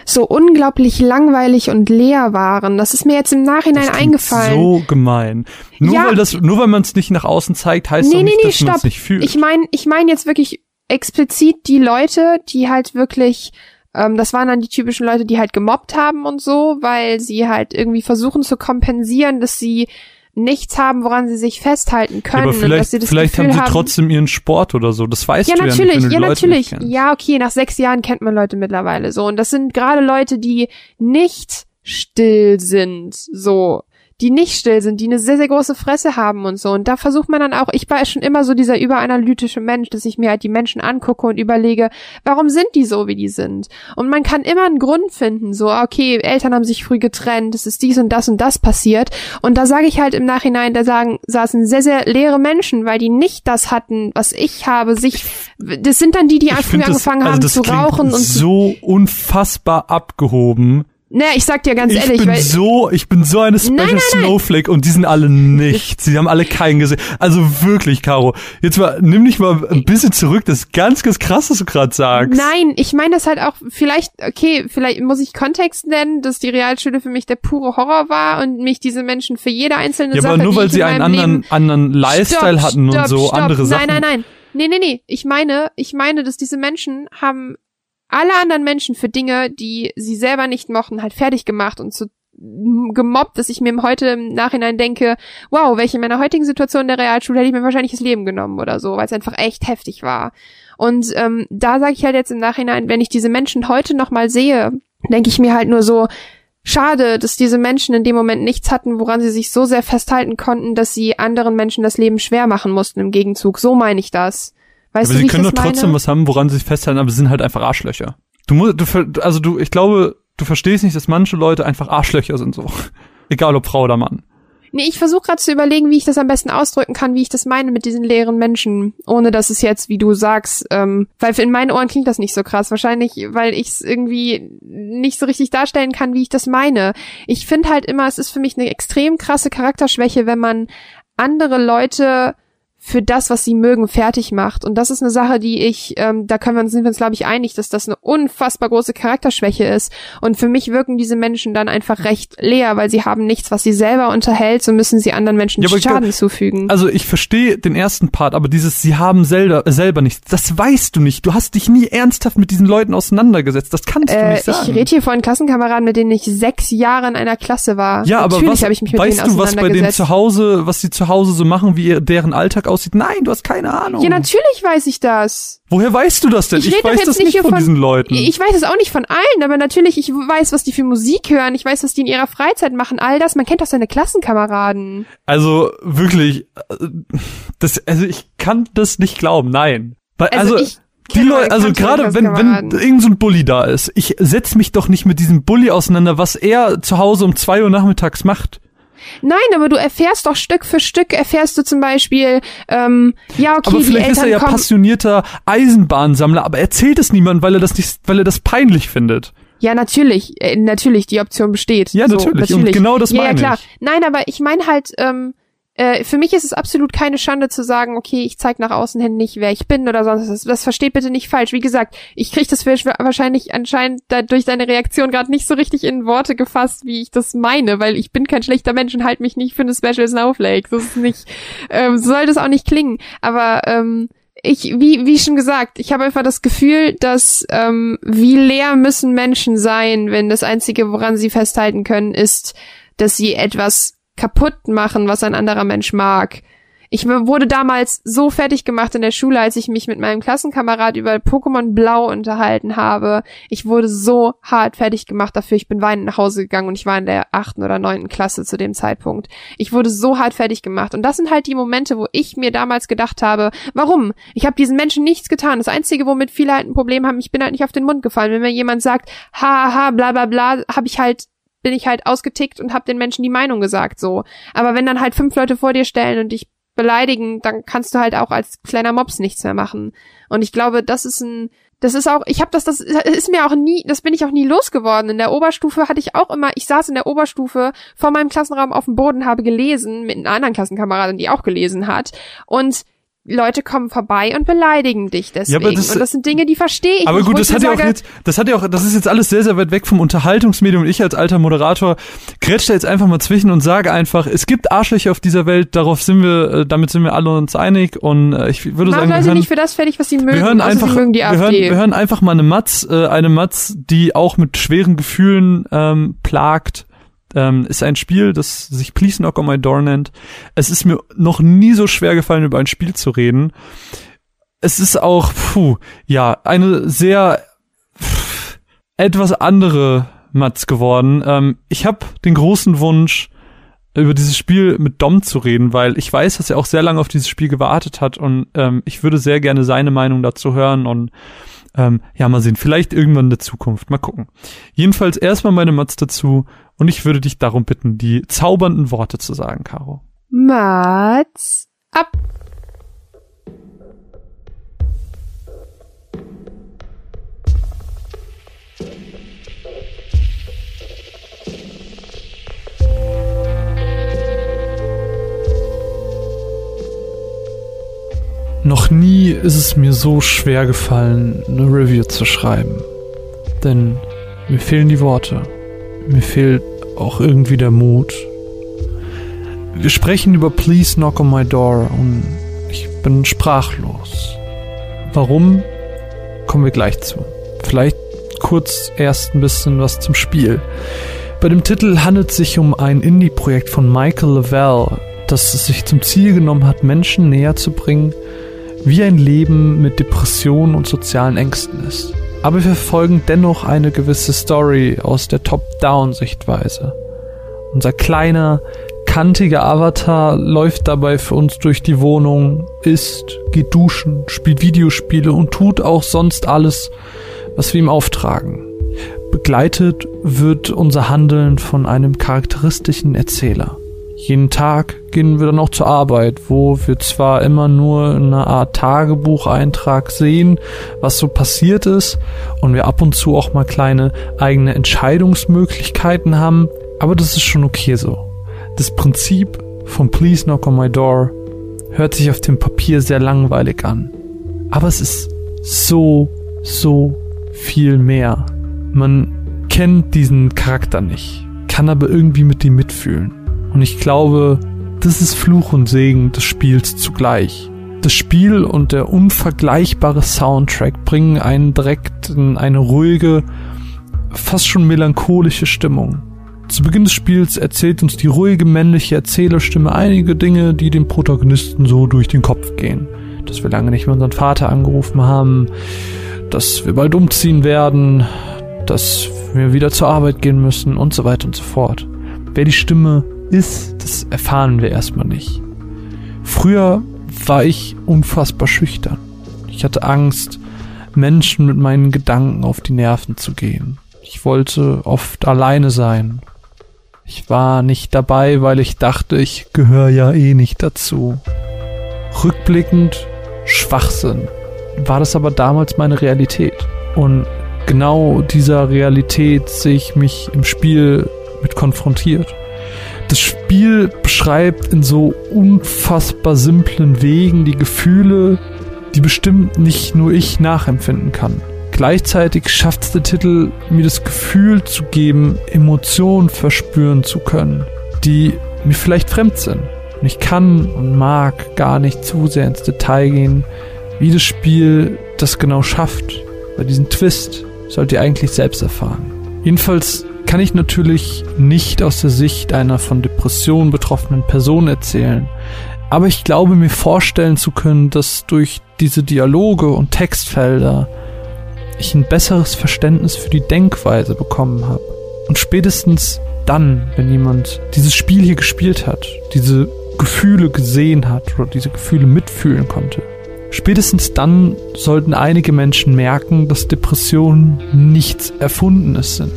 so unglaublich langweilig und leer waren. Das ist mir jetzt im Nachhinein eingefallen. So gemein. Nur Ja. weil das, nur weil man es nicht nach außen zeigt, heißt Nee, doch nee, nicht, nee, dass man es nicht fühlt. Ich meine, ich meine jetzt wirklich explizit die Leute, die halt wirklich, ähm, das waren dann die typischen Leute, die halt gemobbt haben und so, weil sie halt irgendwie versuchen zu kompensieren, dass sie nichts haben, woran sie sich festhalten ja, können aber und dass vielleicht, sie das vielleicht Gefühl haben sie trotzdem ihren Sport oder so. Das weißt ja, du ja natürlich, nicht, wenn du ja, Leute natürlich. Ja, okay, nach sechs Jahren kennt man Leute mittlerweile so. Und das sind gerade Leute, die nicht still sind, so. Die nicht still sind, die eine sehr, sehr große Fresse haben und so. Und da versucht man dann auch, ich war schon immer so dieser überanalytische Mensch, dass ich mir halt die Menschen angucke und überlege, warum sind die so, wie die sind? Und man kann immer einen Grund finden, so, okay, Eltern haben sich früh getrennt, es ist dies und das und das passiert. Und da sage ich halt im Nachhinein, da sagen, saßen sehr, sehr leere Menschen, weil die nicht das hatten, was ich habe, sich, das sind dann die, die früh find das- angefangen also haben zu rauchen und so unfassbar abgehoben. Naja, ich sag dir ganz ich ehrlich, bin weil, so, ich bin so eine Special Nein, nein, nein. Snowflake und die sind alle nichts. Sie haben alle keinen gesehen. Also wirklich, Caro. Jetzt mal, nimm dich mal ein bisschen zurück. Das ist ganz, ganz krass, was du gerade sagst. Nein, ich meine das halt auch, vielleicht, okay, vielleicht muss ich Kontext nennen, dass die Realschule für mich der pure Horror war und mich diese Menschen für jede einzelne Ja, Sache, aber nur weil sie in einen anderen, Leben anderen Lifestyle Stopp, hatten und stopp, so stopp. andere Sachen. Nein, nein, nein. Nee, nee, nee. Ich meine, ich meine, dass diese Menschen haben alle anderen Menschen für Dinge, die sie selber nicht mochten, halt fertig gemacht und zu gemobbt, dass ich mir heute im Nachhinein denke, wow, welche meiner heutigen Situation in der Realschule hätte ich mir wahrscheinlich das Leben genommen oder so, weil es einfach echt heftig war. Und ähm, da sage ich halt jetzt im Nachhinein, wenn ich diese Menschen heute nochmal sehe, denke ich mir halt nur so, schade, dass diese Menschen in dem Moment nichts hatten, woran sie sich so sehr festhalten konnten, dass sie anderen Menschen das Leben schwer machen mussten im Gegenzug. So meine ich das. Weißt aber du, sie können doch trotzdem meine? was haben, woran sie sich festhalten, aber sie sind halt einfach Arschlöcher. Du musst, du, also du, ich glaube, du verstehst nicht, dass manche Leute einfach Arschlöcher sind so. <laughs> Egal ob Frau oder Mann. Nee, ich versuche gerade zu überlegen, wie ich das am besten ausdrücken kann, wie ich das meine mit diesen leeren Menschen, ohne dass es jetzt, wie du sagst, ähm, weil in meinen Ohren klingt das nicht so krass. Wahrscheinlich, weil ich es irgendwie nicht so richtig darstellen kann, wie ich das meine. Ich finde halt immer, es ist für mich eine extrem krasse Charakterschwäche, wenn man andere Leute für das, was sie mögen, fertig macht. Und das ist eine Sache, die ich, ähm, da können wir uns, sind wir uns, glaube ich, einig, dass das eine unfassbar große Charakterschwäche ist. Und für mich wirken diese Menschen dann einfach recht leer, weil sie haben nichts, was sie selber unterhält, so müssen sie anderen Menschen Ja, aber Schaden glaub- zufügen. Also ich verstehe den ersten Part, aber dieses, sie haben selber, selber nichts, das weißt du nicht. Du hast dich nie ernsthaft mit diesen Leuten auseinandergesetzt. Das kannst du äh, nicht sagen. ich rede hier von Klassenkameraden, mit denen ich sechs Jahre in einer Klasse war. ja, aber Natürlich was, habe ich mich mit weißt denen du, was bei denen zu Hause, was sie zu Hause so machen, wie ihr, deren Alltag aussieht? Nein, du hast keine Ahnung. ja, natürlich weiß ich das. Woher weißt du das denn? Ich Ich, weiß jetzt das nicht von von- diesen Leuten. Ich weiß es auch nicht von allen, aber natürlich, ich weiß, was die für Musik hören, ich weiß, was die in ihrer Freizeit machen, all das. Man kennt doch seine Klassenkameraden. Also wirklich, das, also ich kann das nicht glauben, nein. Weil, Also, also, ich die Leute, also gerade wenn, wenn irgend so ein Bully da ist, ich setz mich doch nicht mit diesem Bully auseinander, was er zu Hause um zwei Uhr nachmittags macht. Nein, aber du erfährst doch Stück für Stück, erfährst du zum Beispiel, ähm, ja, okay, aber die vielleicht ist Eltern er ja kommen. passionierter Eisenbahnsammler, aber erzählt es niemandem, weil er das nicht, weil er das peinlich findet. Ja, natürlich, äh, natürlich, die Option besteht. Ja, so, natürlich. Und genau das ja, ja, meine klar. ich. Nein, aber ich meine halt, ähm, äh, für mich ist es absolut keine Schande zu sagen, okay, ich zeig nach außen hin nicht, wer ich bin oder sonst was. Das versteht bitte nicht falsch. Wie gesagt, ich krieg das wahrsch- wahrscheinlich anscheinend da, durch deine Reaktion gerade nicht so richtig in Worte gefasst, wie ich das meine, weil ich bin kein schlechter Mensch und halt mich nicht für eine Special Snowflake. Das ist nicht, ähm, so soll das auch nicht klingen. Aber ähm, ich, wie, wie schon gesagt, ich habe einfach das Gefühl, dass ähm, wie leer müssen Menschen sein, wenn das Einzige, woran sie festhalten können, ist, dass sie etwas kaputt machen, was ein anderer Mensch mag. Ich wurde damals so fertig gemacht in der Schule, als ich mich mit meinem Klassenkamerad über Pokémon Blau unterhalten habe. Ich wurde so hart fertig gemacht dafür. Ich bin weinend nach Hause gegangen und ich war in der achten oder neunten Klasse zu dem Zeitpunkt. Ich wurde so hart fertig gemacht. Und das sind halt die Momente, wo ich mir damals gedacht habe, warum? Ich habe diesen Menschen nichts getan. Das Einzige, womit viele halt ein Problem haben, ich bin halt nicht auf den Mund gefallen. Wenn mir jemand sagt, ha, ha, bla, bla, bla, habe ich halt bin ich halt ausgetickt und habe den Menschen die Meinung gesagt so. Aber wenn dann halt fünf Leute vor dir stellen und dich beleidigen, dann kannst du halt auch als kleiner Mops nichts mehr machen. Und ich glaube, das ist ein das ist auch, ich habe das, das ist mir auch nie, das bin ich auch nie losgeworden. In der Oberstufe hatte ich auch immer, ich saß in der Oberstufe vor meinem Klassenraum auf dem Boden, habe gelesen mit einer anderen Klassenkameradin, die auch gelesen hat. Und Leute kommen vorbei und beleidigen dich deswegen. aber das- und das sind Dinge, die verstehe ich Aber nicht. gut, das hat ja auch jetzt, das hat ja auch, das ist jetzt alles sehr, sehr weit weg vom Unterhaltungsmedium. Ich als alter Moderator grätsch da jetzt einfach mal zwischen und sage einfach, es gibt Arschlöcher auf dieser Welt, darauf sind wir, äh, damit sind wir alle uns einig. Und äh, ich würde sagen, wir Leute hören, nicht für das fertig, was sie mögen. wir hören einfach, mögen die wir hören, wir hören einfach mal eine Matz, äh, eine Matz, die auch mit schweren Gefühlen ähm, plagt. Ähm, ist ein Spiel, das sich Please Knock on My Door nennt. Es ist mir noch nie so schwer gefallen, über ein Spiel zu reden. Es ist auch, puh, ja, eine sehr pff, etwas andere Matz geworden. Ähm, ich habe den großen Wunsch, über dieses Spiel mit Dom zu reden, weil ich weiß, dass er auch sehr lange auf dieses Spiel gewartet hat und ähm, ich würde sehr gerne seine Meinung dazu hören und ähm, ja, mal sehen, vielleicht irgendwann in der Zukunft, mal gucken. Jedenfalls erstmal meine Matz dazu und ich würde dich darum bitten, die zaubernden Worte zu sagen, Caro. Mats ab. Noch nie ist es mir so schwer gefallen, eine Review zu schreiben. Denn mir fehlen die Worte. Mir fehlt auch irgendwie der Mut. Wir sprechen über Please Knock on My Door und ich bin sprachlos. Warum? Kommen wir gleich zu. Vielleicht kurz erst ein bisschen was zum Spiel. Bei dem Titel handelt es sich um ein Indie-Projekt von Michael Lavelle, das es sich zum Ziel genommen hat, Menschen näher zu bringen, wie ein Leben mit Depressionen und sozialen Ängsten ist. Aber wir verfolgen dennoch eine gewisse Story aus der Top-Down-Sichtweise. Unser kleiner, kantiger Avatar läuft dabei für uns durch die Wohnung, isst, geht duschen, spielt Videospiele und tut auch sonst alles, was wir ihm auftragen. Begleitet wird unser Handeln von einem charakteristischen Erzähler. Jeden Tag gehen wir dann auch zur Arbeit, wo wir zwar immer nur eine Art Tagebucheintrag sehen, was so passiert ist, und wir ab und zu auch mal kleine eigene Entscheidungsmöglichkeiten haben, aber das ist schon okay so. Das Prinzip von Please Knock on My Door hört sich auf dem Papier sehr langweilig an. Aber es ist so, so viel mehr. Man kennt diesen Charakter nicht, kann aber irgendwie mit ihm mitfühlen. Und ich glaube, das ist Fluch und Segen des Spiels zugleich. Das Spiel und der unvergleichbare Soundtrack bringen einen direkt in eine ruhige, fast schon melancholische Stimmung. Zu Beginn des Spiels erzählt uns die ruhige männliche Erzählerstimme einige Dinge, die dem Protagonisten so durch den Kopf gehen. Dass wir lange nicht mehr unseren Vater angerufen haben, dass wir bald umziehen werden, dass wir wieder zur Arbeit gehen müssen und so weiter und so fort. Wer die Stimme ist, das erfahren wir erstmal nicht. Früher war ich unfassbar schüchtern. Ich hatte Angst, Menschen mit meinen Gedanken auf die Nerven zu gehen. Ich wollte oft alleine sein. Ich war nicht dabei, weil ich dachte, ich gehöre ja eh nicht dazu. Rückblickend Schwachsinn. War das aber damals meine Realität. Und genau dieser Realität sehe ich mich im Spiel mit konfrontiert. Das Spiel beschreibt in so unfassbar simplen Wegen die Gefühle, die bestimmt nicht nur ich nachempfinden kann. Gleichzeitig schafft es der Titel, mir das Gefühl zu geben, Emotionen verspüren zu können, die mir vielleicht fremd sind. Und ich kann und mag gar nicht zu sehr ins Detail gehen, wie das Spiel das genau schafft. Bei diesem Twist sollt ihr eigentlich selbst erfahren. Jedenfalls kann ich natürlich nicht aus der Sicht einer von Depressionen betroffenen Person erzählen. Aber ich glaube mir vorstellen zu können, dass durch diese Dialoge und Textfelder ich ein besseres Verständnis für die Denkweise bekommen habe. Und spätestens dann, wenn jemand dieses Spiel hier gespielt hat, diese Gefühle gesehen hat oder diese Gefühle mitfühlen konnte, spätestens dann sollten einige Menschen merken, dass Depressionen nichts Erfundenes sind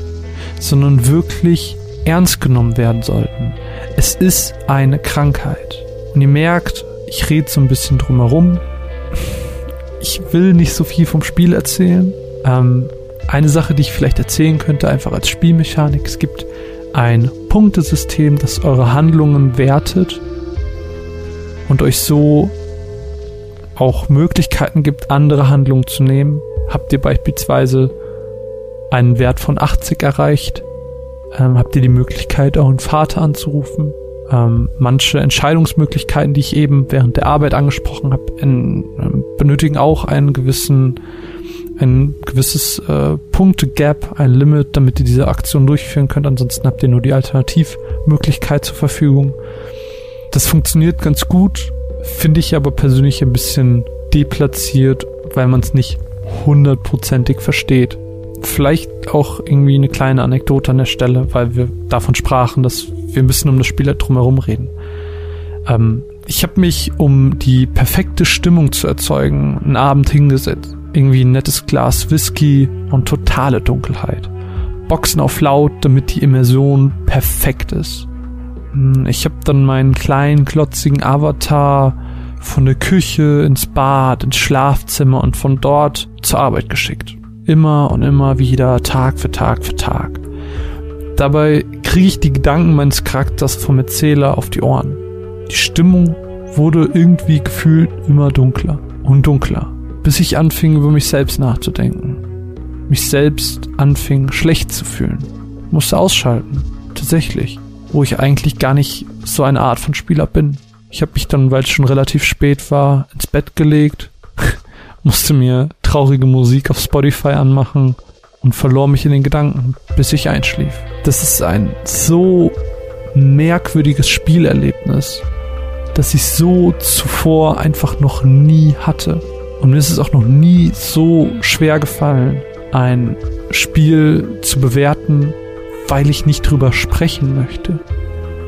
sondern wirklich ernst genommen werden sollten. Es ist eine Krankheit. Und ihr merkt, ich rede so ein bisschen drumherum. Ich will nicht so viel vom Spiel erzählen. Ähm, eine Sache, die ich vielleicht erzählen könnte, einfach als Spielmechanik. Es gibt ein Punktesystem, das eure Handlungen wertet und euch so auch Möglichkeiten gibt, andere Handlungen zu nehmen. Habt ihr beispielsweise einen Wert von 80 erreicht, ähm, habt ihr die Möglichkeit, euren Vater anzurufen. Ähm, manche Entscheidungsmöglichkeiten, die ich eben während der Arbeit angesprochen habe, ähm, benötigen auch einen gewissen, ein gewisses äh, Punkte-Gap, ein Limit, damit ihr diese Aktion durchführen könnt. Ansonsten habt ihr nur die Alternativmöglichkeit zur Verfügung. Das funktioniert ganz gut, finde ich aber persönlich ein bisschen deplatziert, weil man es nicht hundertprozentig versteht vielleicht auch irgendwie eine kleine Anekdote an der Stelle, weil wir davon sprachen, dass wir bisschen um das Spiel drumherum reden. Ähm, ich habe mich, um die perfekte Stimmung zu erzeugen, einen Abend hingesetzt. Irgendwie ein nettes Glas Whisky und totale Dunkelheit. Boxen auf laut, damit die Immersion perfekt ist. Hm, ich habe dann meinen kleinen, klotzigen Avatar von der Küche ins Bad, ins Schlafzimmer und von dort zur Arbeit geschickt. Immer und immer wieder, Tag für Tag für Tag. Dabei kriege ich die Gedanken meines Charakters vom Erzähler auf die Ohren. Die Stimmung wurde irgendwie gefühlt immer dunkler und dunkler, bis ich anfing, über mich selbst nachzudenken. Mich selbst anfing, schlecht zu fühlen. Musste ausschalten. Tatsächlich. Wo ich eigentlich gar nicht so eine Art von Spieler bin. Ich habe mich dann, weil es schon relativ spät war, ins Bett gelegt, <laughs> musste mir traurige Musik auf Spotify anmachen und verlor mich in den Gedanken, bis ich einschlief. das ist ein so merkwürdiges Spielerlebnis, das ich so zuvor einfach noch nie hatte. Und mir ist es auch noch nie so schwer gefallen, ein Spiel zu bewerten, weil ich nicht drüber sprechen möchte.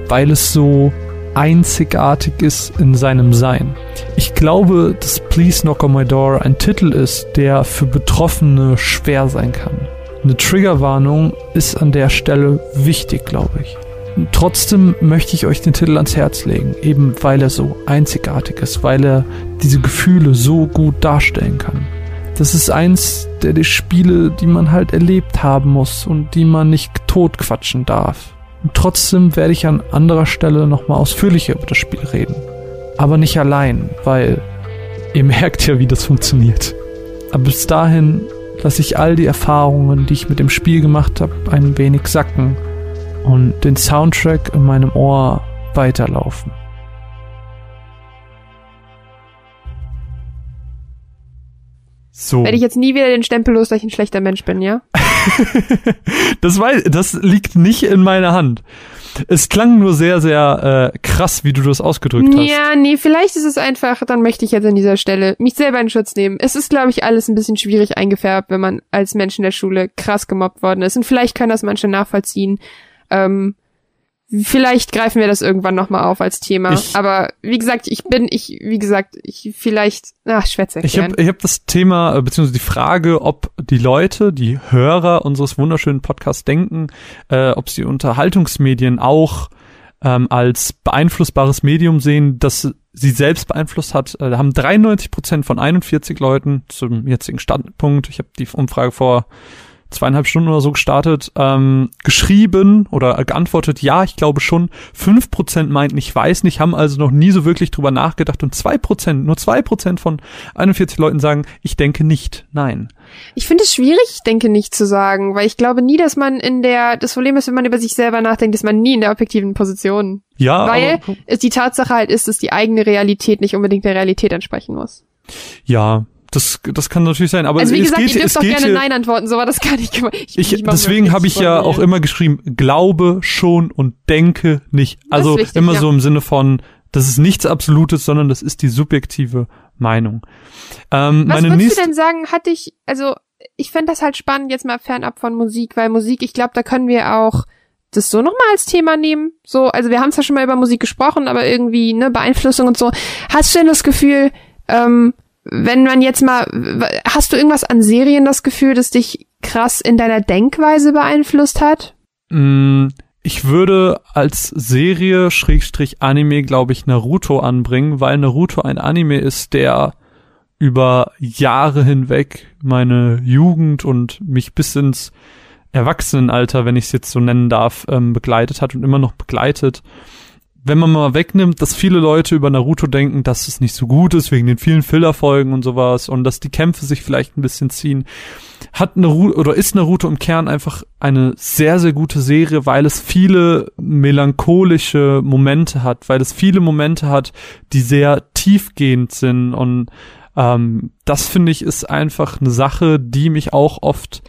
Weil es so einzigartig ist in seinem Sein. Ich glaube, dass Please Knock on My Door ein Titel ist, der für Betroffene schwer sein kann. Eine Triggerwarnung ist an der Stelle wichtig, glaube ich. Trotzdem möchte ich euch den Titel ans Herz legen, eben weil er so einzigartig ist, weil er diese Gefühle so gut darstellen kann. Das ist eins der Spiele, die man halt erlebt haben muss und die man nicht totquatschen darf. Und trotzdem werde ich an anderer Stelle nochmal ausführlicher über das Spiel reden. Aber nicht allein, weil ihr <laughs> merkt ja, wie das funktioniert. Aber bis dahin lasse ich all die Erfahrungen, die ich mit dem Spiel gemacht habe, ein wenig sacken und den Soundtrack in meinem Ohr weiterlaufen. So. Werde ich jetzt nie wieder den Stempel los, dass ich ein schlechter Mensch bin, ja? <laughs> das, weiß, das liegt nicht in meiner Hand. Es klang nur sehr, sehr äh, krass, wie du das ausgedrückt hast. Ja, nee, vielleicht ist es einfach, dann möchte ich jetzt an dieser Stelle mich selber in Schutz nehmen. Es ist, glaube ich, alles ein bisschen schwierig eingefärbt, wenn man als Mensch in der Schule krass gemobbt worden ist. Und vielleicht können das manche nachvollziehen. Ähm, Vielleicht greifen wir das irgendwann nochmal auf als Thema. Ich, Aber wie gesagt, ich bin, ich, wie gesagt, ich vielleicht, ach, schwätze Ich habe ich hab das Thema, äh, beziehungsweise die Frage, ob die Leute, die Hörer unseres wunderschönen Podcasts denken, äh, ob sie Unterhaltungsmedien auch ähm, als beeinflussbares Medium sehen, das sie selbst beeinflusst hat. Äh, da haben 93 Prozent von 41 Leuten zum jetzigen Standpunkt, ich habe die Umfrage vor zweieinhalb Stunden oder so gestartet, ähm, geschrieben oder geantwortet, ja, ich glaube schon. Fünf Prozent meinten, ich weiß nicht, haben also noch nie so wirklich drüber nachgedacht und zwei Prozent, nur zwei Prozent von 41 Leuten sagen, ich denke nicht, nein. Ich finde es schwierig, ich denke nicht zu sagen, weil ich glaube nie, dass man in der, das Problem ist, wenn man über sich selber nachdenkt, ist man nie in der objektiven Position. Ja. Weil aber, es die Tatsache halt ist, dass die eigene Realität nicht unbedingt der Realität entsprechen muss. Ja, das, das kann natürlich sein, aber also wie gesagt, geht, ihr dürft auch gerne Nein antworten, so war das <laughs> gar nicht. Ich, ich, ich deswegen habe ich ja auch immer geschrieben, glaube schon und denke nicht. Also wichtig, immer ja. so im Sinne von, das ist nichts Absolutes, sondern das ist die subjektive Meinung. Ähm, Was meine würdest du denn sagen, hatte ich, also ich fände das halt spannend, jetzt mal fernab von Musik, weil Musik, ich glaube, da können wir auch das so nochmal als Thema nehmen. So, also wir haben zwar schon mal über Musik gesprochen, aber irgendwie, ne, Beeinflussung und so. Hast du denn das Gefühl, ähm, wenn man jetzt mal, hast du irgendwas an Serien das Gefühl, das dich krass in deiner Denkweise beeinflusst hat? Mm, ich würde als Serie Schrägstrich Anime, glaube ich, Naruto anbringen, weil Naruto ein Anime ist, der über Jahre hinweg meine Jugend und mich bis ins Erwachsenenalter, wenn ich es jetzt so nennen darf, ähm, begleitet hat und immer noch begleitet wenn man mal wegnimmt, dass viele Leute über Naruto denken, dass es nicht so gut ist, wegen den vielen Fillerfolgen und sowas und dass die Kämpfe sich vielleicht ein bisschen ziehen, hat Naruto oder ist Naruto im Kern einfach eine sehr, sehr gute Serie, weil es viele melancholische Momente hat, weil es viele Momente hat, die sehr tiefgehend sind und ähm, das finde ich ist einfach eine Sache, die mich auch oft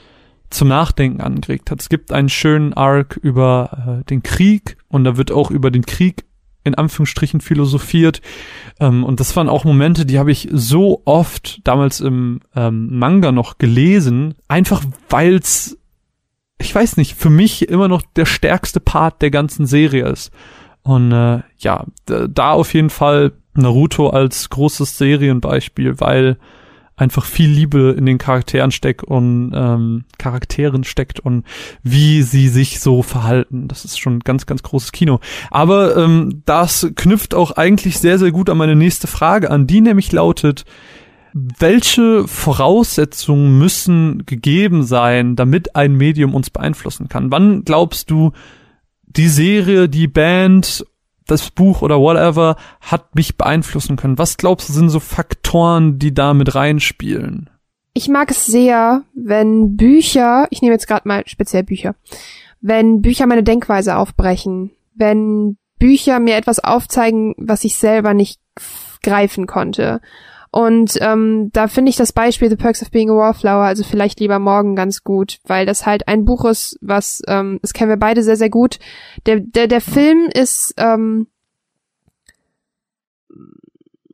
zum Nachdenken angeregt hat. Es gibt einen schönen Arc über äh, den Krieg und da wird auch über den Krieg in Anführungsstrichen philosophiert. Ähm, und das waren auch Momente, die habe ich so oft damals im ähm, Manga noch gelesen, einfach weil's, ich weiß nicht, für mich immer noch der stärkste Part der ganzen Serie ist. Und äh, ja, da auf jeden Fall Naruto als großes Serienbeispiel, weil einfach viel Liebe in den Charakteren steckt und ähm, Charakteren steckt und wie sie sich so verhalten. Das ist schon ganz, ganz großes Kino. Aber ähm, das knüpft auch eigentlich sehr, sehr gut an meine nächste Frage an, die nämlich lautet, welche Voraussetzungen müssen gegeben sein, damit ein Medium uns beeinflussen kann? Wann glaubst du, die Serie, die Band das Buch oder whatever hat mich beeinflussen können? Was glaubst du sind so Faktoren, die da mit reinspielen? Ich mag es sehr, wenn Bücher, ich nehme jetzt gerade mal speziell Bücher, wenn Bücher meine Denkweise aufbrechen, wenn Bücher mir etwas aufzeigen, was ich selber nicht greifen konnte. Und ähm, da finde ich das Beispiel The Perks of Being a Wallflower, also vielleicht lieber morgen ganz gut, weil das halt ein Buch ist, was, ähm, das kennen wir beide sehr, sehr gut. Der, der, der Film ist, ähm,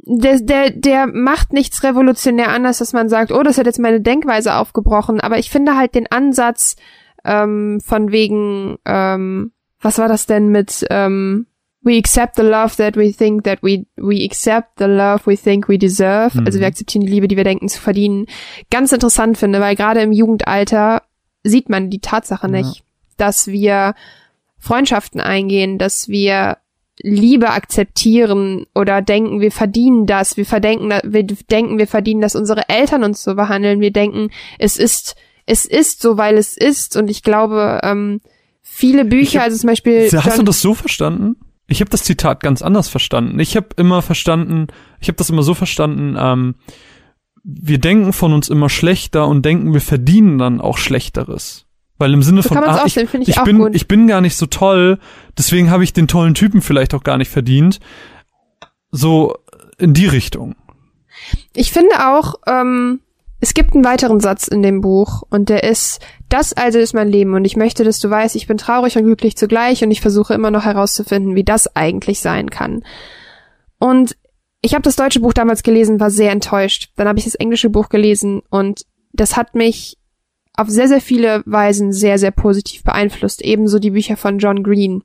der, der, der macht nichts revolutionär anders, dass man sagt, oh, das hat jetzt meine Denkweise aufgebrochen. Aber ich finde halt den Ansatz ähm, von wegen, ähm, was war das denn mit ähm, We accept the love that we think that we we accept the love we think we deserve. Mhm. Also wir akzeptieren die Liebe, die wir denken zu verdienen. Ganz interessant finde, weil gerade im Jugendalter sieht man die Tatsache Ja. nicht, dass wir Freundschaften eingehen, dass wir Liebe akzeptieren oder denken, wir verdienen das, wir verdenken, wir denken, wir verdienen, dass unsere Eltern uns so behandeln, wir denken, es ist, es ist so, weil es ist und ich glaube, ähm, viele Bücher, hab- also zum Beispiel Hast du John- das so verstanden? Ich habe das Zitat ganz anders verstanden. Ich habe immer verstanden, ich habe das immer so verstanden, ähm, wir denken von uns immer schlechter und denken, wir verdienen dann auch Schlechteres. Weil im Sinne So von, ah, ich, ich ich, bin, gut. ich bin gar nicht so toll, deswegen habe ich den tollen Typen vielleicht auch gar nicht verdient. So in die Richtung. Ich finde auch, ähm, es gibt einen weiteren Satz in dem Buch und der ist, das also ist mein Leben und ich möchte, dass du weißt, ich bin traurig und glücklich zugleich und ich versuche immer noch herauszufinden, wie das eigentlich sein kann. Und ich habe das deutsche Buch damals gelesen, war sehr enttäuscht. Dann habe ich das englische Buch gelesen und das hat mich auf sehr, sehr viele Weisen sehr, sehr positiv beeinflusst. Ebenso die Bücher von John Green.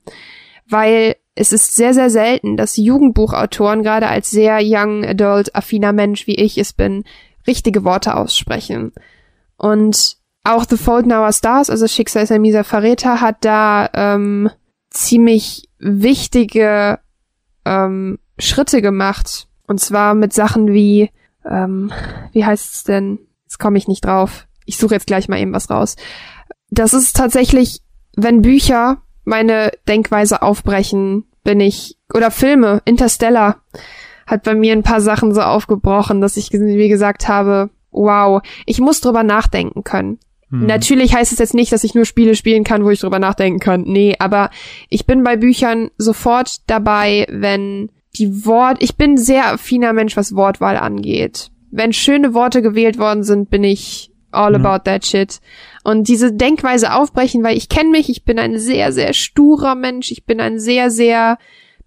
Weil es ist sehr, sehr selten, dass Jugendbuchautoren, gerade als sehr young adult affiner Mensch, wie ich es bin, richtige Worte aussprechen. Und auch The Fault in Our Stars, also Schicksal ist ein mieser Verräter, hat da ähm, ziemlich wichtige ähm, Schritte gemacht. Und zwar mit Sachen wie, ähm, wie heißt es denn? Jetzt komme ich nicht drauf. Ich suche jetzt gleich mal eben was raus. Das ist tatsächlich, wenn Bücher meine Denkweise aufbrechen, bin ich, oder Filme, Interstellar, hat bei mir ein paar Sachen so aufgebrochen, dass ich wie gesagt habe, wow, ich muss drüber nachdenken können. Hm. Natürlich heißt es jetzt nicht, dass ich nur Spiele spielen kann, wo ich drüber nachdenken kann. Nee, aber ich bin bei Büchern sofort dabei, wenn die Wort, ich bin ein sehr affiner Mensch, was Wortwahl angeht. Wenn schöne Worte gewählt worden sind, bin ich all Mhm. about that shit. Und diese Denkweise aufbrechen, weil ich kenne mich, ich bin ein sehr, sehr sturer Mensch, ich bin ein sehr, sehr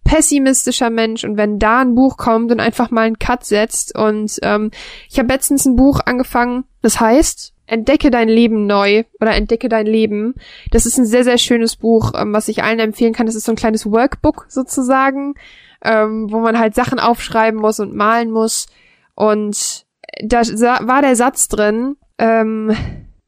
pessimistischer Mensch und wenn da ein Buch kommt und einfach mal einen Cut setzt und ähm, ich habe letztens ein Buch angefangen, das heißt Entdecke dein Leben neu oder Entdecke dein Leben. Das ist ein sehr, sehr schönes Buch, ähm, was ich allen empfehlen kann. Das ist so ein kleines Workbook sozusagen, ähm, wo man halt Sachen aufschreiben muss und malen muss. Und da war der Satz drin, ähm,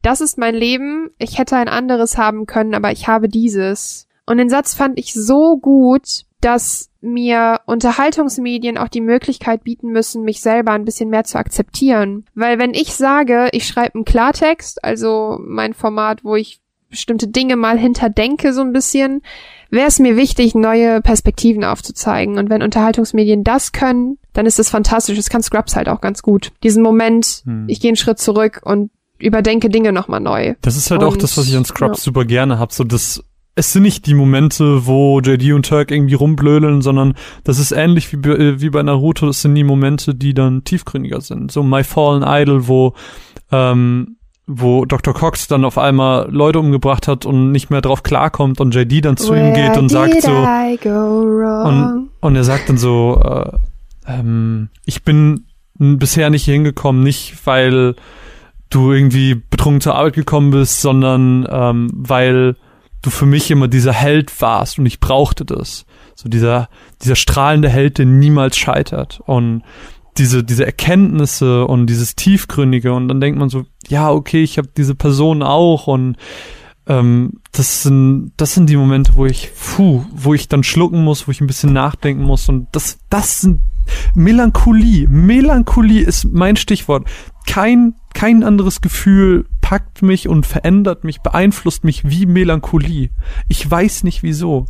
das ist mein Leben, ich hätte ein anderes haben können, aber ich habe dieses. Und den Satz fand ich so gut, dass mir Unterhaltungsmedien auch die Möglichkeit bieten müssen, mich selber ein bisschen mehr zu akzeptieren. Weil wenn ich sage, ich schreibe einen Klartext, also mein Format, wo ich bestimmte Dinge mal hinterdenke so ein bisschen, wäre es mir wichtig, neue Perspektiven aufzuzeigen. Und wenn Unterhaltungsmedien das können, dann ist das fantastisch. Das kann Scrubs halt auch ganz gut. Diesen Moment, Hm. ich gehe einen Schritt zurück und überdenke Dinge nochmal neu. Das ist halt auch Und, das, was ich an Scrubs ja. super gerne hab. So das, es sind nicht die Momente, wo JD und Turk irgendwie rumblödeln, sondern das ist ähnlich wie, bei- äh, wie bei Naruto. Das sind die Momente, die dann tiefgründiger sind. So My Fallen Idol, wo ähm, wo Dr. Cox dann auf einmal Leute umgebracht hat und nicht mehr drauf klarkommt und JD dann zu ihm geht und sagt so wrong? und er sagt dann so äh, ähm, ich bin bisher nicht hier hingekommen, nicht weil du irgendwie betrunken zur Arbeit gekommen bist, sondern ähm, weil du für mich immer dieser Held warst und ich brauchte das. So dieser, dieser strahlende Held, der niemals scheitert. Und diese, diese Erkenntnisse und dieses Tiefgründige und dann denkt man so, ja, okay, ich habe diese Person auch und ähm, das sind, das sind die Momente, wo ich, puh, wo ich dann schlucken muss, wo ich ein bisschen nachdenken muss und das, das sind Melancholie. Melancholie ist mein Stichwort. Kein, kein anderes Gefühl packt mich und verändert mich, beeinflusst mich wie Melancholie. Ich weiß nicht wieso.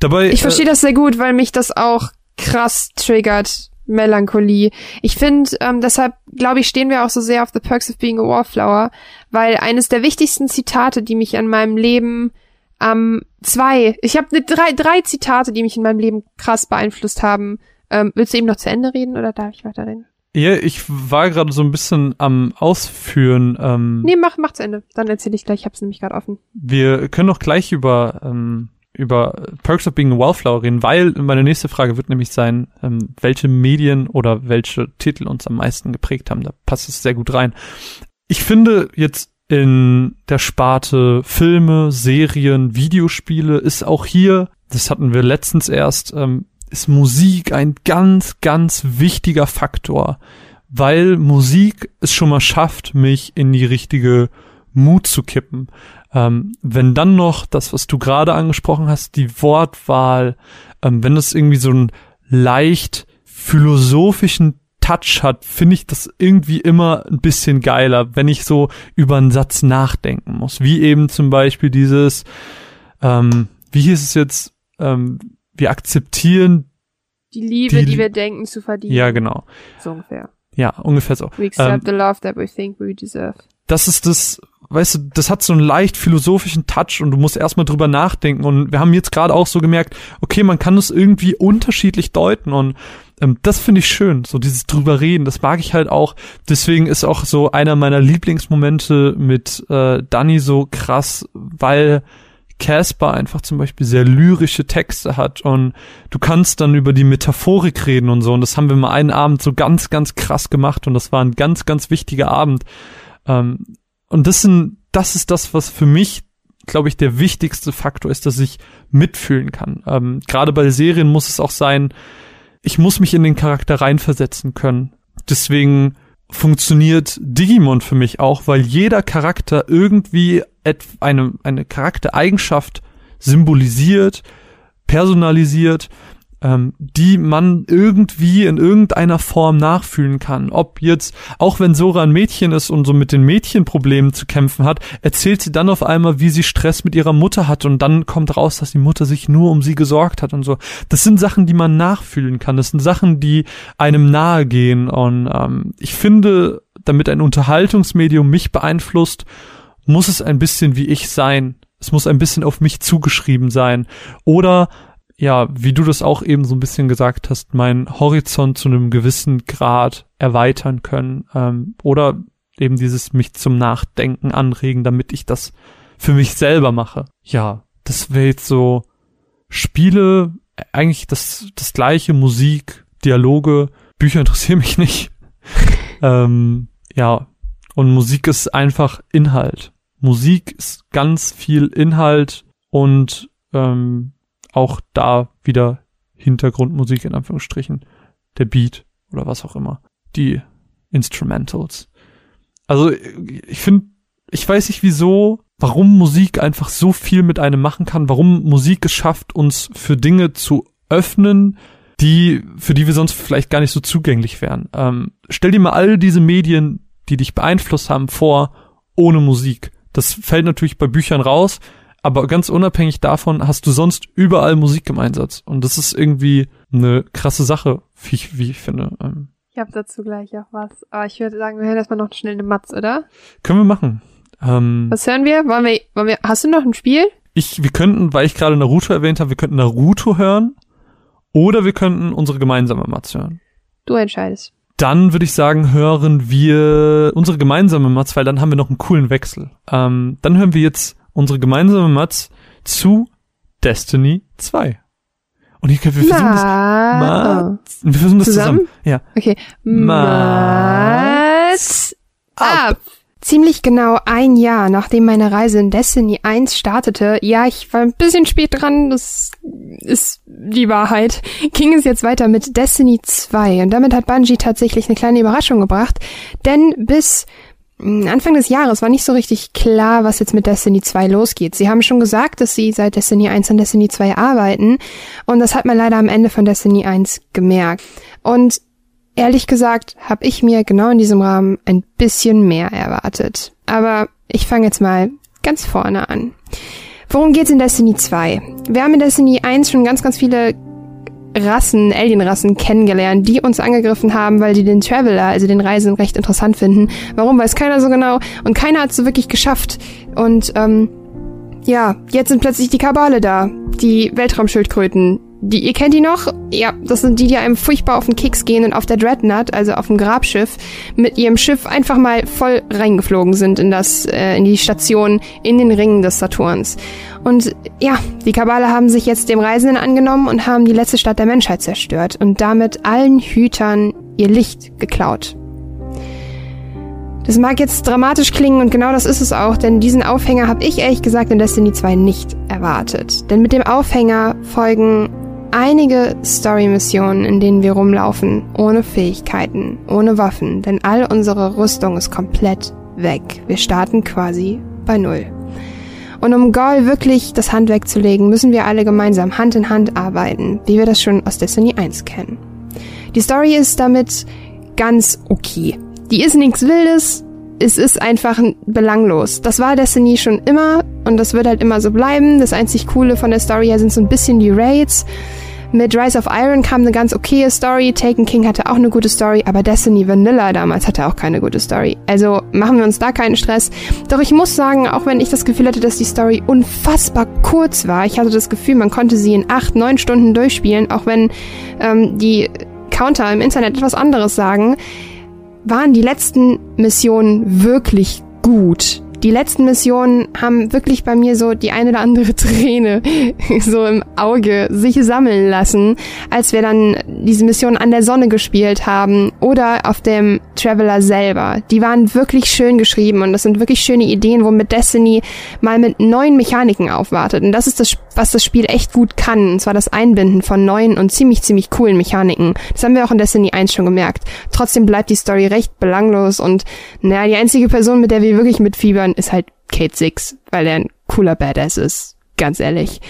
Dabei, Ich verstehe äh, das sehr gut, weil mich das auch krass triggert. Melancholie. Ich finde, ähm, deshalb glaube ich, stehen wir auch so sehr auf The Perks of Being a Wallflower, weil eines der wichtigsten Zitate, die mich an meinem Leben ähm, zwei, ich habe ne, drei, drei Zitate, die mich in meinem Leben krass beeinflusst haben. Ähm, willst du eben noch zu Ende reden oder darf ich weiterreden? Ja, ich war gerade so ein bisschen am Ausführen. Ähm, Nee, mach, mach zu Ende. Dann erzähle ich gleich. Ich hab's nämlich gerade offen. Wir können auch gleich über, ähm, über Perks of Being a Wallflower reden, weil meine nächste Frage wird nämlich sein, ähm, welche Medien oder welche Titel uns am meisten geprägt haben. Da passt es sehr gut rein. Ich finde jetzt in der Sparte Filme, Serien, Videospiele ist auch hier, das hatten wir letztens erst, ähm, ist Musik ein ganz, ganz wichtiger Faktor, weil Musik es schon mal schafft, mich in die richtige Mut zu kippen. Ähm, wenn dann noch das, was du gerade angesprochen hast, die Wortwahl, ähm, wenn das irgendwie so einen leicht philosophischen Touch hat, finde ich das irgendwie immer ein bisschen geiler, wenn ich so über einen Satz nachdenken muss. Wie eben zum Beispiel dieses, ähm, wie hieß es jetzt, ähm, wir akzeptieren, Die Liebe, Die- die, wir denken zu verdienen. ja genau, So ungefähr. ja, ungefähr so. We accept Ähm, the love that we think we deserve. das ist das, weißt du, das hat so einen leicht philosophischen Touch und du musst erstmal drüber nachdenken. Und wir haben jetzt gerade auch so gemerkt, okay, man kann es irgendwie unterschiedlich deuten und ähm, das finde ich schön, so dieses drüber reden, das mag ich halt auch. Deswegen ist auch so einer meiner Lieblingsmomente mit äh, Danny so krass, weil Casper einfach zum Beispiel sehr lyrische Texte hat und du kannst dann über die Metaphorik reden und so. Und das haben wir mal einen Abend so ganz, ganz krass gemacht und das war ein ganz, ganz wichtiger Abend. Ähm, und das sind, das ist das, was für mich, glaube ich, der wichtigste Faktor ist, dass ich mitfühlen kann. Ähm, Gerade bei Serien muss es auch sein, ich muss mich in den Charakter reinversetzen können. Deswegen funktioniert Digimon für mich auch, weil jeder Charakter irgendwie eine, eine Charaktereigenschaft symbolisiert, personalisiert, ähm, die man irgendwie in irgendeiner Form nachfühlen kann. Ob jetzt, auch wenn Sora ein Mädchen ist und so mit den Mädchenproblemen zu kämpfen hat, erzählt sie dann auf einmal, wie sie Stress mit ihrer Mutter hat und dann kommt raus, dass die Mutter sich nur um sie gesorgt hat und so. Das sind Sachen, die man nachfühlen kann. Das sind Sachen, die einem nahe gehen und ähm, ich finde, damit ein Unterhaltungsmedium mich beeinflusst, muss es ein bisschen wie ich sein. Es muss ein bisschen auf mich zugeschrieben sein. Oder ja, wie du das auch eben so ein bisschen gesagt hast, meinen Horizont zu einem gewissen Grad erweitern können. Ähm, oder eben dieses mich zum Nachdenken anregen, damit ich das für mich selber mache. Ja, das wäre jetzt so Spiele, eigentlich das, das gleiche, Musik, Dialoge, Bücher interessieren mich nicht. <laughs> ähm, ja, und Musik ist einfach Inhalt. Musik ist ganz viel Inhalt und ähm, auch da wieder Hintergrundmusik in Anführungsstrichen, der Beat oder was auch immer, die Instrumentals. Also ich finde, ich weiß nicht wieso, warum Musik einfach so viel mit einem machen kann, warum Musik es schafft, uns für Dinge zu öffnen, die, für die wir sonst vielleicht gar nicht so zugänglich wären. Ähm, stell dir mal all diese Medien, die dich beeinflusst haben, vor, ohne Musik. Das fällt natürlich bei Büchern raus, aber ganz unabhängig davon hast du sonst überall Musik im Einsatz. Und das ist irgendwie eine krasse Sache, wie ich, wie ich finde. Ähm, Ich habe dazu gleich auch was. Aber ich würde sagen, wir hören erstmal noch schnell eine Matz, oder? können wir machen. Ähm, Was hören wir? Wollen wir, wollen wir, hast du noch ein Spiel? ich, wir könnten, weil ich gerade Naruto erwähnt habe, wir könnten Naruto hören oder wir könnten unsere gemeinsame Matz hören. Du entscheidest. Dann würde ich sagen, hören wir unsere gemeinsame Matz, weil dann haben wir noch einen coolen Wechsel. Ähm, dann hören wir jetzt unsere gemeinsame Matz zu Destiny 2. Und ich, wir versuchen das, Na, Matz, wir versuchen das zusammen. Zusammen? Ja. Okay. Matz ab. Ziemlich genau ein Jahr, nachdem meine Reise in Destiny 1 startete, ja, ich war ein bisschen spät dran, das ist die Wahrheit, ging es jetzt weiter mit Destiny 2 und damit hat Bungie tatsächlich eine kleine Überraschung gebracht, denn bis Anfang des Jahres war nicht so richtig klar, was jetzt mit Destiny 2 losgeht. Sie haben schon gesagt, dass sie seit Destiny 1 an Destiny 2 arbeiten und das hat man leider am Ende von Destiny 1 gemerkt. Und Ehrlich gesagt habe ich mir genau in diesem Rahmen ein bisschen mehr erwartet. Aber ich fange jetzt mal ganz vorne an. Worum geht's in Destiny 2? Wir haben in Destiny 1 schon ganz, ganz viele Rassen, Alienrassen kennengelernt, die uns angegriffen haben, weil die den Traveler, also den Reisenden, recht interessant finden. Warum, weiß keiner so genau. Und keiner hat es so wirklich geschafft. Und ähm, ja, jetzt sind plötzlich die Kabale da. Die Weltraumschildkröten, die, ihr kennt die noch? Ja, das sind die, die einem furchtbar auf den Keks gehen und auf der Dreadnought, also auf dem Grabschiff, mit ihrem Schiff einfach mal voll reingeflogen sind in das, äh, in die Station, in den Ringen des Saturns. Und ja, die Kabale haben sich jetzt dem Reisenden angenommen und haben die letzte Stadt der Menschheit zerstört und damit allen Hütern ihr Licht geklaut. Das mag jetzt dramatisch klingen und genau das ist es auch, denn diesen Aufhänger habe ich ehrlich gesagt in Destiny 2 nicht erwartet. Denn mit dem Aufhänger folgen einige Story-Missionen, in denen wir rumlaufen, ohne Fähigkeiten, ohne Waffen, denn all unsere Rüstung ist komplett weg. Wir starten quasi bei Null. Und um Gaul wirklich das Handwerk zu legen, müssen wir alle gemeinsam Hand in Hand arbeiten, wie wir das schon aus Destiny 1 kennen. Die Story ist damit ganz okay. Die ist nichts Wildes, es ist einfach belanglos. Das war Destiny schon immer und das wird halt immer so bleiben. Das einzig Coole von der Story her sind so ein bisschen die Raids. Mit Rise of Iron kam eine ganz okaye Story, Taken King hatte auch eine gute Story, aber Destiny Vanilla damals hatte auch keine gute Story. Also machen wir uns da keinen Stress. Doch ich muss sagen, auch wenn ich das Gefühl hatte, dass die Story unfassbar kurz war, ich hatte das Gefühl, man konnte sie in acht, neun Stunden durchspielen, auch wenn ähm, die Counter im Internet etwas anderes sagen waren die letzten Missionen wirklich gut die letzten Missionen haben wirklich bei mir so die eine oder andere <laughs> Träne so im Auge sich sammeln lassen, als wir dann diese Mission an der Sonne gespielt haben oder auf dem Traveler selber. Die waren wirklich schön geschrieben und das sind wirklich schöne Ideen, womit Destiny mal mit neuen Mechaniken aufwartet. Und das ist das, was das Spiel echt gut kann. Und zwar das Einbinden von neuen und ziemlich, ziemlich coolen Mechaniken. Das haben wir auch in Destiny 1 schon gemerkt. Trotzdem bleibt die Story recht belanglos und naja, die einzige Person, mit der wir wirklich mitfiebern, ist halt Kate Six, weil er ein cooler Badass ist, ganz ehrlich.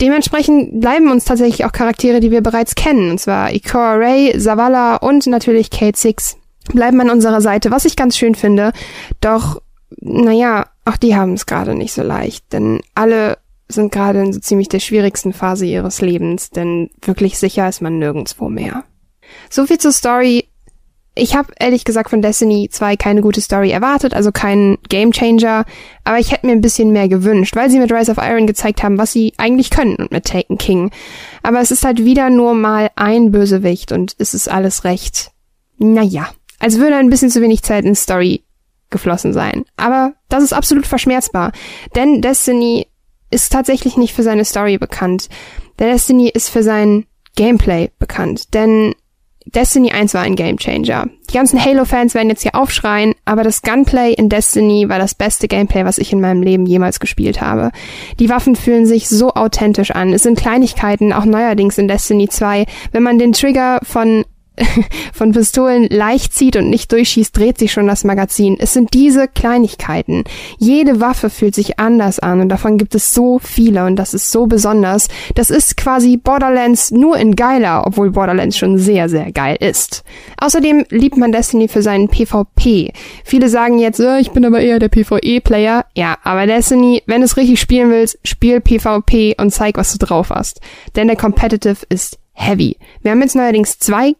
Dementsprechend bleiben uns tatsächlich auch Charaktere, die wir bereits kennen, und zwar Ikora Ray, Zavala und natürlich Kate Six bleiben an unserer Seite, was ich ganz schön finde. Doch, naja, auch die haben es gerade nicht so leicht, denn alle sind gerade in so ziemlich der schwierigsten Phase ihres Lebens, denn wirklich sicher ist man nirgendwo mehr. So viel zur Story ich habe ehrlich gesagt von Destiny 2 keine gute Story erwartet, also keinen Gamechanger, aber ich hätte mir ein bisschen mehr gewünscht, weil sie mit Rise of Iron gezeigt haben, was sie eigentlich können und mit Taken King. Aber es ist halt wieder nur mal ein Bösewicht und es ist alles recht, naja, als würde ein bisschen zu wenig Zeit in Story geflossen sein. Aber das ist absolut verschmerzbar, denn Destiny ist tatsächlich nicht für seine Story bekannt. Der Destiny ist für sein Gameplay bekannt, denn Destiny 1 war ein Gamechanger. Die ganzen Halo-Fans werden jetzt hier aufschreien, aber das Gunplay in Destiny war das beste Gameplay, was ich in meinem Leben jemals gespielt habe. Die Waffen fühlen sich so authentisch an. Es sind Kleinigkeiten, auch neuerdings in Destiny 2. Wenn man den Trigger von <laughs> von Pistolen leicht zieht und nicht durchschießt, dreht sich schon das Magazin. Es sind diese Kleinigkeiten. Jede Waffe fühlt sich anders an und davon gibt es so viele und das ist so besonders. Das ist quasi Borderlands nur in geiler, obwohl Borderlands schon sehr, sehr geil ist. Außerdem liebt man Destiny für seinen PvP. Viele sagen jetzt, oh, ich bin aber eher der PvE-Player. Ja, aber Destiny, wenn du es richtig spielen willst, spiel PvP und zeig, was du drauf hast. Denn der Competitive ist heavy. Wir haben jetzt neuerdings zwei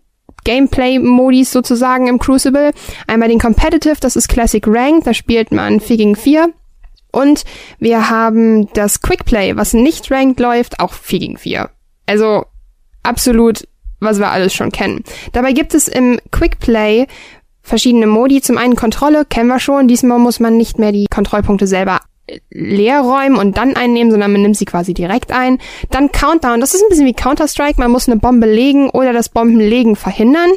Gameplay-Modis sozusagen im Crucible. Einmal den Competitive, das ist Classic Rank, da spielt man 4 gegen 4. Und wir haben das Quickplay, was nicht ranked läuft, auch 4 gegen 4. Also absolut, was wir alles schon kennen. Dabei gibt es im Quickplay verschiedene Modi. Zum einen Kontrolle, kennen wir schon. Diesmal muss man nicht mehr die Kontrollpunkte selber leer räumen und dann einnehmen, sondern man nimmt sie quasi direkt ein. Dann Countdown, das ist ein bisschen wie Counter-Strike, man muss eine Bombe legen oder das Bombenlegen verhindern.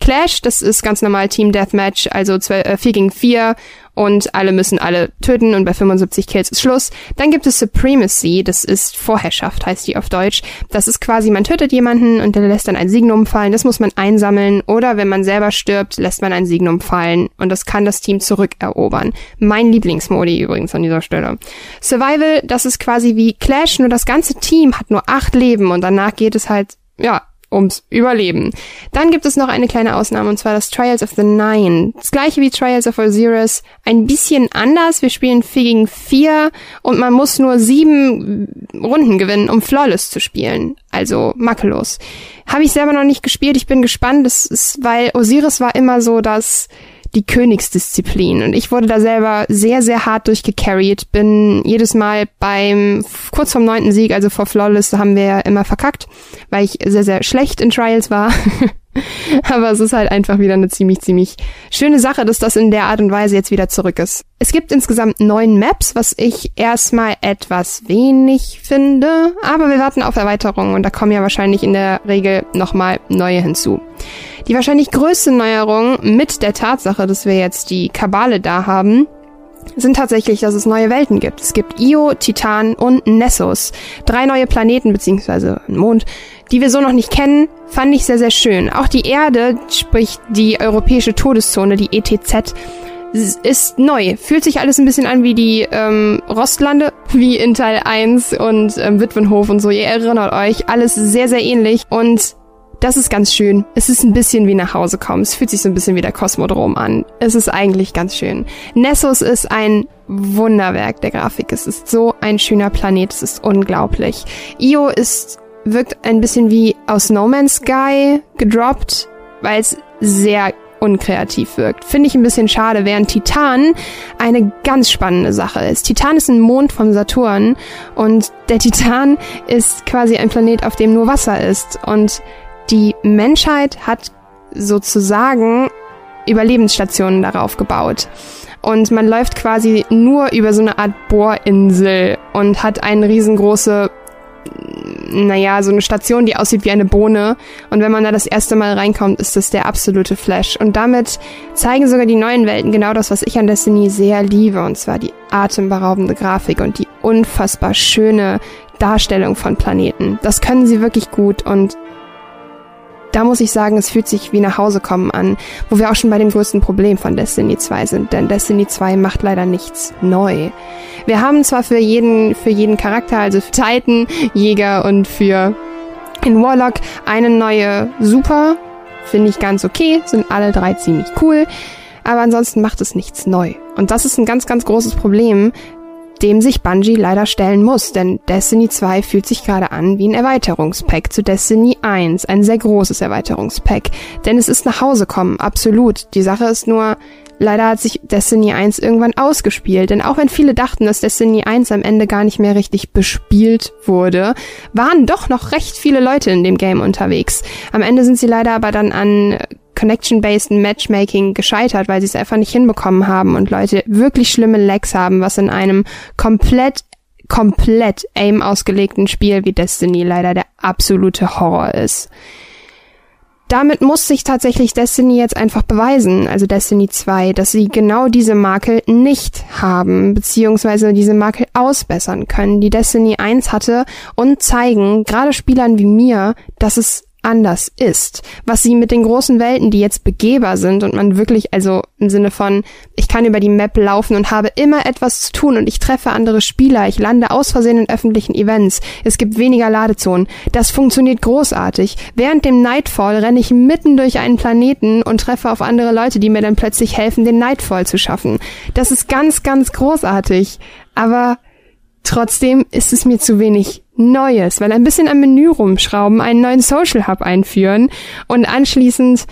Clash, das ist ganz normal Team Deathmatch, also 4 äh, gegen 4 und alle müssen alle töten und bei 75 Kills ist Schluss. Dann gibt es Supremacy, das ist Vorherrschaft, heißt die auf Deutsch. Das ist quasi, man tötet jemanden und der lässt dann ein Signum fallen, das muss man einsammeln oder wenn man selber stirbt, lässt man ein Signum fallen und das kann das Team zurückerobern. Mein Lieblingsmodi übrigens an dieser Stelle. Survival, das ist quasi wie Clash, nur das ganze Team hat nur acht Leben und danach geht es halt, ja, ums Überleben. Dann gibt es noch eine kleine Ausnahme und zwar das Trials of the Nine. Das gleiche wie Trials of Osiris, ein bisschen anders. Wir spielen 4 gegen 4 und man muss nur sieben Runden gewinnen, um Flawless zu spielen. Also makellos. Habe ich selber noch nicht gespielt. Ich bin gespannt. Das ist, weil Osiris war immer so, dass die Königsdisziplin. Und ich wurde da selber sehr, sehr hart durchgecarried. Bin jedes Mal beim, kurz vorm neunten Sieg, also vor Flawless, haben wir immer verkackt, weil ich sehr, sehr schlecht in Trials war. <laughs> Aber es ist halt einfach wieder eine ziemlich, ziemlich schöne Sache, dass das in der Art und Weise jetzt wieder zurück ist. Es gibt insgesamt neun Maps, was ich erstmal etwas wenig finde, aber wir warten auf Erweiterungen und da kommen ja wahrscheinlich in der Regel nochmal neue hinzu. Die wahrscheinlich größte Neuerung mit der Tatsache, dass wir jetzt die Kabale da haben, sind tatsächlich, dass es neue Welten gibt. Es gibt Io, Titan und Nessos. Drei neue Planeten beziehungsweise ein Mond, die wir so noch nicht kennen, fand ich sehr, sehr schön. Auch die Erde, sprich die europäische Todeszone, die ETZ, ist neu. Fühlt sich alles ein bisschen an wie die ähm, Rostlande, <laughs> wie in Teil 1 und ähm, Witwenhof und so. Ihr erinnert euch, alles sehr, sehr ähnlich. Und das ist ganz schön. Es ist ein bisschen wie nach Hause kommen. Es fühlt sich so ein bisschen wie der Kosmodrom an. Es ist eigentlich ganz schön. Nessos ist ein Wunderwerk der Grafik. Es ist so ein schöner Planet. Es ist unglaublich. Io ist wirkt ein bisschen wie aus No Man's Sky gedroppt, weil es sehr unkreativ wirkt. Finde ich ein bisschen schade, während Titan eine ganz spannende Sache ist. Titan ist ein Mond vom Saturn und der Titan ist quasi ein Planet, auf dem nur Wasser ist. Und die Menschheit hat sozusagen Überlebensstationen darauf gebaut. Und man läuft quasi nur über so eine Art Bohrinsel und hat eine riesengroße naja, so eine Station, die aussieht wie eine Bohne. Und wenn man da das erste Mal reinkommt, ist das der absolute Flash. Und damit zeigen sogar die neuen Welten genau das, was ich an Destiny sehr liebe. Und zwar die atemberaubende Grafik und die unfassbar schöne Darstellung von Planeten. Das können sie wirklich gut und da muss ich sagen, es fühlt sich wie nach Hause kommen an, wo wir auch schon bei dem größten Problem von Destiny 2 sind, denn Destiny 2 macht leider nichts neu. Wir haben zwar für jeden, für jeden Charakter, also für Titan, Jäger und für in Warlock eine neue Super, finde ich ganz okay, sind alle drei ziemlich cool, aber ansonsten macht es nichts neu. Und das ist ein ganz, ganz großes Problem, dem sich Bungie leider stellen muss, denn Destiny 2 fühlt sich gerade an wie ein Erweiterungspack zu Destiny 1, ein sehr großes Erweiterungspack, denn es ist nach Hause kommen, absolut. Die Sache ist nur, leider hat sich Destiny 1 irgendwann ausgespielt, denn auch wenn viele dachten, dass Destiny 1 am Ende gar nicht mehr richtig bespielt wurde, waren doch noch recht viele Leute in dem Game unterwegs. Am Ende sind sie leider aber dann an Connection-based Matchmaking gescheitert, weil sie es einfach nicht hinbekommen haben und Leute wirklich schlimme Lags haben, was in einem komplett komplett aim ausgelegten Spiel wie Destiny leider der absolute Horror ist. Damit muss sich tatsächlich Destiny jetzt einfach beweisen, also Destiny 2, dass sie genau diese Makel nicht haben, beziehungsweise diese Makel ausbessern können, die Destiny 1 hatte und zeigen, gerade Spielern wie mir, dass es anders ist. Was sie mit den großen Welten, die jetzt begehbar sind und man wirklich, also im Sinne von, ich kann über die Map laufen und habe immer etwas zu tun und ich treffe andere Spieler, ich lande aus Versehen in öffentlichen Events, es gibt weniger Ladezonen. Das funktioniert großartig. Während dem Nightfall renne ich mitten durch einen Planeten und treffe auf andere Leute, die mir dann plötzlich helfen, den Nightfall zu schaffen. Das ist ganz, ganz großartig. Aber Trotzdem ist es mir zu wenig Neues, weil ein bisschen am Menü rumschrauben, einen neuen Social Hub einführen und anschließend,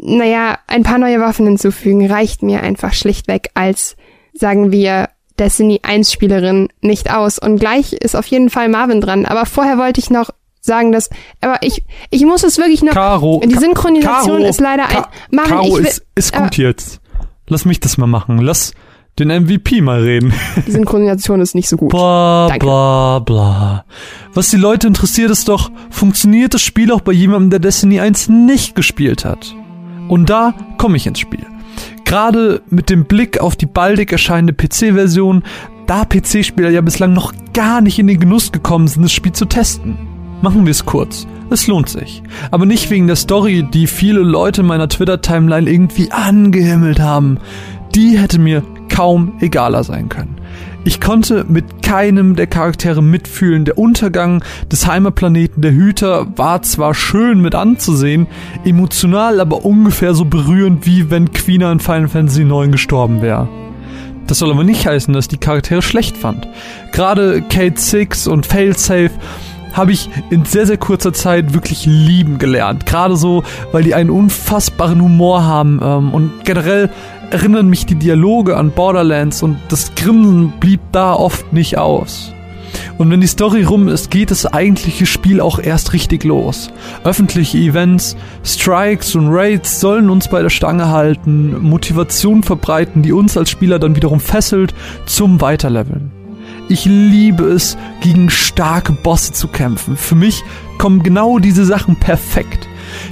naja, ein paar neue Waffen hinzufügen, reicht mir einfach schlichtweg als, sagen wir, Destiny 1 Spielerin nicht aus. Und gleich ist auf jeden Fall Marvin dran. Aber vorher wollte ich noch sagen, dass, aber ich, ich muss es wirklich noch, Caro, die Synchronisation Caro, ist leider ein, Marvin, Caro ich will, ist, ist gut jetzt. Lass mich das mal machen. Lass, den MVP mal reden. <laughs> Die Synchronisation ist nicht so gut. Bla, Danke. bla, bla. Was die Leute interessiert ist doch, funktioniert das Spiel auch bei jemandem, der Destiny 1 nicht gespielt hat? Und da komme ich ins Spiel. Gerade mit dem Blick auf die baldig erscheinende PC-Version, da PC-Spieler ja bislang noch gar nicht in den Genuss gekommen sind, das Spiel zu testen. Machen wir es kurz. Es lohnt sich. Aber nicht wegen der Story, die viele Leute in meiner Twitter-Timeline irgendwie angehimmelt haben. Die hätte mir kaum egaler sein können. Ich konnte mit keinem der Charaktere mitfühlen. Der Untergang des Heimatplaneten der Hüter war zwar schön mit anzusehen, emotional aber ungefähr so berührend wie wenn Quina in Final Fantasy IX gestorben wäre. Das soll aber nicht heißen, dass ich die Charaktere schlecht fand. Gerade Kate Six und Failsafe habe ich in sehr, sehr kurzer Zeit wirklich lieben gelernt. Gerade so, weil die einen unfassbaren Humor haben ähm, und generell erinnern mich die Dialoge an Borderlands und das Grinsen blieb da oft nicht aus. Und wenn die Story rum ist, geht das eigentliche Spiel auch erst richtig los. Öffentliche Events, Strikes und Raids sollen uns bei der Stange halten, Motivation verbreiten, die uns als Spieler dann wiederum fesselt zum Weiterleveln. Ich liebe es, gegen starke Bosse zu kämpfen. Für mich kommen genau diese Sachen perfekt.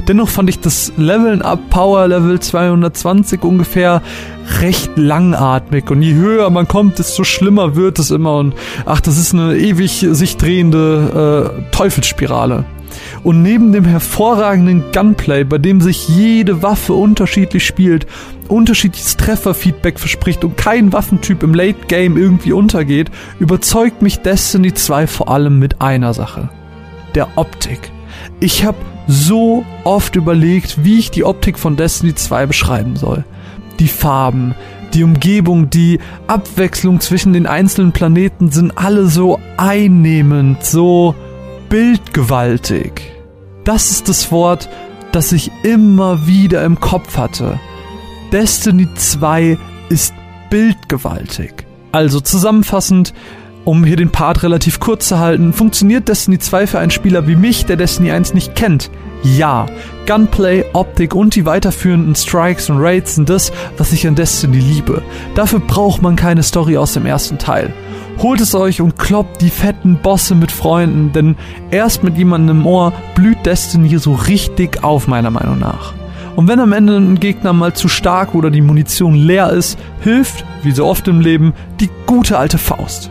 Dennoch fand ich das Leveln up Power Level 220 ungefähr recht langatmig und je höher man kommt, desto schlimmer wird es immer und ach, das ist eine ewig sich drehende äh, Teufelsspirale. Und neben dem hervorragenden Gunplay, bei dem sich jede Waffe unterschiedlich spielt, unterschiedliches Trefferfeedback verspricht und kein Waffentyp im Late Game irgendwie untergeht, überzeugt mich Destiny 2 vor allem mit einer Sache. Der Optik. Ich habe so oft überlegt, wie ich die Optik von Destiny 2 beschreiben soll. Die Farben, die Umgebung, die Abwechslung zwischen den einzelnen Planeten sind alle so einnehmend, so bildgewaltig. Das ist das Wort, das ich immer wieder im Kopf hatte. Destiny 2 ist bildgewaltig. Also zusammenfassend, um hier den Part relativ kurz zu halten, funktioniert Destiny 2 für einen Spieler wie mich, der Destiny 1 nicht kennt? Ja. Gunplay, Optik und die weiterführenden Strikes und Raids sind das, was ich an Destiny liebe. Dafür braucht man keine Story aus dem ersten Teil. Holt es euch und kloppt die fetten Bosse mit Freunden, denn erst mit jemandem im Ohr blüht Destiny so richtig auf, meiner Meinung nach. Und wenn am Ende ein Gegner mal zu stark oder die Munition leer ist, hilft, wie so oft im Leben, die gute alte Faust.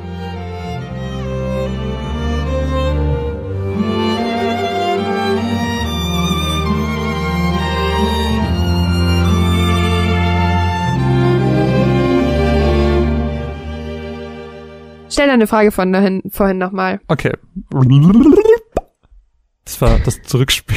Stell deine Frage von dahin, vorhin nochmal. Okay. Das war das Zurückspiel.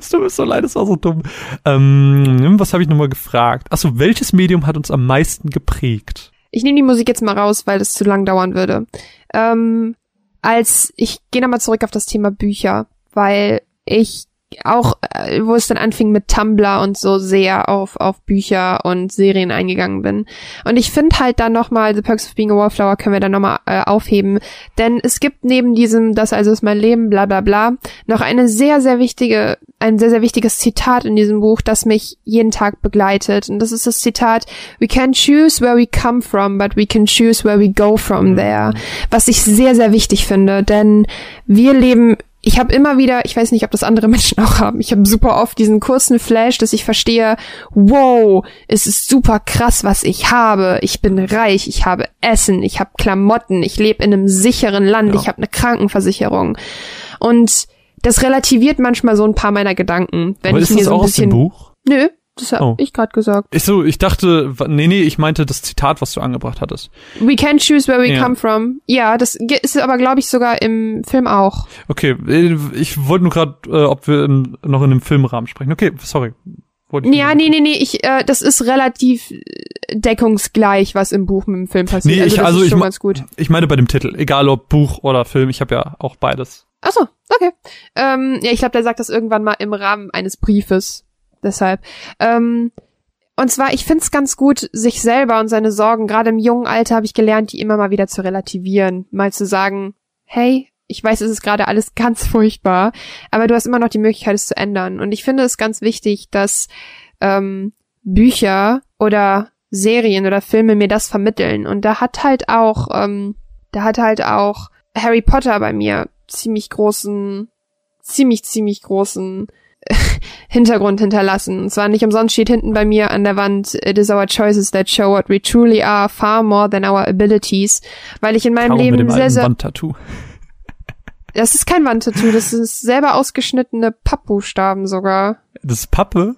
Es tut mir so leid, es war so dumm. Ähm, was habe ich nochmal gefragt? Achso, welches Medium hat uns am meisten geprägt? Ich nehme die Musik jetzt mal raus, weil das zu lang dauern würde. Ähm, als ich gehe nochmal zurück auf das Thema Bücher, weil ich auch, äh, wo es dann anfing mit Tumblr und so sehr auf, auf Bücher und Serien eingegangen bin. Und ich finde halt dann nochmal, The Perks of Being a Wallflower können wir dann nochmal äh, aufheben. Denn es gibt neben diesem, das also ist mein Leben, bla bla bla, noch eine sehr, sehr wichtige, ein sehr, sehr wichtiges Zitat in diesem Buch, das mich jeden Tag begleitet. Und das ist das Zitat, We can choose where we come from, but we can choose where we go from there. Was ich sehr, sehr wichtig finde, denn wir leben ich habe immer wieder, ich weiß nicht, ob das andere <laughs> Menschen auch haben, ich habe super oft diesen kurzen Flash, dass ich verstehe, wow, es ist super krass, was ich habe. Ich bin reich, ich habe Essen, ich habe Klamotten, ich lebe in einem sicheren Land, Ja. ich habe eine Krankenversicherung. Und das relativiert manchmal so ein paar meiner Gedanken, wenn Aber ich ist mir das so ein auch aus dem bisschen. Buch? Nö, das habe Oh. ich gerade gesagt. Ich so, ich dachte, nee, nee, ich meinte das Zitat, was du angebracht hattest. We can choose where we Ja. come from. Ja, das ist aber, glaube ich, sogar im Film auch. Okay, äh, ich wollte nur gerade, äh, ob wir im, noch in einem Filmrahmen sprechen. Okay, sorry. Ja, nee, nee, nee, ich, äh, das ist relativ äh, deckungsgleich, was im Buch mit dem Film passiert. Nee, also ich- das also ist ich ganz gut. Ich meine bei dem Titel, egal ob Buch oder Film, ich habe ja auch beides. Ach so, okay. Ähm, ja, ich glaube, der sagt das irgendwann mal im Rahmen eines Briefes. Deshalb. Ähm, und zwar, ich find's ganz gut, sich selber und seine Sorgen, gerade im jungen Alter habe ich gelernt, die immer mal wieder zu relativieren. Mal zu sagen, hey, ich weiß, es ist gerade alles <laughs> ganz furchtbar, aber du hast immer noch die Möglichkeit, es zu ändern. Und ich finde es ganz wichtig, dass ähm, Bücher oder Serien oder Filme mir das vermitteln. Und da hat halt auch, ähm, da hat halt auch Harry Potter bei mir ziemlich großen, ziemlich, ziemlich großen <laughs> Hintergrund hinterlassen. Und zwar nicht umsonst steht hinten bei mir an der Wand, it is our choices that show what we truly are far more than our abilities, weil ich in meinem mit Leben dem sehr, sehr, Wandtattoo. das ist kein Wandtattoo, das ist selber ausgeschnittene Pappbuchstaben sogar. Das ist Pappe?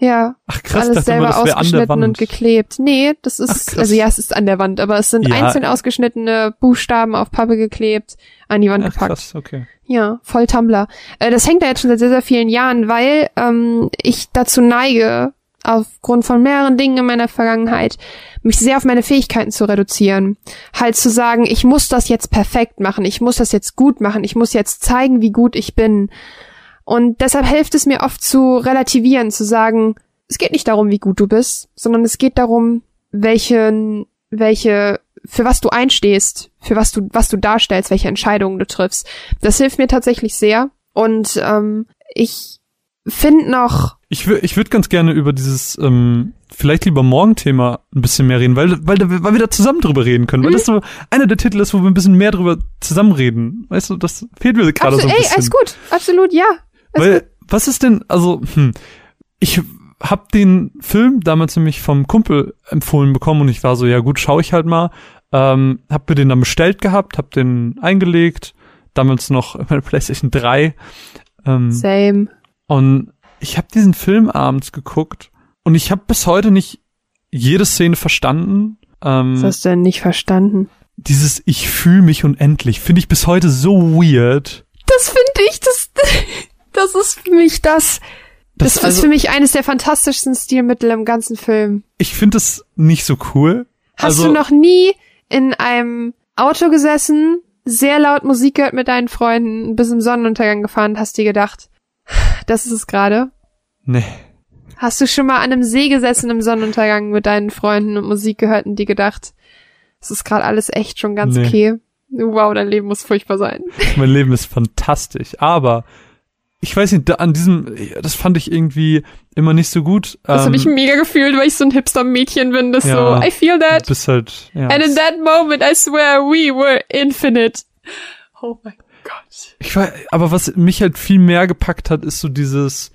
Ja, Ach krass, alles selber das wäre an der ausgeschnitten und geklebt. Nee, das ist, Ach, also ja, es ist an der Wand, aber es sind Ja. einzeln ausgeschnittene Buchstaben auf Pappe geklebt, an die Wand Ach, gepackt. krass, okay. Ja, voll Tumblr. Äh, das hängt da jetzt schon seit sehr, sehr vielen Jahren, weil ähm, ich dazu neige, aufgrund von mehreren Dingen in meiner Vergangenheit, mich sehr auf meine Fähigkeiten zu reduzieren. Halt zu sagen, ich muss das jetzt perfekt machen, ich muss das jetzt gut machen, ich muss jetzt zeigen, wie gut ich bin. Und deshalb hilft es mir oft zu relativieren, zu sagen, es geht nicht darum, wie gut du bist, sondern es geht darum, welchen, welche, für was du einstehst, für was du, was du darstellst, welche Entscheidungen du triffst. Das hilft mir tatsächlich sehr. Und ähm, ich finde noch. Ich, ich würde ganz gerne über dieses ähm, vielleicht lieber Morgen-Thema ein bisschen mehr reden, weil, weil, weil wir da zusammen drüber reden können. Weil Mhm. das so einer der Titel ist, wo wir ein bisschen mehr drüber zusammen reden. Weißt du, das fehlt mir gerade so Absolut, ein ey, bisschen. alles gut, absolut, ja. Weil, was ist denn, also, hm, ich hab den Film damals nämlich vom Kumpel empfohlen bekommen und ich war so, ja gut, schau ich halt mal. Ähm, hab mir den dann bestellt gehabt, hab den eingelegt, damals noch in meiner PlayStation 3. Ähm, Same. und ich habe diesen Film abends geguckt und ich habe bis heute nicht jede Szene verstanden. Ähm, Was hast du denn nicht verstanden? dieses Ich fühle mich unendlich finde ich bis heute so weird. Das finde ich, das, <laughs> das ist für mich das. Das, ist also- für mich eines der fantastischsten Stilmittel im ganzen Film. ich finde es nicht so cool. Hast also, du noch nie in einem Auto gesessen, sehr laut Musik gehört mit deinen Freunden, bis im Sonnenuntergang gefahren und hast dir gedacht, das ist es gerade? Nee. Hast du schon mal an einem See gesessen im Sonnenuntergang mit deinen Freunden und Musik gehört und dir gedacht, es ist gerade alles echt schon ganz Nee. okay? Wow, dein Leben muss furchtbar sein. Mein Leben ist fantastisch, aber ich weiß nicht, da, an diesem, das fand ich irgendwie immer nicht so gut. Das ähm, habe ich mega gefühlt, weil ich so ein Hipster-Mädchen bin, das Ja. so, I feel that. Du bist halt, ja. And in that moment, I swear, we were infinite. Oh mein Gott. Ich weiß, aber was mich halt viel mehr gepackt hat, ist so dieses,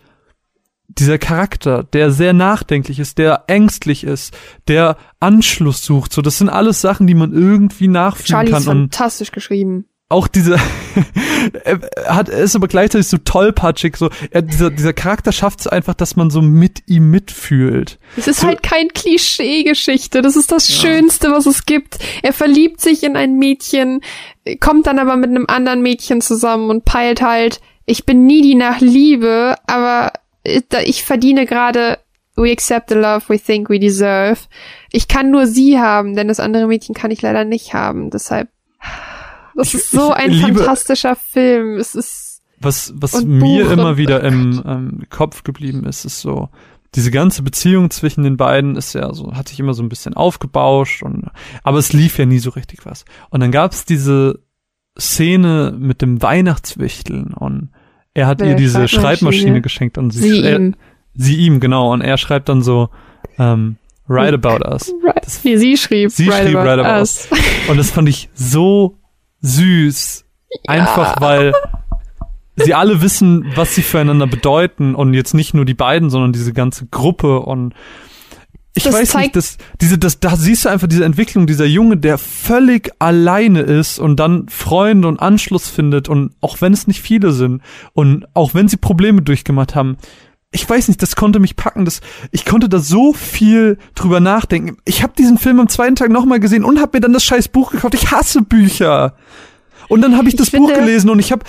dieser Charakter, der sehr nachdenklich ist, der ängstlich ist, der Anschluss sucht. So, das sind alles Sachen, die man irgendwie nachfühlen Charlie kann. ist Und fantastisch geschrieben. Auch diese <laughs> er hat er ist aber gleichzeitig so tollpatschig so er, dieser dieser Charakter schafft es einfach dass man so mit ihm mitfühlt Es ist So- halt kein Klischee-Geschichte. Das ist das Schönste, was es gibt. Er verliebt sich in ein Mädchen, kommt dann aber mit einem anderen Mädchen zusammen und peilt halt, ich bin needy nach Liebe, aber äh, ich verdiene gerade We accept the love we think we deserve. Ich kann nur sie haben, denn das andere Mädchen kann ich leider nicht haben. Deshalb, das ist so ein liebe- fantastischer Film. Es ist, was was mir Buch immer wieder im ähm, Kopf geblieben ist ist so diese ganze Beziehung zwischen den beiden ist ja so hat sich immer so ein bisschen aufgebauscht und aber es lief ja nie so richtig was und dann gab's diese Szene mit dem Weihnachtswichteln und er hat Mit ihr diese Schreibmaschine. Geschenkt und sie, sie er, ihm. sie ihm genau und er schreibt dann so ähm, Write about us Right. Nee, sie schrieb. Sie schrieb Right About Us. Und das fand ich so süß. Einfach weil sie alle wissen, was sie füreinander bedeuten und jetzt nicht nur die beiden, sondern diese ganze Gruppe und ich Das weiß nicht, das, diese, das, da siehst du einfach diese Entwicklung dieser Junge, der völlig alleine ist und dann Freunde und Anschluss findet und auch wenn es nicht viele sind und auch wenn sie Probleme durchgemacht haben, ich weiß nicht, das konnte mich packen. Das, ich konnte da so viel drüber nachdenken. Ich habe diesen Film am zweiten Tag nochmal gesehen und habe mir dann das scheiß Buch gekauft. Ich hasse Bücher. Und dann habe ich Ich das Buch finde- gelesen und ich habe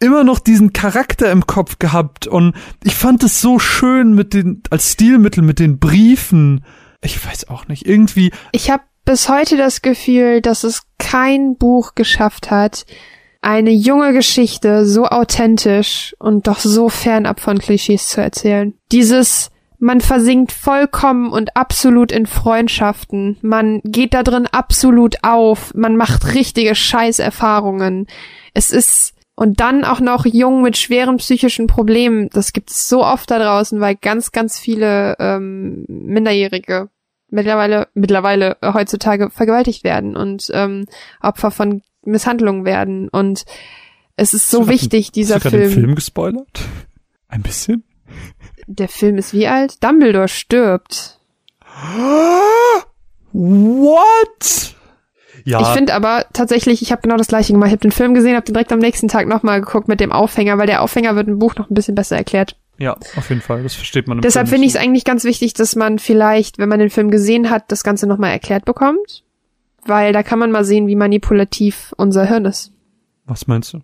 immer noch diesen Charakter im Kopf gehabt und ich fand es so schön mit den als Stilmittel mit den Briefen. Ich weiß auch nicht, irgendwie Ich habe bis heute das Gefühl, dass es kein Buch geschafft hat, eine junge Geschichte so authentisch und doch so fernab von Klischees zu erzählen. Dieses man versinkt vollkommen und absolut in Freundschaften. Man geht da drin absolut auf. Man macht richtige Scheißerfahrungen. Es ist und dann auch noch jung mit schweren psychischen Problemen. Das gibt es so oft da draußen, weil ganz, ganz viele ähm, Minderjährige mittlerweile, mittlerweile heutzutage vergewaltigt werden und ähm, Opfer von Misshandlungen werden. Und es ist so wichtig, dieser hast du Film. den Film gespoilert? <laughs> Ein bisschen? Der Film ist wie alt? Dumbledore stirbt. What? Ja, Ich finde aber tatsächlich, ich habe genau das gleiche gemacht. Ich habe den Film gesehen, habe den direkt am nächsten Tag nochmal geguckt mit dem Aufhänger, weil der Aufhänger wird im Buch noch ein bisschen besser erklärt. ja, auf jeden Fall, das versteht man. Deshalb Film finde ich es eigentlich ganz wichtig, dass man vielleicht, wenn man den Film gesehen hat, das Ganze nochmal erklärt bekommt. Weil da kann man mal sehen, wie manipulativ unser Hirn ist. Was meinst du?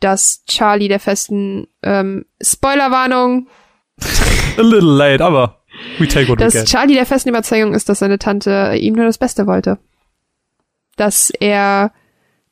Dass Charlie der festen ähm, Spoilerwarnung A little late, aber we take what we dass get. Charlie der festen Überzeugung ist, dass seine Tante ihm nur das Beste wollte. Dass er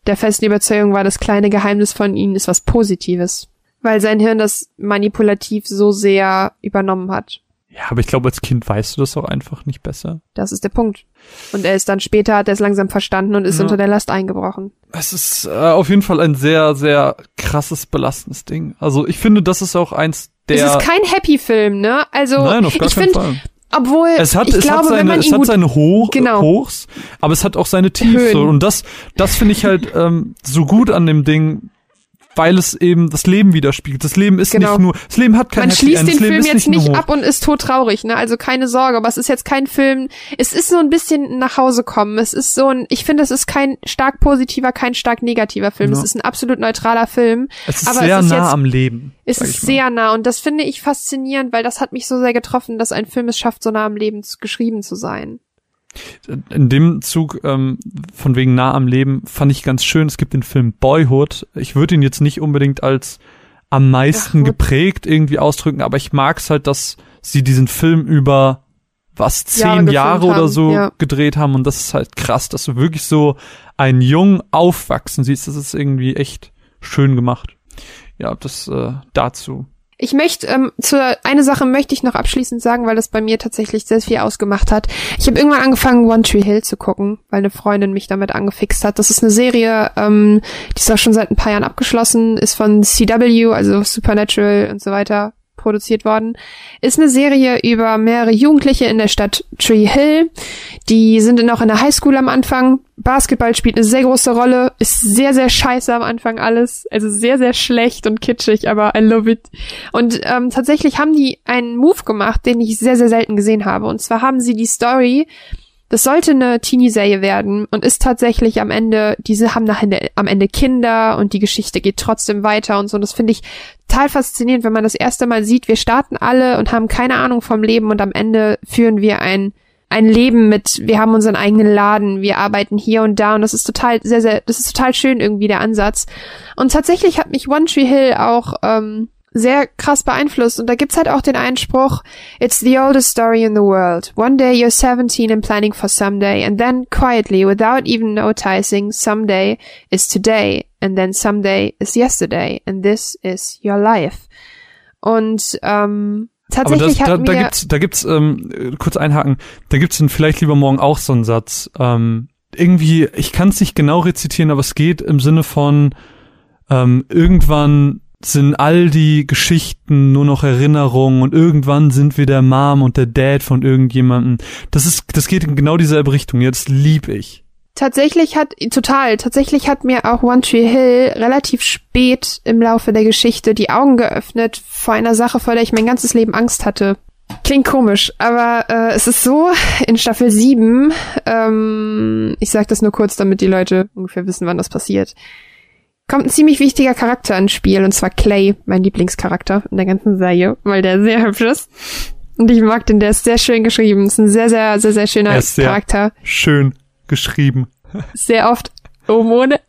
der festen Überzeugung war, das kleine Geheimnis von ihnen ist was Positives. Weil sein Hirn das manipulativ so sehr übernommen hat. Ja, aber ich glaube, als Kind weißt du das auch einfach nicht besser. Das ist der Punkt. Und er ist dann später, hat er es langsam verstanden und ist Ja. unter der Last eingebrochen. Es ist äh, auf jeden Fall ein sehr, sehr krasses, belastendes Ding. Also ich finde, das ist auch eins der. es ist kein Happy-Film, ne? Also, Nein, auf gar ich finde, obwohl, Es hat, ich es glaube, hat wenn seine, man es ihn hat gut seine Hoch, Genau. Hochs, aber es hat auch seine Tiefs. Höhen. Und das, das finde ich halt ähm, so gut an dem Ding, weil es eben das Leben widerspiegelt. Das Leben ist Genau. nicht nur, das Leben hat kein man Happy schließt End, den Film jetzt nicht, ab und ist todtraurig, ne? Also keine Sorge, aber es ist jetzt kein Film. Es ist so ein bisschen nach Hause kommen. Es ist so ein, ich finde, es ist kein stark positiver, kein stark negativer Film. Ja. Es ist ein absolut neutraler Film. Es ist aber sehr es ist nah jetzt- am Leben. Es ist sehr nah und das finde ich faszinierend, weil das hat mich so sehr getroffen, dass ein Film es schafft, so nah am Leben geschrieben zu sein. In dem Zug ähm, von wegen nah am Leben fand ich ganz schön. Es gibt den Film Boyhood. Ich würde ihn jetzt nicht unbedingt als am meisten Ach, geprägt irgendwie ausdrücken, aber ich mag es halt, dass sie diesen Film über was Jahre zehn gefilmt Jahre oder haben, so ja. gedreht haben und das ist halt krass, dass du wirklich so einen Jungen aufwachsen siehst. Das ist irgendwie echt schön gemacht. Ja, das äh, dazu. Ich möchte, ähm, zur, eine Sache möchte ich noch abschließend sagen, weil das bei mir tatsächlich sehr viel ausgemacht hat. Ich habe irgendwann angefangen, One Tree Hill zu gucken, weil eine Freundin mich damit angefixt hat. Das ist eine Serie, ähm, die ist auch schon seit ein paar Jahren abgeschlossen, ist von CW, also Supernatural und so weiter produziert worden. Ist eine Serie über mehrere Jugendliche in der Stadt Tree Hill. Die sind noch in der Highschool am Anfang. Basketball spielt eine sehr große Rolle. Ist sehr, sehr scheiße am Anfang alles. Also sehr, sehr schlecht und kitschig, aber I love it. Und ähm, tatsächlich haben die einen Move gemacht, den ich sehr, sehr selten gesehen habe. Und zwar haben sie die Story, das sollte eine Teenie-Serie werden und ist tatsächlich am Ende, diese haben nach Ende, am Ende Kinder und die Geschichte geht trotzdem weiter und so. Und das finde ich total faszinierend, wenn man das erste Mal sieht, wir starten alle und haben keine Ahnung vom Leben und am Ende führen wir ein ein Leben mit, wir haben unseren eigenen Laden, wir arbeiten hier und da und das ist total sehr, sehr, das ist total schön irgendwie der Ansatz. Und tatsächlich hat mich One Tree Hill auch ähm, sehr krass beeinflusst und da gibt's halt auch den Einspruch, It's the oldest story in the world. One day you're 17 and planning for someday and then quietly, without even noticing, someday is today and then someday is yesterday and this is your life. Und ähm, Aber das, tatsächlich da, da gibt's, da gibt's, ähm, äh, kurz einhaken, da gibt's dann vielleicht lieber morgen auch so einen Satz. Ähm, irgendwie, ich kann es nicht genau rezitieren, aber es geht im Sinne von ähm, irgendwann sind all die Geschichten nur noch Erinnerungen und irgendwann sind wir der Mom und der Dad von irgendjemandem. Das ist, das geht in genau dieselbe Richtung. Jetzt lieb ich. Tatsächlich hat, total, tatsächlich hat mir auch One Tree Hill relativ spät im Laufe der Geschichte die Augen geöffnet vor einer Sache, vor der ich mein ganzes Leben Angst hatte. Klingt komisch, aber äh, es ist so, in Staffel 7, ähm, ich sag das nur kurz, damit die Leute ungefähr wissen, wann das passiert, kommt ein ziemlich wichtiger Charakter ins Spiel, und zwar Clay, mein Lieblingscharakter in der ganzen Serie, weil der sehr hübsch ist. Und ich mag den, der ist sehr schön geschrieben, ist ein sehr, sehr, sehr, sehr schöner Er ist sehr- Charakter Schön geschrieben. sehr oft oben ohne.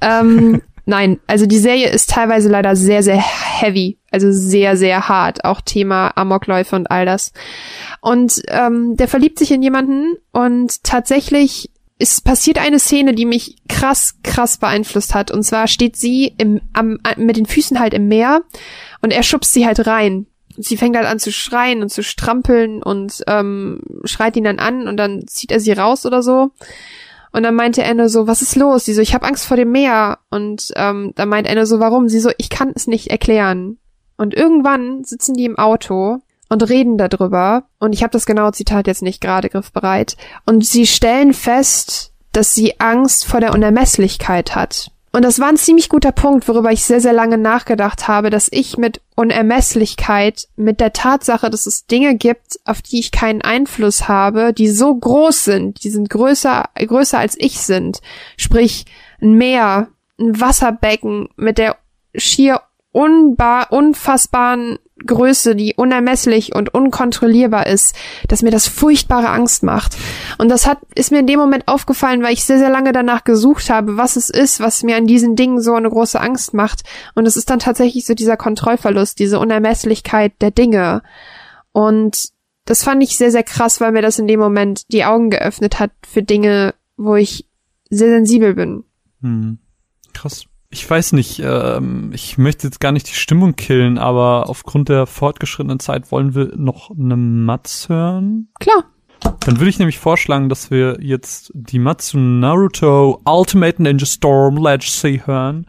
Ähm, <laughs> nein, also die Serie ist teilweise leider sehr, sehr heavy, also sehr, sehr hart. Auch Thema Amokläufe und all das. Und ähm, der verliebt sich in jemanden und tatsächlich es passiert eine Szene, die mich krass, krass beeinflusst hat. Und zwar steht sie im, am, mit den Füßen halt im Meer und er schubst sie halt rein. Und sie fängt halt an zu schreien und zu strampeln und ähm, schreit ihn dann an und dann zieht er sie raus oder so. Und dann meinte Anne so, was ist los? Sie so, ich habe Angst vor dem Meer. Und ähm, dann meint Anne so, warum? Sie so, ich kann es nicht erklären. Und irgendwann sitzen die im Auto und reden darüber. Und ich habe das genaue Zitat jetzt nicht gerade griffbereit. Und sie stellen fest, dass sie Angst vor der Unermesslichkeit hat. Und das war ein ziemlich guter Punkt, worüber ich sehr, sehr lange nachgedacht habe, dass ich mit Unermesslichkeit, mit der Tatsache, dass es Dinge gibt, auf die ich keinen Einfluss habe, die so groß sind, die sind größer, größer als ich sind. Sprich, ein Meer, ein Wasserbecken mit der schier unbar, unfassbaren Größe, die unermesslich und unkontrollierbar ist, dass mir das furchtbare Angst macht. Und das hat, ist mir in dem Moment aufgefallen, weil ich sehr, sehr lange danach gesucht habe, was es ist, was mir an diesen Dingen so eine große Angst macht. Und es ist dann tatsächlich so dieser Kontrollverlust, diese Unermesslichkeit der Dinge. Und das fand ich sehr, sehr krass, weil mir das in dem Moment die Augen geöffnet hat für Dinge, wo ich sehr sensibel bin. Hm. Krass. Ich weiß nicht, ähm, ich möchte jetzt gar nicht die Stimmung killen, aber aufgrund der fortgeschrittenen Zeit wollen wir noch eine Matz hören. Klar. Dann würde ich nämlich vorschlagen, dass wir jetzt die Matsu Naruto Ultimate Ninja Storm Legacy hören.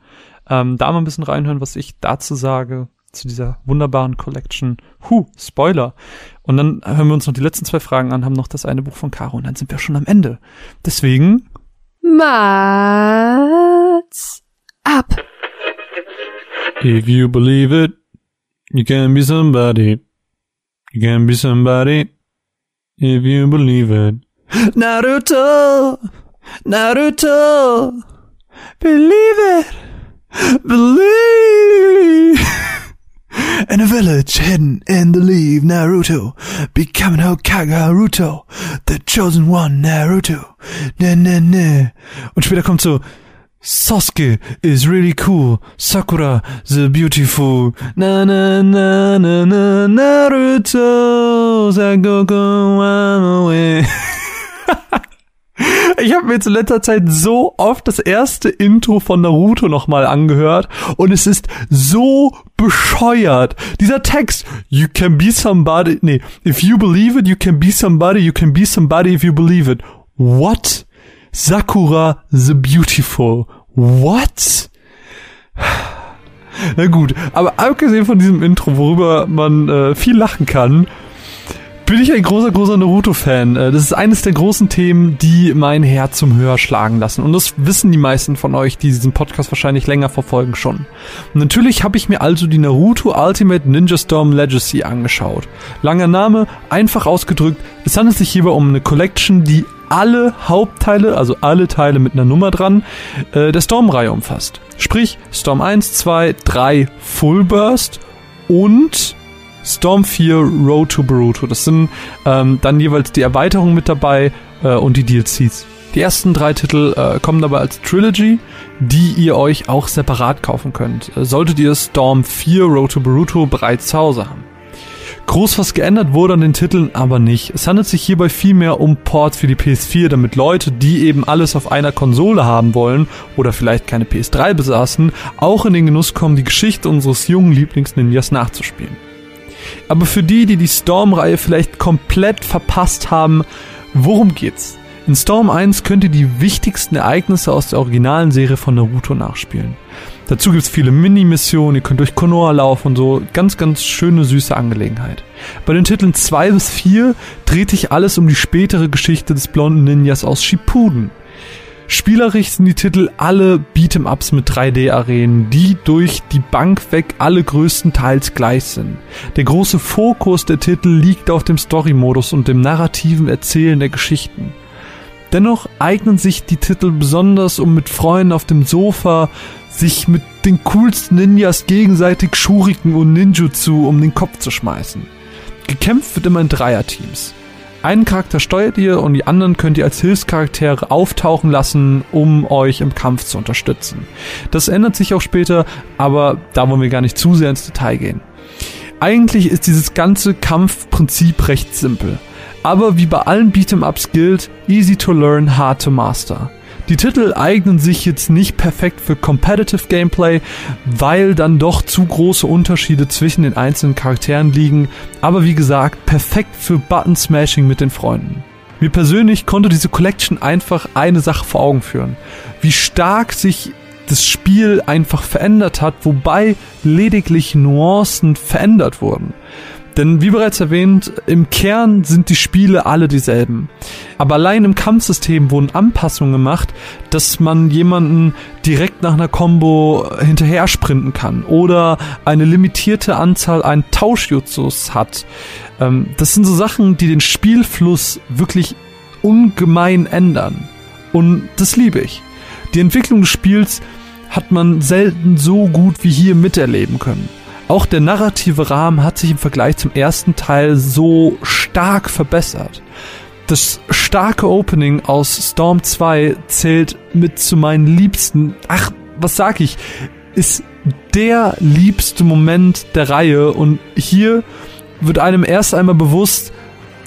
Ähm, da mal ein bisschen reinhören, was ich dazu sage, zu dieser wunderbaren Collection. Huh, Spoiler. Und dann hören wir uns noch die letzten zwei Fragen an, haben noch das eine Buch von Caro und dann sind wir schon am Ende. Deswegen. Mats ab. If you believe it, you can be somebody. You can be somebody. If you believe it. Naruto! Naruto! Believe it! Believe! In a village hidden in the leaf, Naruto becoming Hokage Naruto, the chosen one, Naruto. Ne, ne, ne. Und später kommt so, Sasuke is really cool. Sakura the beautiful. Na na na na na Naruto. Sagoku away. <laughs> Ich habe mir in letzter Zeit so oft das erste Intro von Naruto nochmal angehört und es ist so bescheuert. Dieser Text, you can be somebody, nee, if you believe it, you can be somebody, you can be somebody if you believe it. What? Sakura the Beautiful. What? Na gut, aber abgesehen von diesem Intro, worüber man äh, viel lachen kann, bin ich ein großer, großer Naruto-Fan. Äh, das ist eines der großen Themen, die mein Herz zum Höher schlagen lassen. Und das wissen die meisten von euch, die diesen Podcast wahrscheinlich länger verfolgen, schon. Natürlich habe ich mir also die Naruto Ultimate Ninja Storm Legacy angeschaut. Langer Name, einfach ausgedrückt, es handelt sich hierbei um eine Collection, die alle Hauptteile, also alle Teile mit einer Nummer dran, äh, der Storm-Reihe umfasst. Sprich, Storm 1, 2, 3 Full Burst und Storm 4 Road to Boruto. Das sind ähm, dann jeweils die Erweiterungen mit dabei äh, und die DLCs. Die ersten drei Titel äh, kommen dabei als Trilogy, die ihr euch auch separat kaufen könnt. Äh, solltet ihr Storm 4 Road to Boruto bereits zu Hause haben. Groß was geändert wurde an den Titeln aber nicht. Es handelt sich hierbei vielmehr um Ports für die PS4, damit Leute, die eben alles auf einer Konsole haben wollen oder vielleicht keine PS3 besaßen, auch in den Genuss kommen, die Geschichte unseres jungen Lieblings-Ninjas nachzuspielen. Aber für die, die die Storm-Reihe vielleicht komplett verpasst haben, worum geht's? In Storm 1 könnt ihr die wichtigsten Ereignisse aus der originalen Serie von Naruto nachspielen. Dazu gibt's viele Mini-Missionen, ihr könnt durch Konoha laufen und so. Ganz, ganz schöne, süße Angelegenheit. Bei den Titeln 2 bis 4 dreht sich alles um die spätere Geschichte des blonden Ninjas aus Shippuden. Spielerisch sind die Titel alle Beat'em-Ups mit 3D-Arenen, die durch die Bank weg alle größtenteils gleich sind. Der große Fokus der Titel liegt auf dem Story-Modus und dem narrativen Erzählen der Geschichten. Dennoch eignen sich die Titel besonders, um mit Freunden auf dem Sofa sich mit den coolsten Ninjas gegenseitig Shuriken und Ninjutsu um den Kopf zu schmeißen. Gekämpft wird immer in Dreierteams. Einen Charakter steuert ihr und die anderen könnt ihr als Hilfscharaktere auftauchen lassen, um euch im Kampf zu unterstützen. Das ändert sich auch später, aber da wollen wir gar nicht zu sehr ins Detail gehen. Eigentlich ist dieses ganze Kampfprinzip recht simpel. Aber wie bei allen Beat'em-Ups gilt, easy to learn, hard to master. Die Titel eignen sich jetzt nicht perfekt für Competitive Gameplay, weil dann doch zu große Unterschiede zwischen den einzelnen Charakteren liegen, aber wie gesagt, perfekt für Button Smashing mit den Freunden. Mir persönlich konnte diese Collection einfach eine Sache vor Augen führen. Wie stark sich das Spiel einfach verändert hat, wobei lediglich Nuancen verändert wurden. Denn wie bereits erwähnt, im Kern sind die Spiele alle dieselben. Aber allein im Kampfsystem wurden Anpassungen gemacht, dass man jemanden direkt nach einer Combo hinterher sprinten kann oder eine limitierte Anzahl an Tauschjutsus hat. Ähm, das sind so Sachen, die den Spielfluss wirklich ungemein ändern. Und das liebe ich. Die Entwicklung des Spiels hat man selten so gut wie hier miterleben können. Auch der narrative Rahmen hat sich im Vergleich zum ersten Teil so stark verbessert. Das starke Opening aus Storm 2 zählt mit zu meinen liebsten, ach, was sag ich, ist der liebste Moment der Reihe und hier wird einem erst einmal bewusst,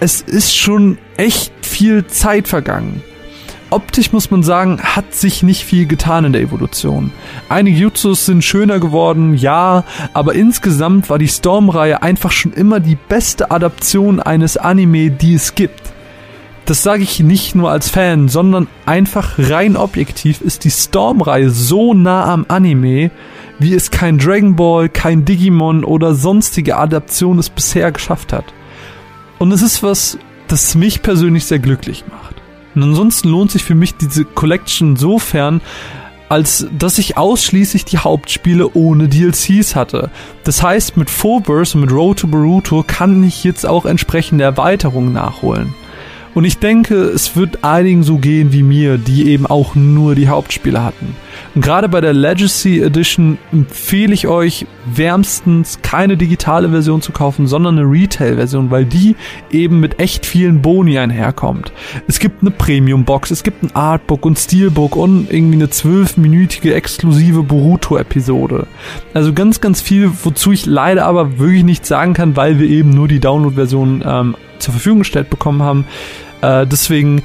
es ist schon echt viel Zeit vergangen. Optisch muss man sagen, hat sich nicht viel getan in der Evolution. Einige Jutsus sind schöner geworden, ja, aber insgesamt war die Storm-Reihe einfach schon immer die beste Adaption eines Anime, die es gibt. Das sage ich nicht nur als Fan, sondern einfach rein objektiv ist die Storm-Reihe so nah am Anime, wie es kein Dragon Ball, kein Digimon oder sonstige Adaption es bisher geschafft hat. Und es ist was, das mich persönlich sehr glücklich macht. Und ansonsten lohnt sich für mich diese Collection insofern, als dass ich ausschließlich die Hauptspiele ohne DLCs hatte. Das heißt, mit Phobos und mit Road to Boruto kann ich jetzt auch entsprechende Erweiterungen nachholen. Und ich denke, es wird einigen so gehen wie mir, die eben auch nur die Hauptspiele hatten. Und gerade bei der Legacy Edition empfehle ich euch wärmstens keine digitale Version zu kaufen, sondern eine Retail-Version, weil die eben mit echt vielen Boni einherkommt. Es gibt eine Premium-Box, es gibt ein Artbook und Steelbook und irgendwie eine zwölfminütige exklusive Boruto-Episode. Also ganz, ganz viel, wozu ich leider aber wirklich nichts sagen kann, weil wir eben nur die Download-Version ähm, zur Verfügung gestellt bekommen haben. Äh, deswegen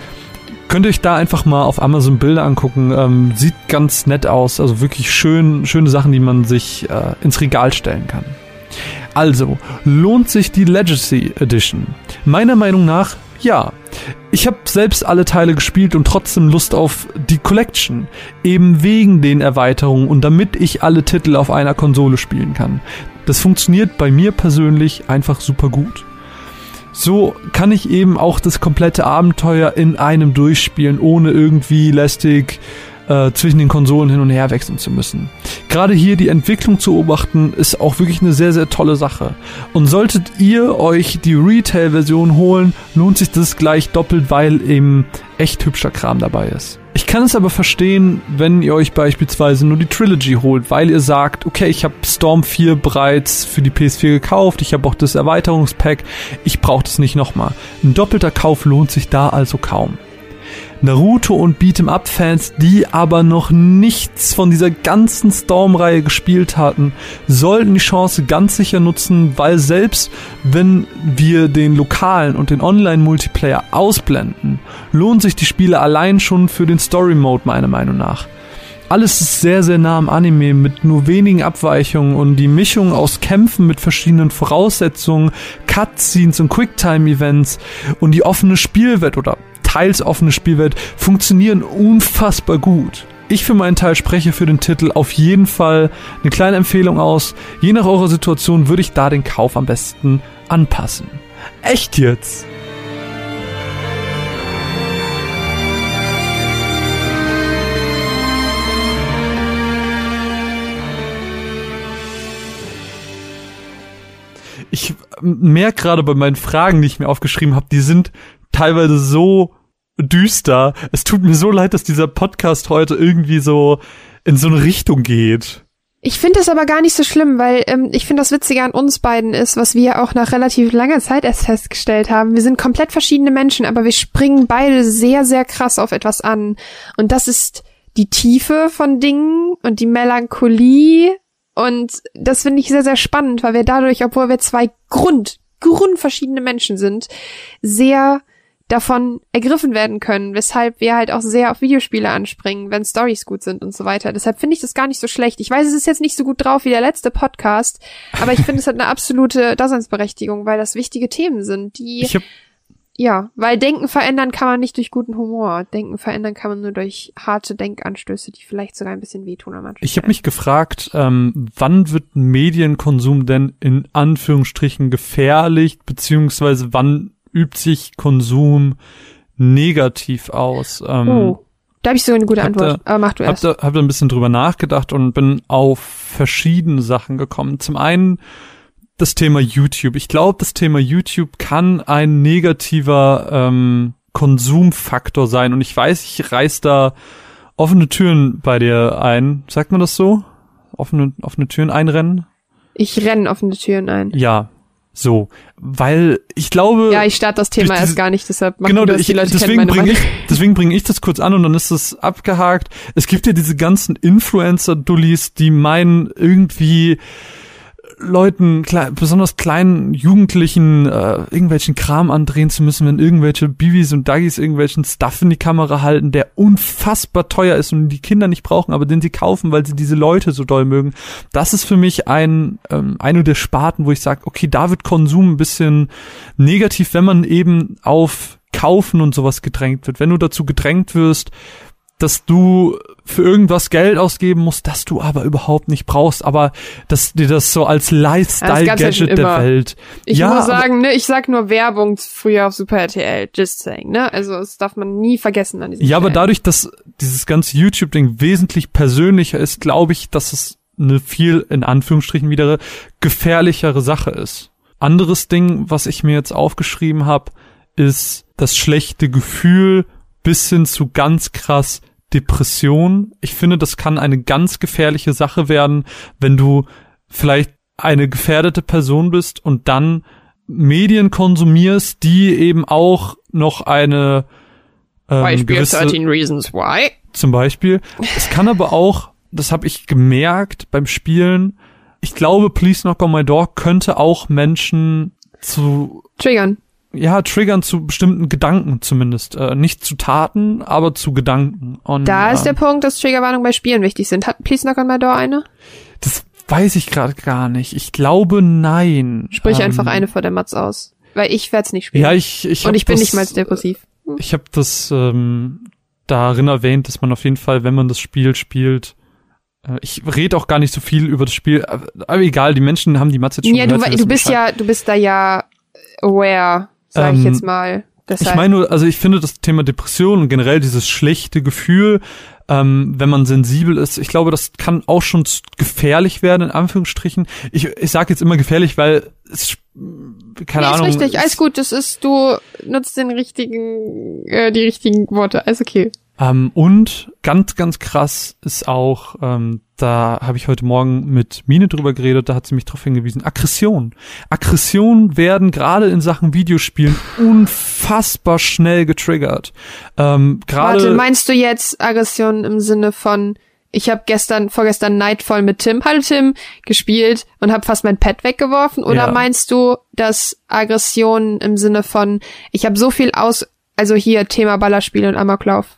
könnt ihr euch da einfach mal auf Amazon Bilder angucken. Ähm, sieht ganz nett aus. Also wirklich schön, schöne Sachen, die man sich äh, ins Regal stellen kann. Also, lohnt sich die Legacy Edition? Meiner Meinung nach ja. Ich habe selbst alle Teile gespielt und trotzdem Lust auf die Collection. Eben wegen den Erweiterungen und damit ich alle Titel auf einer Konsole spielen kann. Das funktioniert bei mir persönlich einfach super gut. So kann ich eben auch das komplette Abenteuer in einem durchspielen, ohne irgendwie lästig äh, zwischen den Konsolen hin und her wechseln zu müssen. Gerade hier die Entwicklung zu beobachten, ist auch wirklich eine sehr, sehr tolle Sache. Und solltet ihr euch die Retail-Version holen, lohnt sich das gleich doppelt, weil eben echt hübscher Kram dabei ist. Ich kann es aber verstehen, wenn ihr euch beispielsweise nur die Trilogy holt, weil ihr sagt, okay, ich habe Storm 4 bereits für die PS4 gekauft, ich habe auch das Erweiterungspack, ich brauche das nicht nochmal. Ein doppelter Kauf lohnt sich da also kaum. Naruto und Beat'em Up Fans, die aber noch nichts von dieser ganzen Storm-Reihe gespielt hatten, sollten die Chance ganz sicher nutzen, weil selbst wenn wir den lokalen und den Online-Multiplayer ausblenden, lohnt sich die Spiele allein schon für den Story-Mode meiner Meinung nach. Alles ist sehr, sehr nah am Anime mit nur wenigen Abweichungen und die Mischung aus Kämpfen mit verschiedenen Voraussetzungen, Cutscenes und Quicktime-Events und die offene Spielwelt oder teils offene Spielwelt funktionieren unfassbar gut. Ich für meinen Teil spreche für den Titel auf jeden Fall eine kleine Empfehlung aus. Je nach eurer Situation würde ich da den Kauf am besten anpassen. Echt jetzt? ich merke gerade bei meinen Fragen, die ich mir aufgeschrieben habe, die sind teilweise so düster. Es tut mir so leid, dass dieser Podcast heute irgendwie so in so eine Richtung geht. Ich finde das aber gar nicht so schlimm, weil ähm, ich finde das Witzige an uns beiden ist, was wir auch nach relativ langer Zeit erst festgestellt haben. Wir sind komplett verschiedene Menschen, aber wir springen beide sehr, sehr krass auf etwas an. Und das ist die Tiefe von Dingen und die Melancholie. Und das finde ich sehr, sehr spannend, weil wir dadurch, obwohl wir zwei Grund, grundverschiedene Menschen sind, sehr davon ergriffen werden können, weshalb wir halt auch sehr auf Videospiele anspringen, wenn Stories gut sind und so weiter. Deshalb finde ich das gar nicht so schlecht. Ich weiß, es ist jetzt nicht so gut drauf wie der letzte Podcast, aber ich finde, es hat eine absolute Daseinsberechtigung, weil das wichtige Themen sind, die ja, weil Denken verändern kann man nicht durch guten Humor. Denken verändern kann man nur durch harte Denkanstöße, die vielleicht sogar ein bisschen wehtun am Anfang. Ich habe mich gefragt, ähm, wann wird Medienkonsum denn in Anführungsstrichen gefährlich, beziehungsweise wann übt sich Konsum negativ aus? Ähm, oh, da habe ich so eine gute Antwort. Da, Aber mach du erst. Hab da, hab da ein bisschen drüber nachgedacht und bin auf verschiedene Sachen gekommen. Zum einen das Thema YouTube. Ich glaube, das Thema YouTube kann ein negativer ähm, Konsumfaktor sein. Und ich weiß, ich reiß da offene Türen bei dir ein. Sagt man das so? Offene, offene Türen einrennen? Ich renne offene Türen ein. Ja, so, weil ich glaube. Ja, ich starte das Thema erst gar nicht, deshalb genau, das, ich, die Leute deswegen bringe ich, deswegen bringe ich das kurz an und dann ist das abgehakt. Es gibt ja diese ganzen Influencer-Dullis, die meinen irgendwie Leuten, kle besonders kleinen Jugendlichen, äh, irgendwelchen Kram andrehen zu müssen, wenn irgendwelche Bibis und Duggies irgendwelchen Stuff in die Kamera halten, der unfassbar teuer ist und die Kinder nicht brauchen, aber den sie kaufen, weil sie diese Leute so doll mögen. Das ist für mich ein ähm, eine der Sparten, wo ich sage, okay, da wird Konsum ein bisschen negativ, wenn man eben auf Kaufen und sowas gedrängt wird. Wenn du dazu gedrängt wirst, dass du für irgendwas Geld ausgeben musst, das du aber überhaupt nicht brauchst, aber dass dir das so als Lifestyle-Gadget der Welt. Ich ja, muss sagen, ne, ich sag nur Werbung früher auf Super RTL, just saying, ne? Also das darf man nie vergessen an diesem Ja, Stellen. aber dadurch, dass dieses ganze YouTube-Ding wesentlich persönlicher ist, glaube ich, dass es eine viel, in Anführungsstrichen wieder, gefährlichere Sache ist. Anderes Ding, was ich mir jetzt aufgeschrieben habe, ist das schlechte Gefühl bis hin zu ganz krass Depression. Ich finde, das kann eine ganz gefährliche Sache werden, wenn du vielleicht eine gefährdete Person bist und dann Medien konsumierst, die eben auch noch eine ähm, Beispiel gewisse, 13 Reasons Why. Zum Beispiel. Es kann aber auch, das habe ich gemerkt beim Spielen, ich glaube, Please Knock on My Door könnte auch Menschen zu triggern ja, triggern zu bestimmten Gedanken zumindest. Äh, nicht zu Taten, aber zu Gedanken. Und, da ist der ähm, Punkt, dass Triggerwarnungen bei Spielen wichtig sind. Hat Please Knock on My Door eine? Das weiß ich gerade gar nicht. Ich glaube, nein. Sprich ähm, einfach eine vor der Matz aus. Weil ich werde es nicht spielen. Ja, ich, ich Und ich bin das, nicht mal depressiv. Hm. Ich habe das ähm, darin erwähnt, dass man auf jeden Fall, wenn man das Spiel spielt, äh, ich rede auch gar nicht so viel über das Spiel, aber egal, die Menschen haben die Matz jetzt schon Ja, gehört, du, du bist ja, du bist da ja aware sage ich jetzt ähm, mal. Deshalb. Ich meine nur, also ich finde das Thema Depression und generell dieses schlechte Gefühl, ähm, wenn man sensibel ist, ich glaube, das kann auch schon gefährlich werden, in Anführungsstrichen. Ich, ich sage jetzt immer gefährlich, weil es keine nee, Ahnung. Ist richtig, alles gut, das ist, du nutzt den richtigen, äh, die richtigen Worte, alles okay. Ähm, und ganz, ganz krass ist auch, ähm, da habe ich heute Morgen mit Mine drüber geredet, da hat sie mich darauf hingewiesen, Aggression. Aggression werden gerade in Sachen Videospielen unfassbar schnell getriggert. Ähm, gerade Warte, meinst du jetzt Aggression im Sinne von ich habe gestern, vorgestern Nightfall mit Tim, hallo Tim, gespielt und habe fast mein Pad weggeworfen? Oder ja. meinst du, dass Aggression im Sinne von, ich habe so viel aus, also hier Thema Ballerspiel und Amoklauf?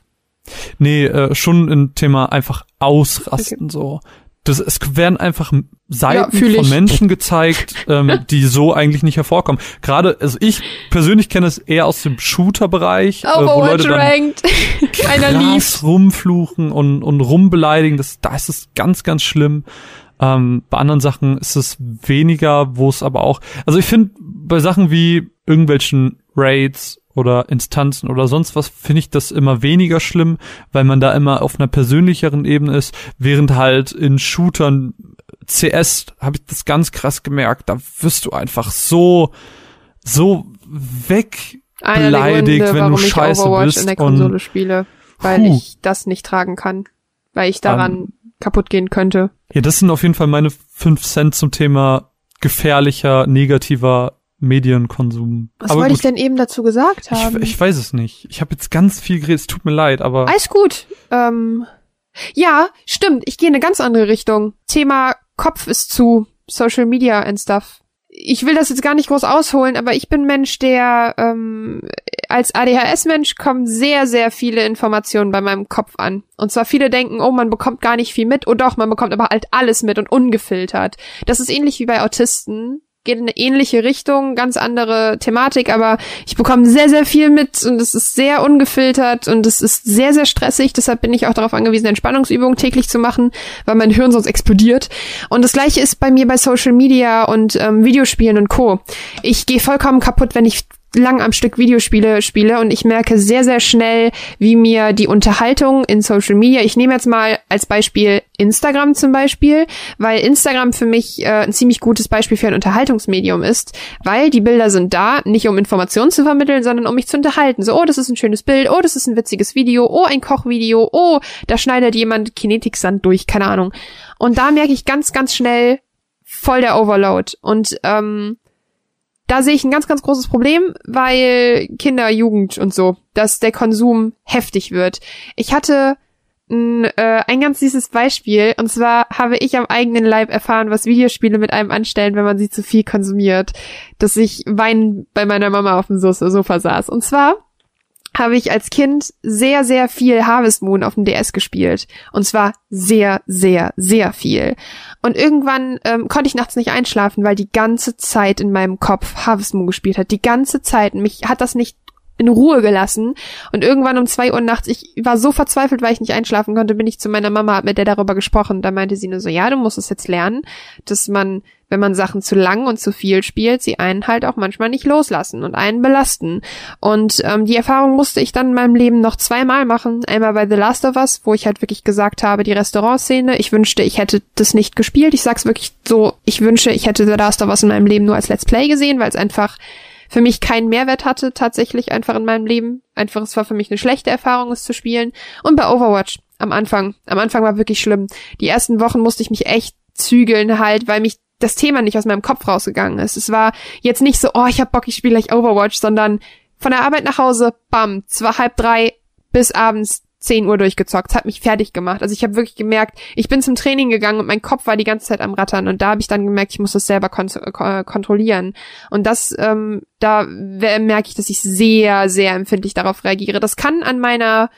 Nee, äh, schon ein Thema einfach ausrasten okay. so. Das, es werden einfach Seiten ja, von Menschen gezeigt, ähm, <laughs> die so eigentlich nicht hervorkommen. Gerade, also ich persönlich kenne es eher aus dem Shooter-Bereich, äh, wo Leute dann <laughs> krass rumfluchen und, und rumbeleidigen. Das, da ist es ganz, ganz schlimm. Ähm, bei anderen Sachen ist es weniger, wo es aber auch, also ich finde bei Sachen wie irgendwelchen Raids oder Instanzen oder sonst was, finde ich das immer weniger schlimm, weil man da immer auf einer persönlicheren Ebene ist, während halt in Shootern CS habe ich das ganz krass gemerkt, da wirst du einfach so so weg beleidigt, Gründe, wenn du scheiße bist in der Konsole spiele, weil puh. ich das nicht tragen kann, weil ich daran um, kaputt gehen könnte. Ja, das sind auf jeden Fall meine fünf Cent zum Thema gefährlicher, negativer Medienkonsum. Was aber wollte ich denn eben dazu gesagt haben? Ich, ich weiß es nicht. Ich habe jetzt ganz viel geredet, es tut mir leid, aber. Alles gut. Ähm, ja, stimmt. Ich gehe in eine ganz andere Richtung. Thema Kopf ist zu, Social Media and stuff. Ich will das jetzt gar nicht groß ausholen, aber ich bin Mensch, der ähm, als ADHS-Mensch kommen sehr, sehr viele Informationen bei meinem Kopf an. Und zwar viele denken, oh, man bekommt gar nicht viel mit. Oh doch, man bekommt aber halt alles mit und ungefiltert. Das ist ähnlich wie bei Autisten geht in eine ähnliche Richtung, ganz andere Thematik, aber ich bekomme sehr, sehr viel mit und es ist sehr ungefiltert und es ist sehr, sehr stressig. Deshalb bin ich auch darauf angewiesen, Entspannungsübungen täglich zu machen, weil mein Hirn sonst explodiert. Und das gleiche ist bei mir bei Social Media und ähm, Videospielen und Co. Ich gehe vollkommen kaputt, wenn ich lang am Stück Videospiele spiele und ich merke sehr, sehr schnell, wie mir die Unterhaltung in Social Media, ich nehme jetzt mal als Beispiel Instagram zum Beispiel, weil Instagram für mich äh, ein ziemlich gutes Beispiel für ein Unterhaltungsmedium ist, weil die Bilder sind da, nicht um Informationen zu vermitteln, sondern um mich zu unterhalten. So, oh, das ist ein schönes Bild, oh, das ist ein witziges Video, oh, ein Kochvideo, oh, da schneidet jemand Kinetiksand durch, keine Ahnung. Und da merke ich ganz, ganz schnell voll der Overload. Und ähm, da sehe ich ein ganz, ganz großes Problem, weil Kinder, Jugend und so, dass der Konsum heftig wird. Ich hatte ein, äh, ein ganz süßes Beispiel. Und zwar habe ich am eigenen Leib erfahren, was Videospiele mit einem anstellen, wenn man sie zu viel konsumiert. Dass ich weinend bei meiner Mama auf dem Sofa saß. Und zwar habe ich als Kind sehr, sehr viel Harvest Moon auf dem DS gespielt. Und zwar sehr, sehr, sehr viel. Und irgendwann ähm, konnte ich nachts nicht einschlafen, weil die ganze Zeit in meinem Kopf Harvest Moon gespielt hat. Die ganze Zeit. Mich hat das nicht in Ruhe gelassen. Und irgendwann um zwei Uhr nachts, ich war so verzweifelt, weil ich nicht einschlafen konnte, bin ich zu meiner Mama, hab mit der darüber gesprochen. Da meinte sie nur so, ja, du musst es jetzt lernen, dass man, wenn man Sachen zu lang und zu viel spielt, sie einen halt auch manchmal nicht loslassen und einen belasten. Und ähm, die Erfahrung musste ich dann in meinem Leben noch zweimal machen. Einmal bei The Last of Us, wo ich halt wirklich gesagt habe, die Restaurantszene, ich wünschte, ich hätte das nicht gespielt. Ich sag's wirklich so, ich wünsche, ich hätte The Last of Us in meinem Leben nur als Let's Play gesehen, weil es einfach für mich keinen Mehrwert hatte, tatsächlich einfach in meinem Leben. Einfach, es war für mich eine schlechte Erfahrung, es zu spielen. Und bei Overwatch am Anfang. Am Anfang war wirklich schlimm. Die ersten Wochen musste ich mich echt zügeln halt, weil mich das Thema nicht aus meinem Kopf rausgegangen ist. Es war jetzt nicht so, oh, ich hab Bock, ich spiele gleich Overwatch, sondern von der Arbeit nach Hause, bam, zwei, halb drei bis abends 10 Uhr durchgezockt. Hat mich fertig gemacht. Also ich habe wirklich gemerkt, ich bin zum Training gegangen und mein Kopf war die ganze Zeit am Rattern und da habe ich dann gemerkt, ich muss das selber kon kontrollieren. Und das, ähm, da merke ich, dass ich sehr, sehr empfindlich darauf reagiere. Das kann an meiner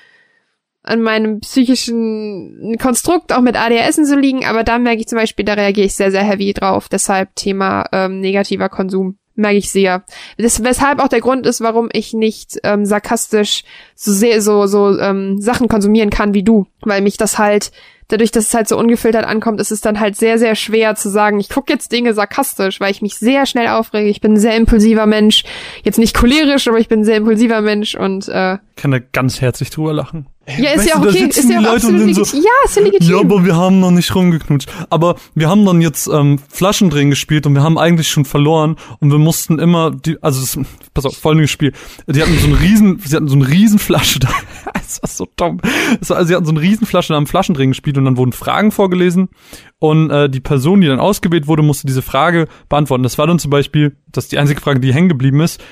an meinem psychischen Konstrukt auch mit ADHS und so liegen, aber da merke ich zum Beispiel, da reagiere ich sehr, sehr heavy drauf. Deshalb Thema ähm, negativer Konsum merke ich sehr. Das, weshalb auch der Grund ist, warum ich nicht ähm, sarkastisch so sehr so so ähm, Sachen konsumieren kann wie du, weil mich das halt dadurch, dass es halt so ungefiltert ankommt, ist es dann halt sehr sehr schwer zu sagen, ich gucke jetzt Dinge sarkastisch, weil ich mich sehr schnell aufrege. Ich bin ein sehr impulsiver Mensch, jetzt nicht cholerisch, aber ich bin ein sehr impulsiver Mensch und äh, kann da ganz herzlich drüber lachen. Ja, ist ja auch okay, ist ja auch absolut legitim. So, ja, ist ja legitim. Ja, aber wir haben noch nicht rumgeknutscht. Aber wir haben dann jetzt ähm, Flaschendrehen gespielt und wir haben eigentlich schon verloren und wir mussten immer die, also das, pass auf, folgendes Spiel. Die hatten so eine riesen, sie hatten so eine riesen Flasche da. <laughs> das war so dumm. Das war, also sie hatten so eine riesen Flasche da am Flaschendrehen gespielt und dann wurden Fragen vorgelesen und äh, die Person, die dann ausgewählt wurde, musste diese Frage beantworten. Das war dann zum Beispiel, das ist die einzige Frage, die hängen geblieben ist.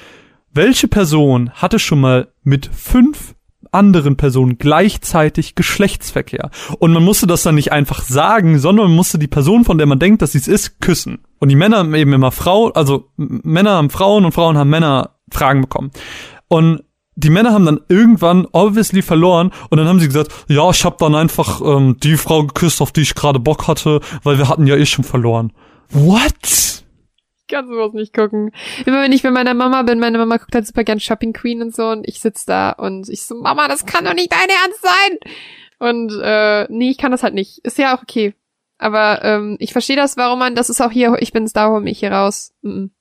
Welche Person hatte schon mal mit fünf anderen Personen gleichzeitig Geschlechtsverkehr. Und man musste das dann nicht einfach sagen, sondern man musste die Person, von der man denkt, dass sie es ist, küssen. Und die Männer haben eben immer Frau, also Männer haben Frauen und Frauen haben Männer Fragen bekommen. Und die Männer haben dann irgendwann obviously verloren und dann haben sie gesagt, ja, ich habe dann einfach ähm, die Frau geküsst, auf die ich gerade Bock hatte, weil wir hatten ja eh schon verloren. What? kann sowas nicht gucken. Immer wenn ich bei meiner Mama bin, meine Mama guckt halt super gern Shopping Queen und so und ich sitz da und ich so, Mama, das kann doch nicht dein Ernst sein. Und äh, nee, ich kann das halt nicht. Ist ja auch okay. Aber ähm, ich verstehe das, warum man, das ist auch hier, ich bin's da, hol mich hier raus.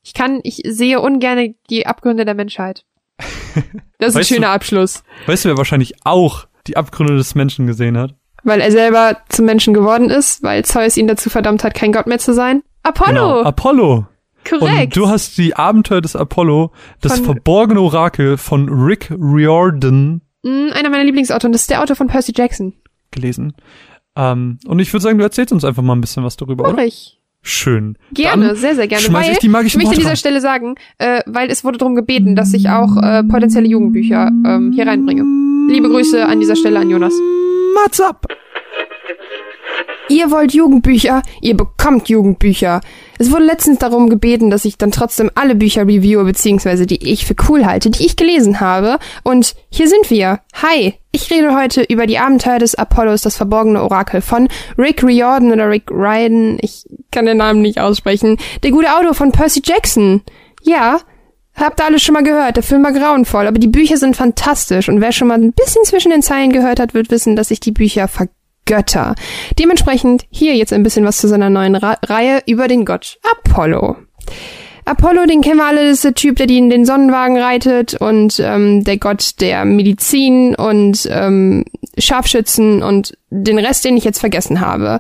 Ich kann, ich sehe ungern die Abgründe der Menschheit. <laughs> Das ist weißt ein schöner du, Abschluss. Weißt du, wer wahrscheinlich auch die Abgründe des Menschen gesehen hat? Weil er selber zum Menschen geworden ist, weil Zeus ihn dazu verdammt hat, kein Gott mehr zu sein. Apollo! Genau, Apollo! Korrekt. Und du hast die Abenteuer des Apollo, das von, verborgene Orakel von Rick Riordan. Mm, einer meiner Lieblingsautoren. Das ist der Autor von Percy Jackson. Gelesen. Ähm, und ich würde sagen, du erzählst uns einfach mal ein bisschen was darüber, Mach oder? ich. Schön. Gerne, Dann sehr, sehr gerne. Schmeiß weil, ich, die magischen ich möchte an dieser Stelle sagen, äh, weil es wurde darum gebeten, dass ich auch äh, potenzielle Jugendbücher ähm, hier reinbringe. Liebe Grüße an dieser Stelle an Jonas. Mats ab! Ihr wollt Jugendbücher, ihr bekommt Jugendbücher. Es wurde letztens darum gebeten, dass ich dann trotzdem alle Bücher reviewe, beziehungsweise die ich für cool halte, die ich gelesen habe. Und hier sind wir. Hi! Ich rede heute über die Abenteuer des Apollos, das verborgene Orakel von Rick Riordan oder Rick Ryden. Ich kann den Namen nicht aussprechen. Der gute Autor von Percy Jackson. Ja, Habt ihr alles schon mal gehört, der Film war grauenvoll, aber die Bücher sind fantastisch und wer schon mal ein bisschen zwischen den Zeilen gehört hat, wird wissen, dass ich die Bücher Götter. Dementsprechend hier jetzt ein bisschen was zu seiner neuen Ra Reihe über den Gott Apollo. Apollo, den kennen wir alle, ist der Typ, der die in den Sonnenwagen reitet und ähm, der Gott der Medizin und ähm, Scharfschützen und den Rest, den ich jetzt vergessen habe.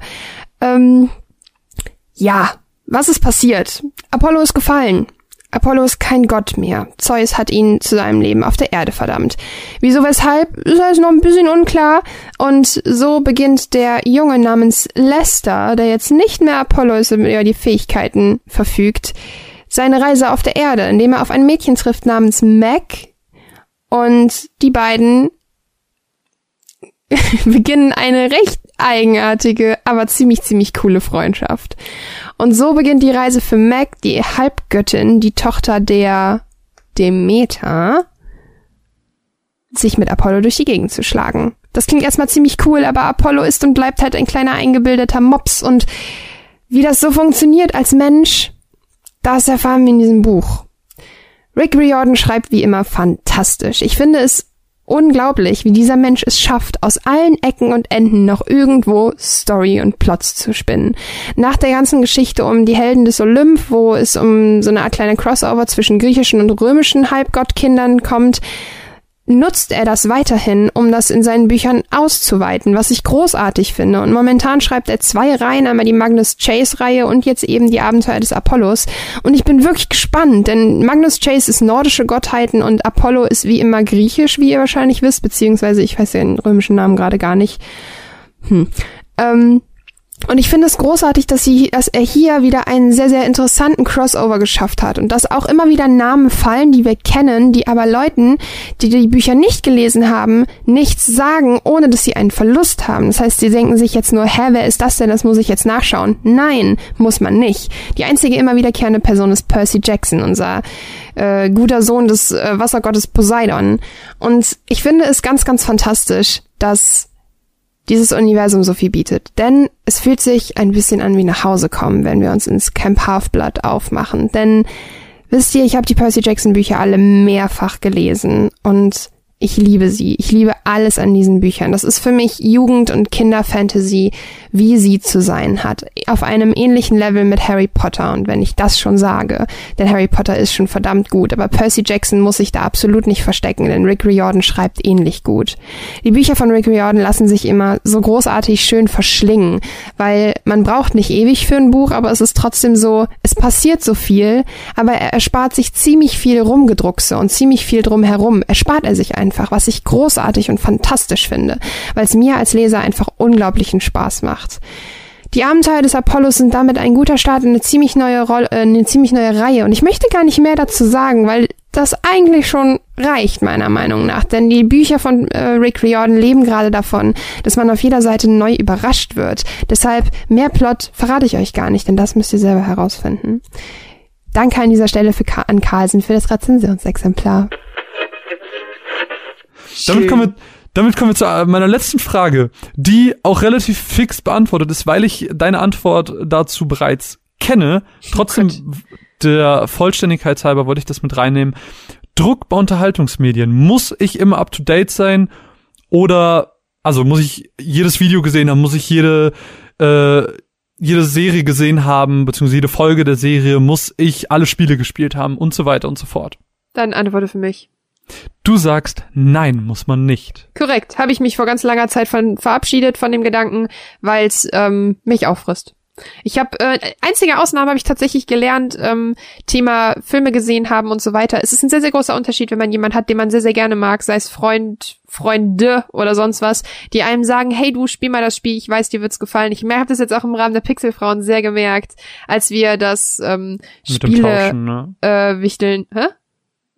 Ähm, ja, was ist passiert? Apollo ist gefallen. Apollo ist kein Gott mehr. Zeus hat ihn zu seinem Leben auf der Erde verdammt. Wieso, weshalb, ist alles noch ein bisschen unklar. Und so beginnt der Junge namens Lester, der jetzt nicht mehr Apollo ist und über die Fähigkeiten verfügt, seine Reise auf der Erde, indem er auf ein Mädchen trifft namens Mac. Und die beiden <laughs> beginnen eine recht eigenartige, aber ziemlich, ziemlich coole Freundschaft. Und so beginnt die Reise für Meg, die Halbgöttin, die Tochter der Demeter, sich mit Apollo durch die Gegend zu schlagen. Das klingt erstmal ziemlich cool, aber Apollo ist und bleibt halt ein kleiner eingebildeter Mops und wie das so funktioniert als Mensch, das erfahren wir in diesem Buch. Rick Riordan schreibt wie immer fantastisch. Ich finde es unglaublich, wie dieser Mensch es schafft, aus allen Ecken und Enden noch irgendwo Story und Plots zu spinnen. Nach der ganzen Geschichte um die Helden des Olymp, wo es um so eine Art kleine Crossover zwischen griechischen und römischen Halbgottkindern kommt, nutzt er das weiterhin, um das in seinen Büchern auszuweiten, was ich großartig finde. Und momentan schreibt er zwei Reihen, einmal die Magnus Chase-Reihe und jetzt eben die Abenteuer des Apollos. Und ich bin wirklich gespannt, denn Magnus Chase ist nordische Gottheiten und Apollo ist wie immer griechisch, wie ihr wahrscheinlich wisst, beziehungsweise ich weiß den römischen Namen gerade gar nicht. Hm. Ähm, und ich finde es großartig, dass, sie, dass er hier wieder einen sehr, sehr interessanten Crossover geschafft hat und dass auch immer wieder Namen fallen, die wir kennen, die aber Leuten, die die Bücher nicht gelesen haben, nichts sagen, ohne dass sie einen Verlust haben. Das heißt, sie denken sich jetzt nur, hä, wer ist das denn? Das muss ich jetzt nachschauen. Nein, muss man nicht. Die einzige immer wiederkehrende Person ist Percy Jackson, unser äh, guter Sohn des äh, Wassergottes Poseidon. Und ich finde es ganz, ganz fantastisch, dass dieses Universum so viel bietet. Denn es fühlt sich ein bisschen an wie nach Hause kommen, wenn wir uns ins Camp Half-Blood aufmachen. Denn wisst ihr, ich habe die Percy Jackson Bücher alle mehrfach gelesen und ich liebe sie. Ich liebe alles an diesen Büchern. Das ist für mich Jugend- und Kinderfantasy, wie sie zu sein hat. Auf einem ähnlichen Level mit Harry Potter. Und wenn ich das schon sage, denn Harry Potter ist schon verdammt gut. Aber Percy Jackson muss sich da absolut nicht verstecken, denn Rick Riordan schreibt ähnlich gut. Die Bücher von Rick Riordan lassen sich immer so großartig schön verschlingen, weil man braucht nicht ewig für ein Buch, aber es ist trotzdem so, es passiert so viel, aber er erspart sich ziemlich viel Rumgedruckse und ziemlich viel drumherum. Erspart er sich einfach einfach, was ich großartig und fantastisch finde, weil es mir als Leser einfach unglaublichen Spaß macht. Die Abenteuer des Apollos sind damit ein guter Start in eine ziemlich neue Rolle, äh, eine ziemlich neue Reihe. Und ich möchte gar nicht mehr dazu sagen, weil das eigentlich schon reicht, meiner Meinung nach. Denn die Bücher von äh, Rick Riordan leben gerade davon, dass man auf jeder Seite neu überrascht wird. Deshalb mehr Plot verrate ich euch gar nicht, denn das müsst ihr selber herausfinden. Danke an dieser Stelle für Ka an Carlsen für das Rezensionsexemplar. Damit kommen wir, damit kommen wir zu meiner letzten Frage, die auch relativ fix beantwortet ist, weil ich deine Antwort dazu bereits kenne. Trotzdem oh der Vollständigkeit halber wollte ich das mit reinnehmen. Druck bei Unterhaltungsmedien. Muss ich immer up to date sein? Oder, also muss ich jedes Video gesehen haben? Muss ich jede, äh, jede Serie gesehen haben? Beziehungsweise jede Folge der Serie? Muss ich alle Spiele gespielt haben? Und so weiter und so fort. Dann antworte für mich. Du sagst, nein, muss man nicht. Korrekt, habe ich mich vor ganz langer Zeit von verabschiedet von dem Gedanken, weil es ähm, mich auffrisst. Ich habe äh, einzige Ausnahme habe ich tatsächlich gelernt, ähm, Thema Filme gesehen haben und so weiter. Es ist ein sehr sehr großer Unterschied, wenn man jemand hat, den man sehr sehr gerne mag, sei es Freund, Freunde oder sonst was, die einem sagen, hey du spiel mal das Spiel, ich weiß dir wird's gefallen. Ich habe das jetzt auch im Rahmen der Pixelfrauen sehr gemerkt, als wir das ähm, Spiele Tauschen, ne? äh, wichteln. Hä?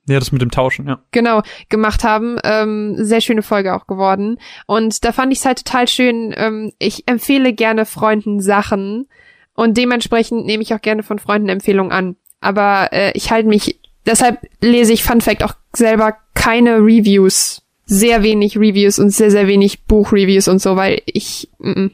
Ja, das mit dem Tauschen, ja. Genau, gemacht haben. Ähm, sehr schöne Folge auch geworden. Und da fand ich es halt total schön. Ähm, ich empfehle gerne Freunden Sachen und dementsprechend nehme ich auch gerne von Freunden Empfehlungen an. Aber äh, ich halte mich, deshalb lese ich Fun Fact auch selber keine Reviews. Sehr wenig Reviews und sehr, sehr wenig Buchreviews und so, weil ich, mm, mm.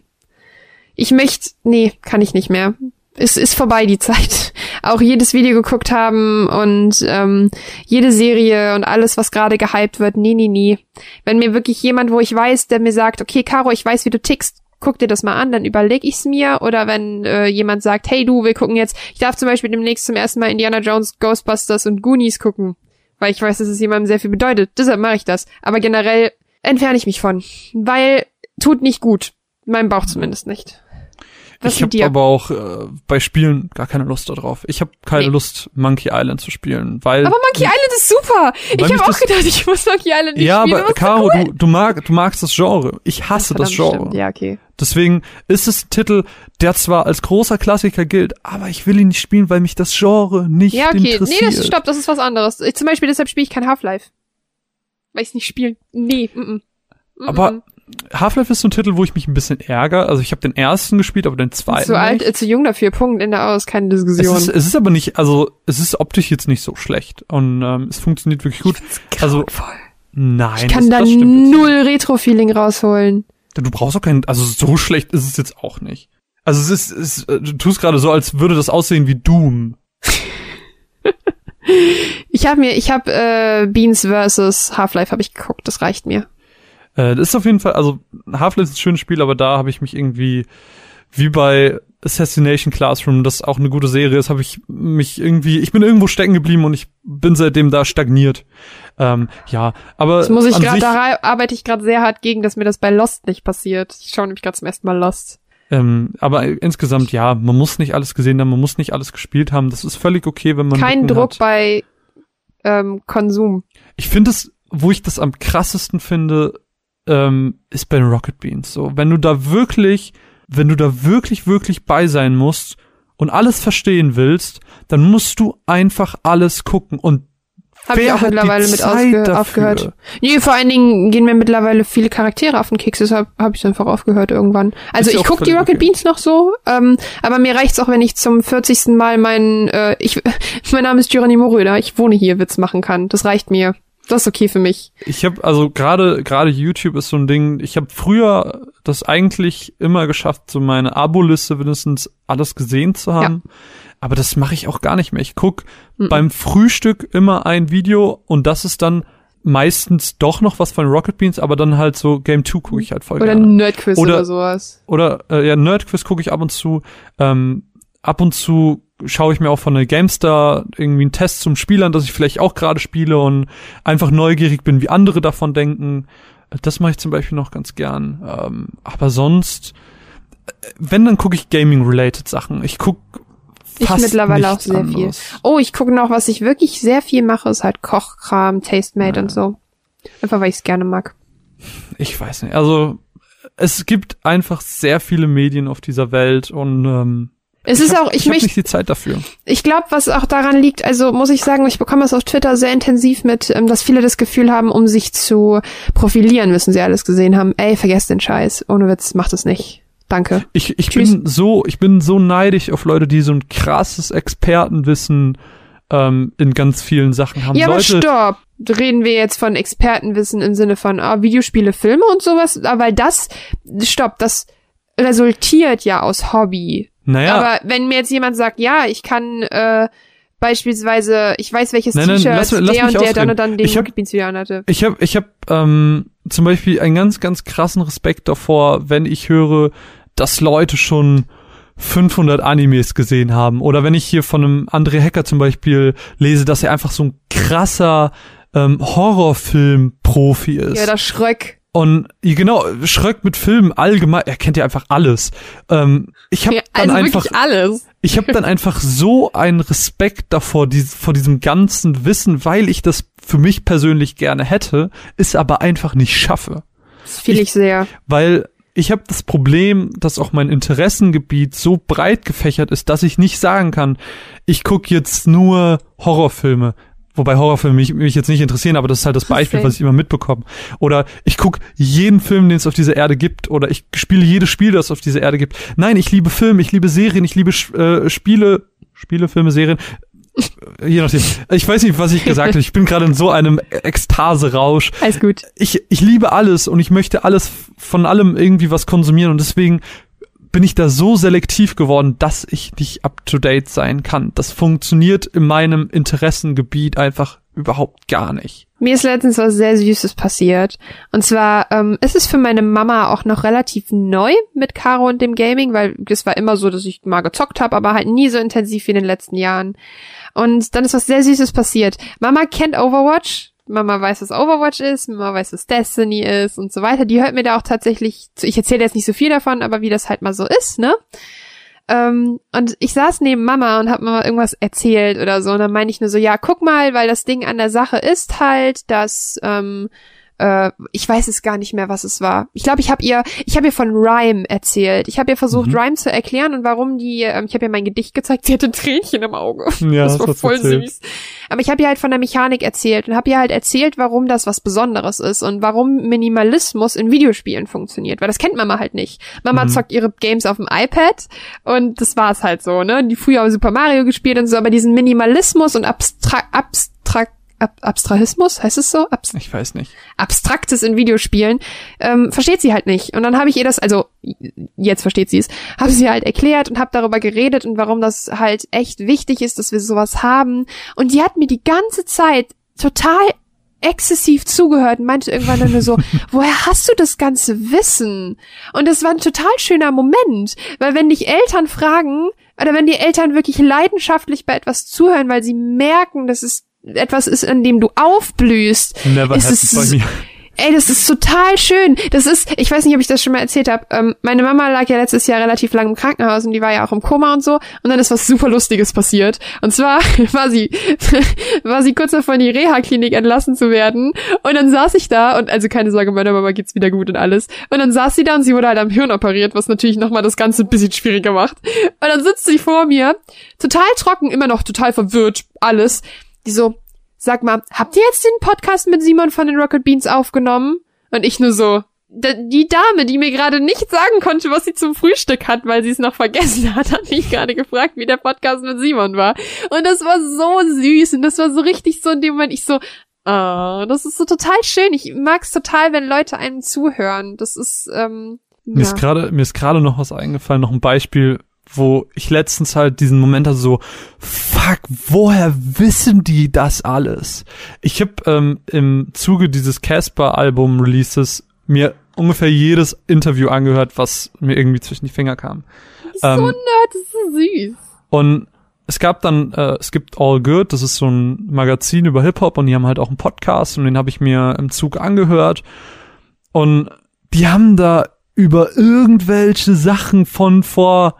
ich möchte, nee, kann ich nicht mehr es ist vorbei die Zeit. <laughs> Auch jedes Video geguckt haben und ähm, jede Serie und alles, was gerade gehypt wird, nie, nie, nie. Wenn mir wirklich jemand, wo ich weiß, der mir sagt, okay, Caro, ich weiß, wie du tickst, guck dir das mal an, dann überleg ich's mir. Oder wenn äh, jemand sagt, hey du, wir gucken jetzt, ich darf zum Beispiel demnächst zum ersten Mal Indiana Jones, Ghostbusters und Goonies gucken, weil ich weiß, dass es jemandem sehr viel bedeutet. Deshalb mache ich das. Aber generell entferne ich mich von, weil tut nicht gut. Meinem Bauch zumindest nicht. Was ich habe aber auch äh, bei Spielen gar keine Lust darauf. Ich habe keine nee. Lust, Monkey Island zu spielen, weil. Aber Monkey Island ist super. Ich habe auch gedacht, ich muss Monkey Island nicht ja, spielen. Ja, aber Caro, cool. du, du, mag, du magst das Genre. Ich hasse das, das Genre. Stimmt. Ja, okay. Deswegen ist es ein Titel, der zwar als großer Klassiker gilt, aber ich will ihn nicht spielen, weil mich das Genre nicht ja, okay. interessiert. Nee, das stopp, das ist was anderes. Ich, zum Beispiel deshalb spiele ich kein Half-Life. Weil ich es nicht spielen. Nee, mm, -mm. Aber Half-Life ist so ein Titel, wo ich mich ein bisschen ärgere. Also ich habe den ersten gespielt, aber den zweiten Zu alt, nicht. zu jung dafür, Punkt, Ende aus, keine Es Diskussion. ist, es ist aber nicht, also es ist optisch jetzt nicht so schlecht und ähm, es funktioniert wirklich gut. Also nein, ich kann das, da das null Retro-Feeling rausholen. Du brauchst auch keinen, also so schlecht ist es jetzt auch nicht. Also es ist, es, äh, du tust gerade so, als würde das aussehen wie Doom. <laughs> Ich habe mir, ich habe äh, Beans versus Half-Life habe ich geguckt, das reicht mir. Äh, das ist auf jeden Fall, also Half-Life ist ein schönes Spiel, aber da habe ich mich irgendwie, wie bei Assassination Classroom, das auch eine gute Serie ist, habe ich mich irgendwie, ich bin irgendwo stecken geblieben und ich bin seitdem da stagniert. Ähm, ja, aber Das muss ich gerade, da arbeite ich gerade sehr hart gegen, dass mir das bei Lost nicht passiert. Ich schaue nämlich gerade zum ersten Mal Lost. ähm, aber insgesamt ja, man muss nicht alles gesehen haben, man muss nicht alles gespielt haben. Das ist völlig okay, wenn man Kein Lücken Druck hat. bei ähm, Konsum. Ich finde es, wo ich das am krassesten finde, ähm, ist bei den Rocket Beans. So, wenn du da wirklich, wenn du da wirklich, wirklich bei sein musst und alles verstehen willst, dann musst du einfach alles gucken. Und Habe ich auch mittlerweile mit ausge aufgehört. Nee, vor allen Dingen gehen mir mittlerweile viele Charaktere auf den Keks, deshalb habe ich einfach aufgehört irgendwann. Also ich auch guck die Rocket okay. Beans noch so, ähm, aber mir reicht's auch, wenn ich zum 40. Mal meinen, äh, ich, <laughs> mein Name ist Geronimo Röder, ich wohne hier, Witz machen kann. Das reicht mir. Das ist okay für mich. Ich habe also gerade gerade YouTube ist so ein Ding. Ich habe früher das eigentlich immer geschafft, so meine Abo-Liste mindestens alles gesehen zu haben. Aber das mache ich auch gar nicht mehr. Ich guck Mhm. beim Frühstück immer ein Video und das ist dann meistens doch noch was von Rocket Beans, aber dann halt so Game 2 gucke ich halt voll Oder gerne. Nerdquiz oder, Oder- sowas. Oder äh, ja, Nerdquiz gucke ich ab und zu. Ähm, ab und zu schaue ich mir auch von der GameStar irgendwie einen Test zum Spiel an, dass ich vielleicht auch gerade spiele und einfach neugierig bin, wie andere davon denken. Das mache ich zum Beispiel noch ganz gern. Ähm, aber sonst, äh, wenn, dann gucke ich Gaming-related Sachen. Ich guck Ich fast mittlerweile auch sehr viel. anderes. Oh, ich gucke noch, was ich wirklich sehr viel mache, ist halt Kochkram, Tastemate Ja. und so. Einfach weil ich es gerne mag. Ich weiß nicht. Also es gibt einfach sehr viele Medien auf dieser Welt und ähm, Es ich ist hab, auch, ich ich möchte nicht die Zeit dafür. Ich glaube, was auch daran liegt, also muss ich sagen, ich bekomme es auf Twitter sehr intensiv mit, ähm, dass viele das Gefühl haben, um sich zu profilieren, müssen sie alles gesehen haben. Ey, vergesst den Scheiß. Ohne Witz, macht es nicht. Danke. Ich, ich Tschüss. bin so, ich bin so neidisch auf Leute, die so ein krasses Expertenwissen ähm, in ganz vielen Sachen haben. ja, aber Leute, stopp. Reden wir jetzt von Expertenwissen im Sinne von ah, Videospiele, Filme und sowas? Ah, Weil das, stopp, das resultiert ja aus Hobby. Naja, Aber wenn mir jetzt jemand sagt, ja, ich kann äh, beispielsweise, ich weiß, welches T-Shirt lass- lass der mich und der dann und dann den Ich hab- wieder anhatte. ich habe ich hab, ähm, zum Beispiel einen ganz, ganz krassen Respekt davor, wenn ich höre, dass Leute schon 500 Animes gesehen haben. Oder wenn ich hier von einem André Hacker zum Beispiel lese, dass er einfach so ein krasser ähm, Horrorfilm-Profi ist. Ja, das Schröck. Und genau, Schröck mit Filmen allgemein, er kennt ja einfach alles. Ähm, ich habe Ja, dann also einfach, wirklich alles. ich habe dann einfach so einen Respekt davor, dies, vor diesem ganzen Wissen, weil ich das für mich persönlich gerne hätte, es aber einfach nicht schaffe. Das fühle ich sehr. Weil ich habe das Problem, dass auch mein Interessengebiet so breit gefächert ist, dass ich nicht sagen kann, ich gucke jetzt nur Horrorfilme. Wobei Horrorfilme mich, mich jetzt nicht interessieren, aber das ist halt das Beispiel, was ich immer mitbekomme. Oder ich gucke jeden Film, den es auf dieser Erde gibt. Oder ich spiele jedes Spiel, das es auf dieser Erde gibt. Nein, ich liebe Filme, ich liebe Serien, ich liebe äh, Spiele, Spiele, Filme, Serien. Äh, Je nachdem. Ich weiß nicht, was ich gesagt habe. Ich bin gerade in so einem Ekstase-Rausch Alles gut. ich, ich liebe alles und ich möchte alles von allem irgendwie was konsumieren und deswegen bin ich da so selektiv geworden, dass ich nicht up to date sein kann. Das funktioniert in meinem Interessengebiet einfach überhaupt gar nicht. Mir ist letztens was sehr Süßes passiert. Und zwar ähm, ist es für meine Mama auch noch relativ neu mit Caro und dem Gaming, weil es war immer so, dass ich mal gezockt habe, aber halt nie so intensiv wie in den letzten Jahren. Und dann ist was sehr Süßes passiert. Mama kennt Overwatch. Mama weiß, was Overwatch ist, Mama weiß, was Destiny ist und so weiter. Die hört mir da auch tatsächlich zu. Ich erzähle jetzt nicht so viel davon, aber wie das halt mal so ist, ne? Ähm, und ich saß neben Mama und hab Mama irgendwas erzählt oder so. Und dann meine ich nur so, ja, guck mal, weil das Ding an der Sache ist halt, dass ähm, äh, ich weiß es gar nicht mehr, was es war. Ich glaube, ich habe ihr, ich habe ihr von Rhyme erzählt. Ich habe ihr versucht, Mhm. Rhyme zu erklären und warum die. Ähm, ich habe ihr mein Gedicht gezeigt. Sie hatte ein Tränchen im Auge. Ja, <laughs> das war das voll erzählt. süß. Aber ich habe ihr halt von der Mechanik erzählt und habe ihr halt erzählt, warum das was Besonderes ist und warum Minimalismus in Videospielen funktioniert, weil das kennt Mama halt nicht. Mama Mhm. zockt ihre Games auf dem iPad und das war's halt so, ne? Die früher auch Super Mario gespielt und so, aber diesen Minimalismus und Abstra Abstrakt Ab Abstrahismus, heißt es so? Abs Ich weiß nicht. Abstraktes in Videospielen, ähm, versteht sie halt nicht. Und dann habe ich ihr das, also jetzt versteht sie es, habe sie halt erklärt und habe darüber geredet und warum das halt echt wichtig ist, dass wir sowas haben. Und die hat mir die ganze Zeit total exzessiv zugehört und meinte irgendwann dann nur so, <laughs> woher hast du das ganze Wissen? Und das war ein total schöner Moment, weil wenn dich Eltern fragen, oder wenn die Eltern wirklich leidenschaftlich bei etwas zuhören, weil sie merken, dass es etwas ist, an dem du aufblühst, Never ist es bei mir. <laughs> Ey, das ist total schön. Das ist, ich weiß nicht, ob ich das schon mal erzählt habe. Ähm, meine Mama lag ja letztes Jahr relativ lang im Krankenhaus und die war ja auch im Koma und so. Und dann ist was super Lustiges passiert. Und zwar <laughs> war sie, <laughs> war sie kurz davor in die Reha-Klinik entlassen zu werden. Und dann saß ich da und also keine Sorge, meiner Mama geht's wieder gut und alles. Und dann saß sie da und sie wurde halt am Hirn operiert, was natürlich nochmal das Ganze ein bisschen schwieriger macht. Und dann sitzt sie vor mir, total trocken, immer noch total verwirrt, alles. Die so, sag mal, habt ihr jetzt den Podcast mit Simon von den Rocket Beans aufgenommen? Und ich nur so, die Dame, die mir gerade nicht sagen konnte, was sie zum Frühstück hat, weil sie es noch vergessen hat, hat mich gerade gefragt, wie der Podcast mit Simon war. Und das war so süß und das war so richtig so in dem Moment, ich so, ah, das ist so total schön. Ich mag's total, wenn Leute einem zuhören. Das ist, ähm, Mir ist ja. gerade, mir ist gerade noch was eingefallen, noch ein Beispiel, wo ich letztens halt diesen Moment hatte, so, fuck, woher wissen die das alles? Ich habe ähm, im Zuge dieses Casper-Album-Releases mir ungefähr jedes Interview angehört, was mir irgendwie zwischen die Finger kam. so ähm, nerd, das ist so süß. Und es gab dann, äh, es gibt All Good, das ist so ein Magazin über Hip-Hop und die haben halt auch einen Podcast und den habe ich mir im Zug angehört. Und die haben da über irgendwelche Sachen von vor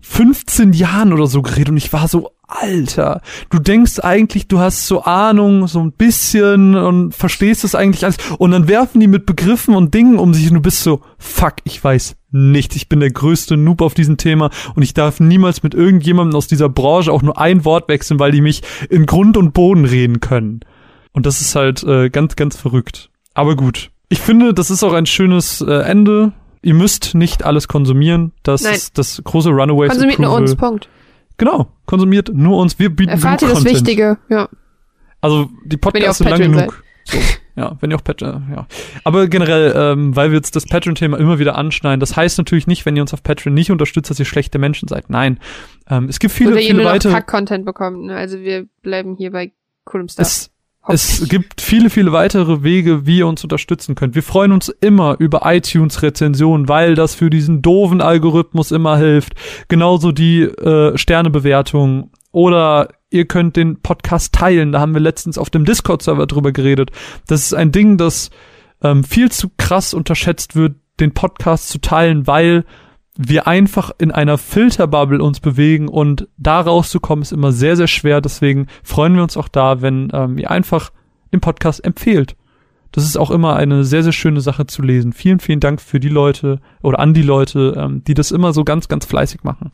15 Jahren oder so geredet und ich war so, Alter, du denkst eigentlich, du hast so Ahnung, so ein bisschen und verstehst es eigentlich alles und dann werfen die mit Begriffen und Dingen um sich und du bist so, fuck, ich weiß nichts, ich bin der größte Noob auf diesem Thema und ich darf niemals mit irgendjemandem aus dieser Branche auch nur ein Wort wechseln, weil die mich in Grund und Boden reden können. Und das ist halt äh, ganz, ganz verrückt. Aber gut. Ich finde, das ist auch ein schönes äh, Ende. Ihr müsst nicht alles konsumieren. Das Nein. ist das große Runaways Konsumiert nur Approval. uns, Punkt. Genau, konsumiert nur uns. Wir bieten Erfahrt ihr das Content. Wichtige, ja. Also die Podcasts ihr sind lang genug. So, ja, wenn ihr auch Patreon, ja. Aber generell, ähm, weil wir jetzt das Patreon-Thema immer wieder anschneiden, das heißt natürlich nicht, wenn ihr uns auf Patreon nicht unterstützt, dass ihr schlechte Menschen seid. Nein. Ähm, es gibt viele, Oder ihr viele nur noch weitere. Kack-Content bekommt. Ne? Also wir bleiben hier bei coolem Stuff. Es, es gibt viele, viele weitere Wege, wie ihr uns unterstützen könnt. Wir freuen uns immer über iTunes-Rezensionen, weil das für diesen doofen Algorithmus immer hilft. Genauso die äh, Sternebewertung. Oder ihr könnt den Podcast teilen. Da haben wir letztens auf dem Discord-Server drüber geredet. Das ist ein Ding, das ähm, viel zu krass unterschätzt wird, den Podcast zu teilen, weil wir einfach in einer Filterbubble uns bewegen und da rauszukommen ist immer sehr, sehr schwer. Deswegen freuen wir uns auch da, wenn ähm, ihr einfach den Podcast empfehlt. Das ist auch immer eine sehr, sehr schöne Sache zu lesen. Vielen, vielen Dank für die Leute oder an die Leute, ähm, die das immer so ganz, ganz fleißig machen.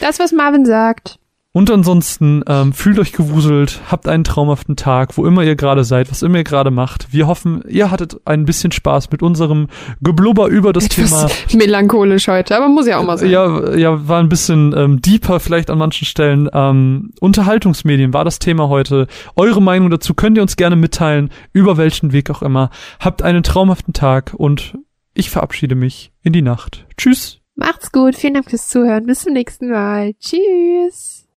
Das, was Marvin sagt. Und ansonsten ähm, fühlt euch gewuselt, habt einen traumhaften Tag, wo immer ihr gerade seid, was immer ihr gerade macht. Wir hoffen, ihr hattet ein bisschen Spaß mit unserem Geblubber über das Thema. Etwas melancholisch heute, aber muss ja auch mal sein. Ja, ja, war ein bisschen ähm, deeper vielleicht an manchen Stellen. Ähm, Unterhaltungsmedien war das Thema heute. Eure Meinung dazu könnt ihr uns gerne mitteilen, über welchen Weg auch immer. Habt einen traumhaften Tag und ich verabschiede mich in die Nacht. Tschüss. Macht's gut, vielen Dank fürs Zuhören. Bis zum nächsten Mal. Tschüss.